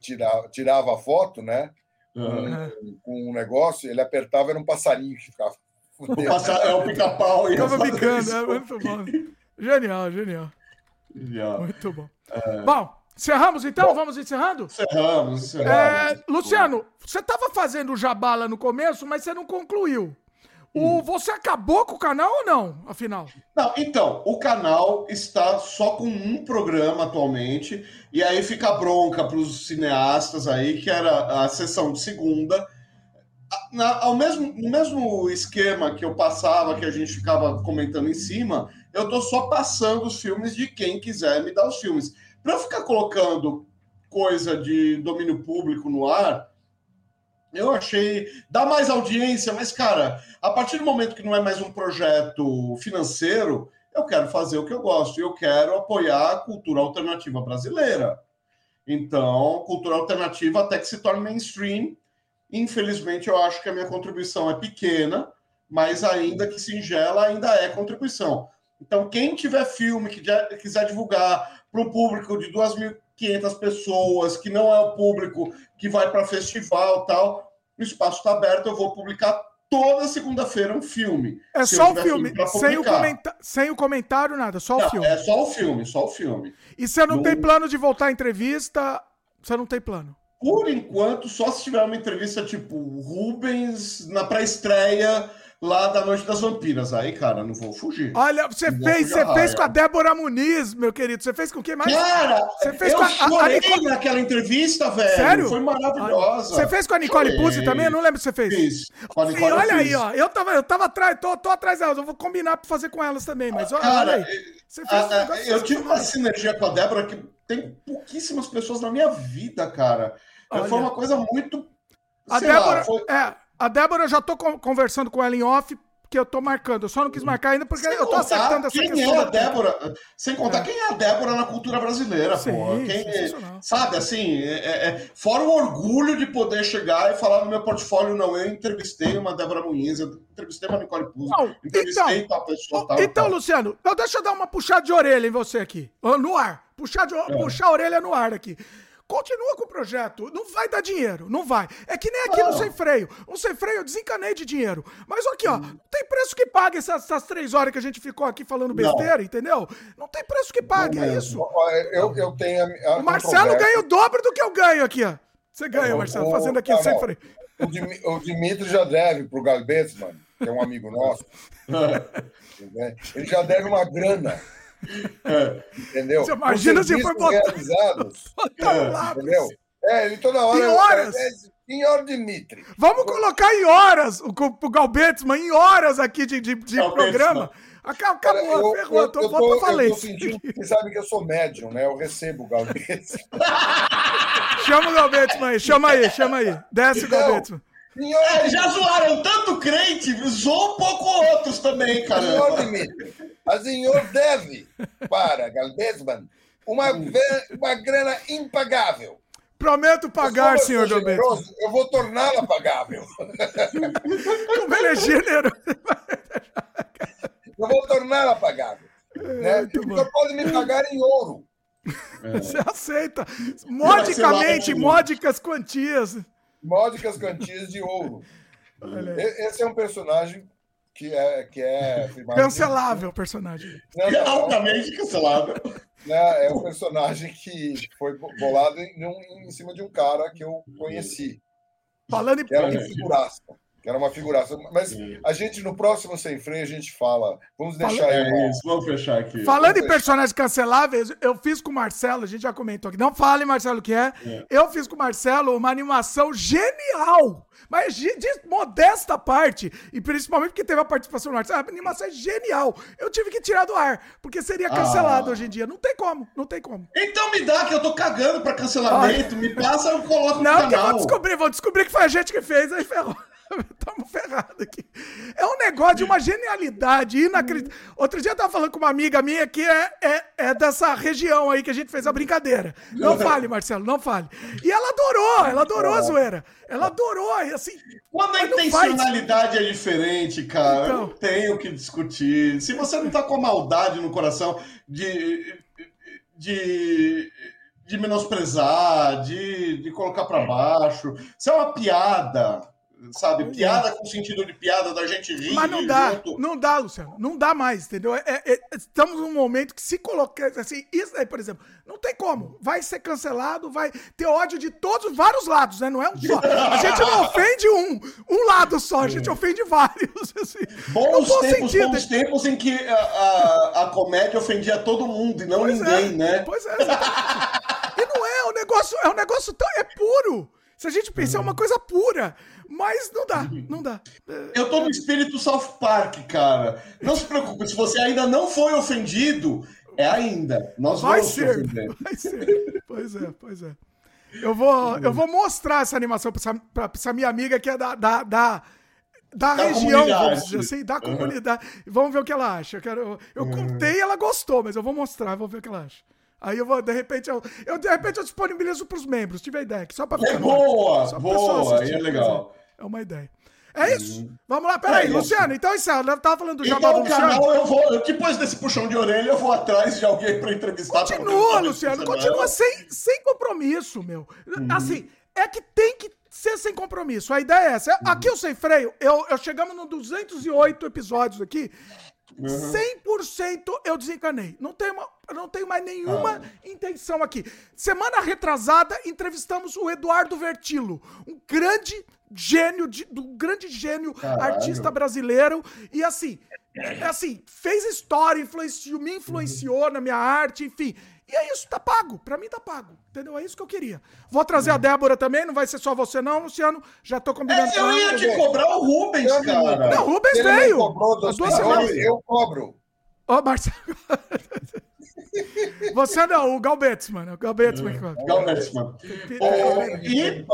tirava, tirava a foto, né? Aham. Com um negócio, ele apertava, era um passarinho que ficava. O passa- É o pica-pau. Ficava isso. é muito bom. Genial, genial. Já. Muito bom. Bom, encerramos então? Vamos encerrando? Encerramos, encerramos. É, Luciano, você estava fazendo o jabá lá no começo, mas você não concluiu. O, você acabou com o canal ou não, afinal? Não, então, o canal está só com um programa atualmente, e aí fica bronca para os cineastas aí, que era a sessão de segunda. Na, ao mesmo, no mesmo esquema que eu passava, que a gente ficava comentando em cima, eu tô só passando os filmes de quem quiser me dar os filmes. Para ficar colocando coisa de domínio público no ar, eu achei. dá mais audiência, mas, cara, a partir do momento que não é mais um projeto financeiro, eu quero fazer o que eu gosto. Eu quero apoiar a cultura alternativa brasileira. Então, cultura alternativa até que se torne mainstream. Infelizmente, eu acho que a minha contribuição é pequena, mas ainda que singela, ainda é contribuição. Então, quem tiver filme que quiser divulgar para um público de 2.500 pessoas, que não é o público que vai para festival tal, o espaço está aberto, eu vou publicar toda segunda-feira um filme. É só o filme, filme sem, o sem o comentário, nada, só não, o filme. É só o filme, só o filme. E você não, não tem plano de voltar à entrevista? Você não tem plano? Por enquanto, só se tiver uma entrevista tipo Rubens na pré-estreia lá da Noite das Vampiras. Aí, cara, não vou fugir. Olha, você fez, você fez com a Débora Muniz, meu querido. Você fez com quem mais? Cara, você fez eu com a, chorei a Nicole... naquela entrevista, velho. Sério? Foi maravilhosa. Você fez com a Nicole Puzzi também? Eu não lembro se você fez. Fiz. Com a Nicole, e olha aí, ó. Eu tava, eu tava atrás, tô, tô atrás delas. Eu vou combinar pra fazer com elas também, mas olha, cara, aí. Você fez a, a, eu tive uma sinergia com a Débora que tem pouquíssimas pessoas na minha vida, cara. Olha. Foi uma coisa muito. A Débora, lá, foi... é, a Débora, eu já tô conversando com ela em off que eu tô marcando. Eu só não quis marcar ainda porque sem eu tô acertando essa quem questão. É a Débora, sem contar é. quem é a Débora na cultura brasileira, Sim, pô. Quem, sabe, assim, é, é, é, fora o orgulho de poder chegar e falar no meu portfólio, não, eu entrevistei uma Débora Muniz, eu entrevistei uma Nicole Puzzi, entrevistei então, tal pessoa, tal. Então, tal. Luciano, então deixa eu dar uma puxada de orelha em você aqui, no ar. Puxar, de, é. puxar a orelha no ar aqui. Continua com o projeto. Não vai dar dinheiro. Não vai. É que nem aqui no Sem Freio. Um Sem Freio eu desencanei de dinheiro. Mas aqui, ó. Não tem preço que pague essas, essas três horas que a gente ficou aqui falando besteira, não. entendeu? Não tem preço que pague. é isso. Eu, eu tenho a, a O Marcelo ganha o dobro do que eu ganho aqui, ó. Você ganha, Marcelo, fazendo aqui o Sem Freio. O, Dimitri já deve pro Galbetes, mano, que é um amigo nosso. Ele já deve uma grana. É. Entendeu? Você imagina se for botar... realizados. é, entendeu? É, ele toda hora. Em horas. É, senhor Dimitri. Vamos colocar em horas o, o Galbetzman, em horas aqui de, de, de programa. Acabou, Cara, ferrou, eu, tô, eu, tô, eu tô sentindo, você sabe que eu sou médium, né? Eu recebo o Galbetzman. chama o Galbetzman aí, chama aí, chama aí. Desce então, o Galbetzman. É, já zoaram tanto crente, zoou um pouco outros também, cara. Senhor Dimitri, a senhor deve para Galbesman uma, uma grana impagável. Prometo pagar, senhor generoso, Eu vou torná-la pagável. Como ele é generoso. eu vou torná-la pagável. É, né? Então pode me pagar em ouro. É. Você aceita. Modicamente, módicas quantias. Módicas quantias de ouro. Esse é um personagem que é. Que é Cancelável o personagem. Não, não, altamente cancelável. Né, é um personagem que foi bolado em, em, cima de um cara que eu conheci. Falando em que era uma figuraça. Que era uma figuraça. Mas a gente, no próximo Sem Freio, a gente fala. Vamos deixar aí. É isso, vamos fechar aqui. Falando em personagens canceláveis, eu fiz com o Marcelo, a gente já comentou aqui. Não fale, Marcelo, o que é. é. Eu fiz com o Marcelo uma animação genial mas de, de, modesta parte, e principalmente porque teve a participação no Marcelo, a animação é genial. Eu tive que tirar do ar, porque seria cancelado ah. hoje em dia. Não tem como, não tem como. Então me dá, que eu tô cagando pra cancelamento. Me passa, eu coloco no não, canal. Não, vou descobrir, vou descobrir que foi a gente que fez, aí ferrou. Estamos ferrados aqui. É um negócio de uma genialidade inacreditável. Outro dia eu tava falando com uma amiga minha que é, é, é, dessa região aí que a gente fez a brincadeira. Não fale, Marcelo, não fale. E ela adorou, ela adorou a zoeira. Ela adorou, assim. Quando a intencionalidade é diferente, cara, então... não tem o que discutir. Se você não tá com a maldade no coração de. de de menosprezar, de, de colocar para baixo. Isso é uma piada sabe? Piada com sentido de piada, da gente rir. Mas não dá, junto. não dá, Luciano. Não dá mais, entendeu? É, é, estamos num momento que se colocar, assim, isso aí, por exemplo, não tem como. Vai ser cancelado, vai ter ódio de todos, vários lados, né? Não é um só. A gente não ofende um, um lado só, a gente ofende vários. Assim. Bons tempos, sentido. bons tempos em que a, a, a, comédia ofendia todo mundo e não pois ninguém, é, né? Pois é. e não é, o negócio é um negócio tão. É puro. Se a gente pensar, é uma coisa pura. Mas não dá, não dá. Eu tô no espírito South Park, cara. Não se preocupe, se você ainda não foi ofendido, é ainda. Nós vai vamos ser, vai ser. Pois é, pois é. Eu vou, eu vou mostrar essa animação pra essa, minha amiga que é da, da, da da, da região, vamos dizer assim, da uhum. comunidade. Vamos ver o que ela acha. Eu, quero, eu, eu uhum. contei e ela gostou, mas eu vou mostrar, vou ver o que ela acha. Aí eu vou, de repente, eu, eu de repente eu disponibilizo para os membros, tive ideia. Só para é boa, boa, aí é legal. É uma ideia. É isso. Uhum. Vamos lá, peraí, é Luciano. Então, isso eu tava falando do Jabá então, do Luciano. Canal, eu vou, depois desse puxão de orelha, eu vou atrás de alguém para entrevistar. Continua, Luciano, continua sem, sem compromisso, meu. Uhum. Assim, é que tem que ser sem compromisso. A ideia é essa. Uhum. Aqui o Sem Freio, eu, eu chegamos no 208 episódios aqui. Uhum. 100% eu desencanei. Não tenho, não tenho mais nenhuma ah. intenção aqui. Semana retrasada, entrevistamos o Eduardo Vertilo, um grande gênio, de, do grande gênio Caralho. artista brasileiro. E assim, é assim, fez história, influenciou, me influenciou uhum. na minha arte, enfim. E é isso, tá pago. Pra mim tá pago. Entendeu? É isso que eu queria. Vou trazer a Débora também, não vai ser só você, não, Luciano. Já tô combinando. É, eu ia te cobrar o Rubens, cara. Não, o Rubens Ele veio. As duas semanas. Eu cobro. Ô, oh, Marcelo. Você não, o Galbetes, mano. O Galbetes, é, mano. Galbetes, mano. e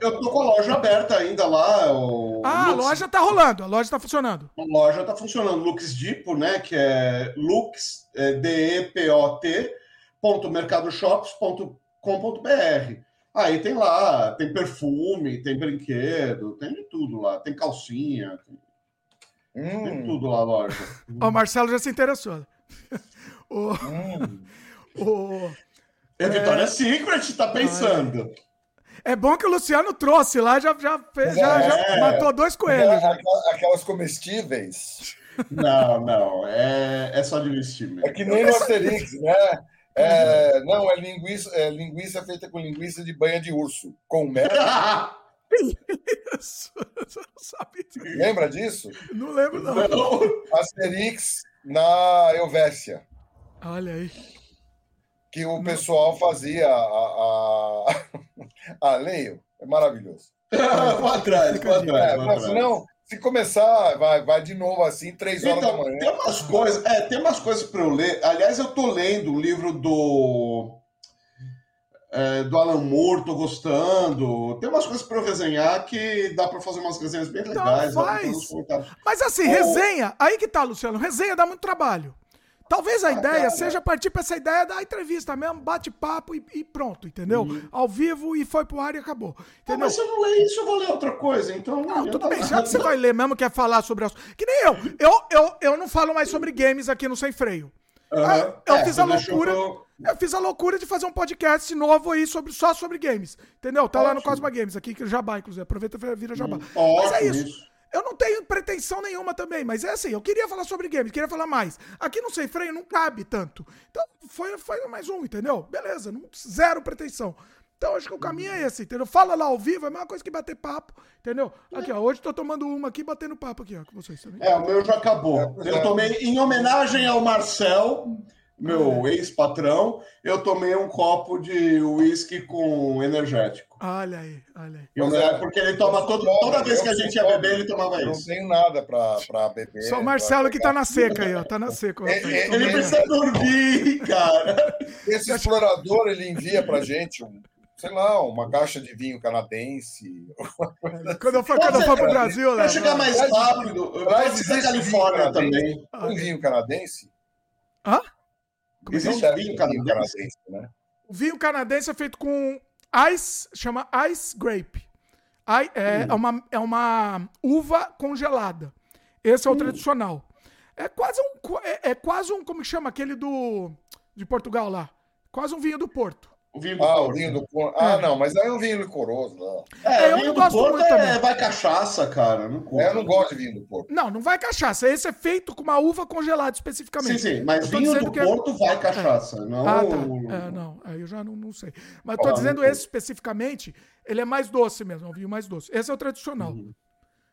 eu tô com a loja aberta ainda lá. O ah, Lux... a loja tá rolando, a loja tá funcionando. A loja tá funcionando. Lux Dipo, né? Que é Lux, é, D-E-P-O-T, ponto mercadoshops.com.br. Aí tem lá, tem perfume, tem brinquedo, tem de tudo lá. Tem calcinha, tem, hum. tem tudo lá loja. o Marcelo já se interessou. O, hum. o, é Vitória é... Secret, tá pensando. É bom que o Luciano trouxe lá, já, já, fez, já, já é. matou dois coelhos. Aquelas, aquelas comestíveis. Não, não, é, é só de vestir É que nem no Asterix, né? É, não, é linguiça, é linguiça feita com linguiça de banha de urso, com mel. Isso, Lembra disso? Não lembro, não. não. Asterix na Helvécia. Olha aí. Que o pessoal fazia a, a, a Leio. É maravilhoso. vou atrás, vou atrás. É, não, se começar, vai, vai de novo assim, três horas então, da manhã. Tem umas coisas, é, tem umas coisas para eu ler. Aliás, eu tô lendo o livro do é, do Alan Moore, tô gostando. Tem umas coisas para eu resenhar que dá para fazer umas resenhas bem então, legais. Faz. Mas assim, resenha, aí que tá, Luciano, resenha dá muito trabalho. Talvez a ah, ideia cara. seja partir para essa ideia da entrevista mesmo, bate-papo e, e, pronto, entendeu? Uhum. Ao vivo e foi pro ar e acabou. Entendeu? Ah, mas se eu não ler isso, eu vou ler outra coisa, então. Não, tudo bem, já que você vai ler mesmo, quer falar sobre as. Que nem eu. eu. Eu, eu não falo mais sobre games aqui no Sem Freio. Uhum. Eu é, fiz a loucura. Eu... eu... fiz a loucura de fazer um podcast novo aí sobre, só sobre games. Entendeu? Tá Ótimo. lá no Cosma Games, aqui, que é Jabá, inclusive. Aproveita e vira Jabá. Hum, mas é isso. isso. Eu não tenho pretensão nenhuma também, mas é assim, eu queria falar sobre games, queria falar mais. Aqui no Sem Freio não cabe tanto. Então, foi, foi mais um, entendeu? Beleza, não, zero pretensão. Então, acho que o caminho é esse, entendeu? Fala lá ao vivo, é a mesma coisa que bater papo, entendeu? Aqui, ó, hoje tô tomando uma aqui, batendo papo aqui, ó, com vocês também. É, o meu já acabou. É, eu tomei, em homenagem ao Marcel, meu ex-patrão, eu tomei um copo de uísque com energético. Olha aí, olha aí. Eu, é, porque ele toma todo, toda vez que a gente ia beber, ele tomava isso. Não tenho nada pra, beber. Só o Marcelo que tá na seca aí, ó. Tá na seca. É, é, ele precisa dormir, cara. Esse explorador, ele envia pra gente um sei lá, uma caixa de vinho canadense. Quando eu for, quando eu for pro Brasil, né? Vai chegar mais rápido. Vai da Califórnia também. Um vinho canadense? Hã? Como Existe vinho, vinho canadense? canadense, né? O vinho canadense é feito com ice, chama ice grape. I, é, hum. é, uma, é uma uva congelada. Esse é o hum. tradicional. É quase um. É, é, quase um. Como que chama aquele do. De Portugal lá? Quase um vinho do Porto. O vinho do Ah, o Porto. vinho do Porto. Ah, não, mas aí é um vinho licoroso. Não. É, Eu vinho não do gosto Porto muito é, também. vai cachaça, cara. Não curto. É, eu não gosto de vinho do Porto. Não, não vai cachaça. Esse é feito com uma uva congelada Sim, especificamente. sim, mas Eu tô vinho do que é- Porto vai cachaça. Não... Ah, tá. É, não, aí eu já não, não sei. Mas tô Ah, dizendo não esse especificamente, ele é mais doce mesmo, é um vinho mais doce. Esse é o tradicional. Uhum.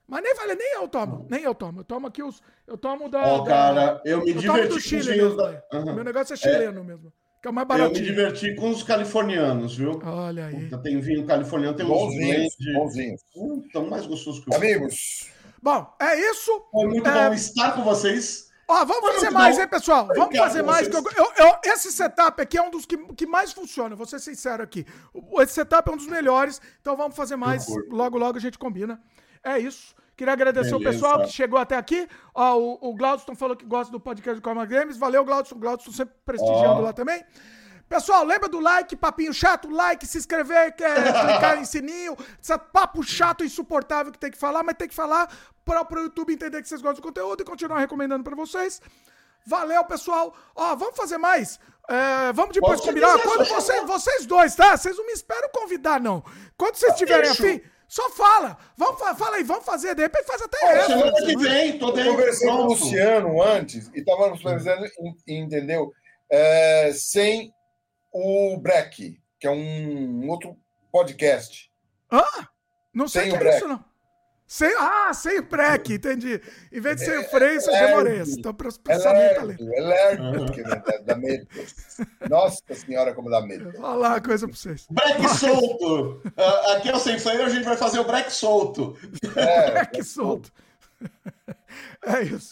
Mas nem vale, nem eu tomo, nem eu tomo. Eu tomo aqui os. Eu tomo da. Ó, da- cara, eu me eu tomo diverti do com os Chile vinhos mesmo. da... Aham. Meu negócio é chileno mesmo. Que é o mais Eu me baratinho. diverti com os californianos, viu? Olha aí. Puta, tem vinho californiano, tem uns Bonzinhos, blend. bonzinhos. Hum, tão mais gostosos que o Amigos, Bom, é isso. Foi muito É, bom estar com vocês. Ó, vamos Foi fazer mais, bom. hein, pessoal? Vamos Obrigado fazer mais. Que eu, eu- eu- esse setup aqui é um dos que, que mais funciona, vou ser sincero aqui. Esse setup é um dos melhores, então vamos fazer mais. Logo, logo a gente combina. É isso. Queria agradecer o Beleza. pessoal que chegou até aqui. Ó, o, o Glaudston falou que gosta do podcast do Coma Games. Valeu, Glaudston. Glaudston sempre prestigiando Ó. lá também. Pessoal, lembra do like, papinho chato, like, se inscrever, quer clicar em sininho, esse papo chato, insuportável que tem que falar, mas tem que falar para o YouTube entender que vocês gostam do conteúdo e continuar recomendando para vocês. Valeu, pessoal. Ó, vamos fazer mais. É, vamos depois Pode combinar. Quando vocês, dois, tá? Vocês não me esperam convidar, não. Quando vocês tiverem Fechou. afim, só fala. Vamos, fa- fala aí, vamos fazer. De repente faz até essa. Semana que vem, tô eu conversei com o. Luciano antes e estávamos planejando, en- entendeu? É, sem o Breck, que é um outro podcast. Não sei Sem o que é break. isso, não. Sem, ah, sem o break, entendi. Em vez de sem o freio, você é, demorei. é, Então, É pensamento ali. lerdo, é lerdo, porque dá, dá medo. Nossa senhora, como dá medo. Vou falar uma coisa pra vocês. Break solto. Ah, aqui é o Sem Freio, a gente vai fazer o break solto. É, Break solto. É isso.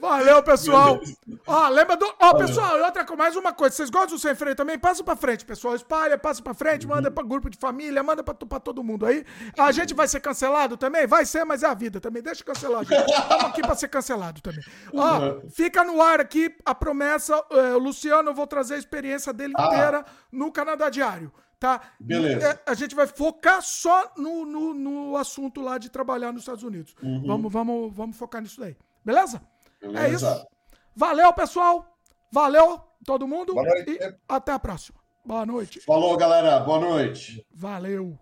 Valeu, pessoal. Ó, lembra do. Ó, pessoal, e outra mais uma coisa. Vocês gostam do sem freio também? Passa pra frente, pessoal. Espalha, passa pra frente, manda pra grupo de família, manda pra, pra todo mundo aí. A gente vai ser cancelado também? Vai ser, mas é a vida também. Deixa cancelar, gente. Estamos aqui pra ser cancelado também. Ó, fica no ar aqui a promessa. é, o Luciano, eu vou trazer a experiência dele Ah. inteira no Canadá Diário. Tá? Beleza. É, a gente vai focar só no, no, no assunto lá de trabalhar nos Estados Unidos. Vamos, vamos, vamos focar nisso daí. Beleza? É Beleza. isso. Valeu, pessoal. Valeu, todo mundo. E até a próxima. Boa noite. Falou, galera. Boa noite. Valeu.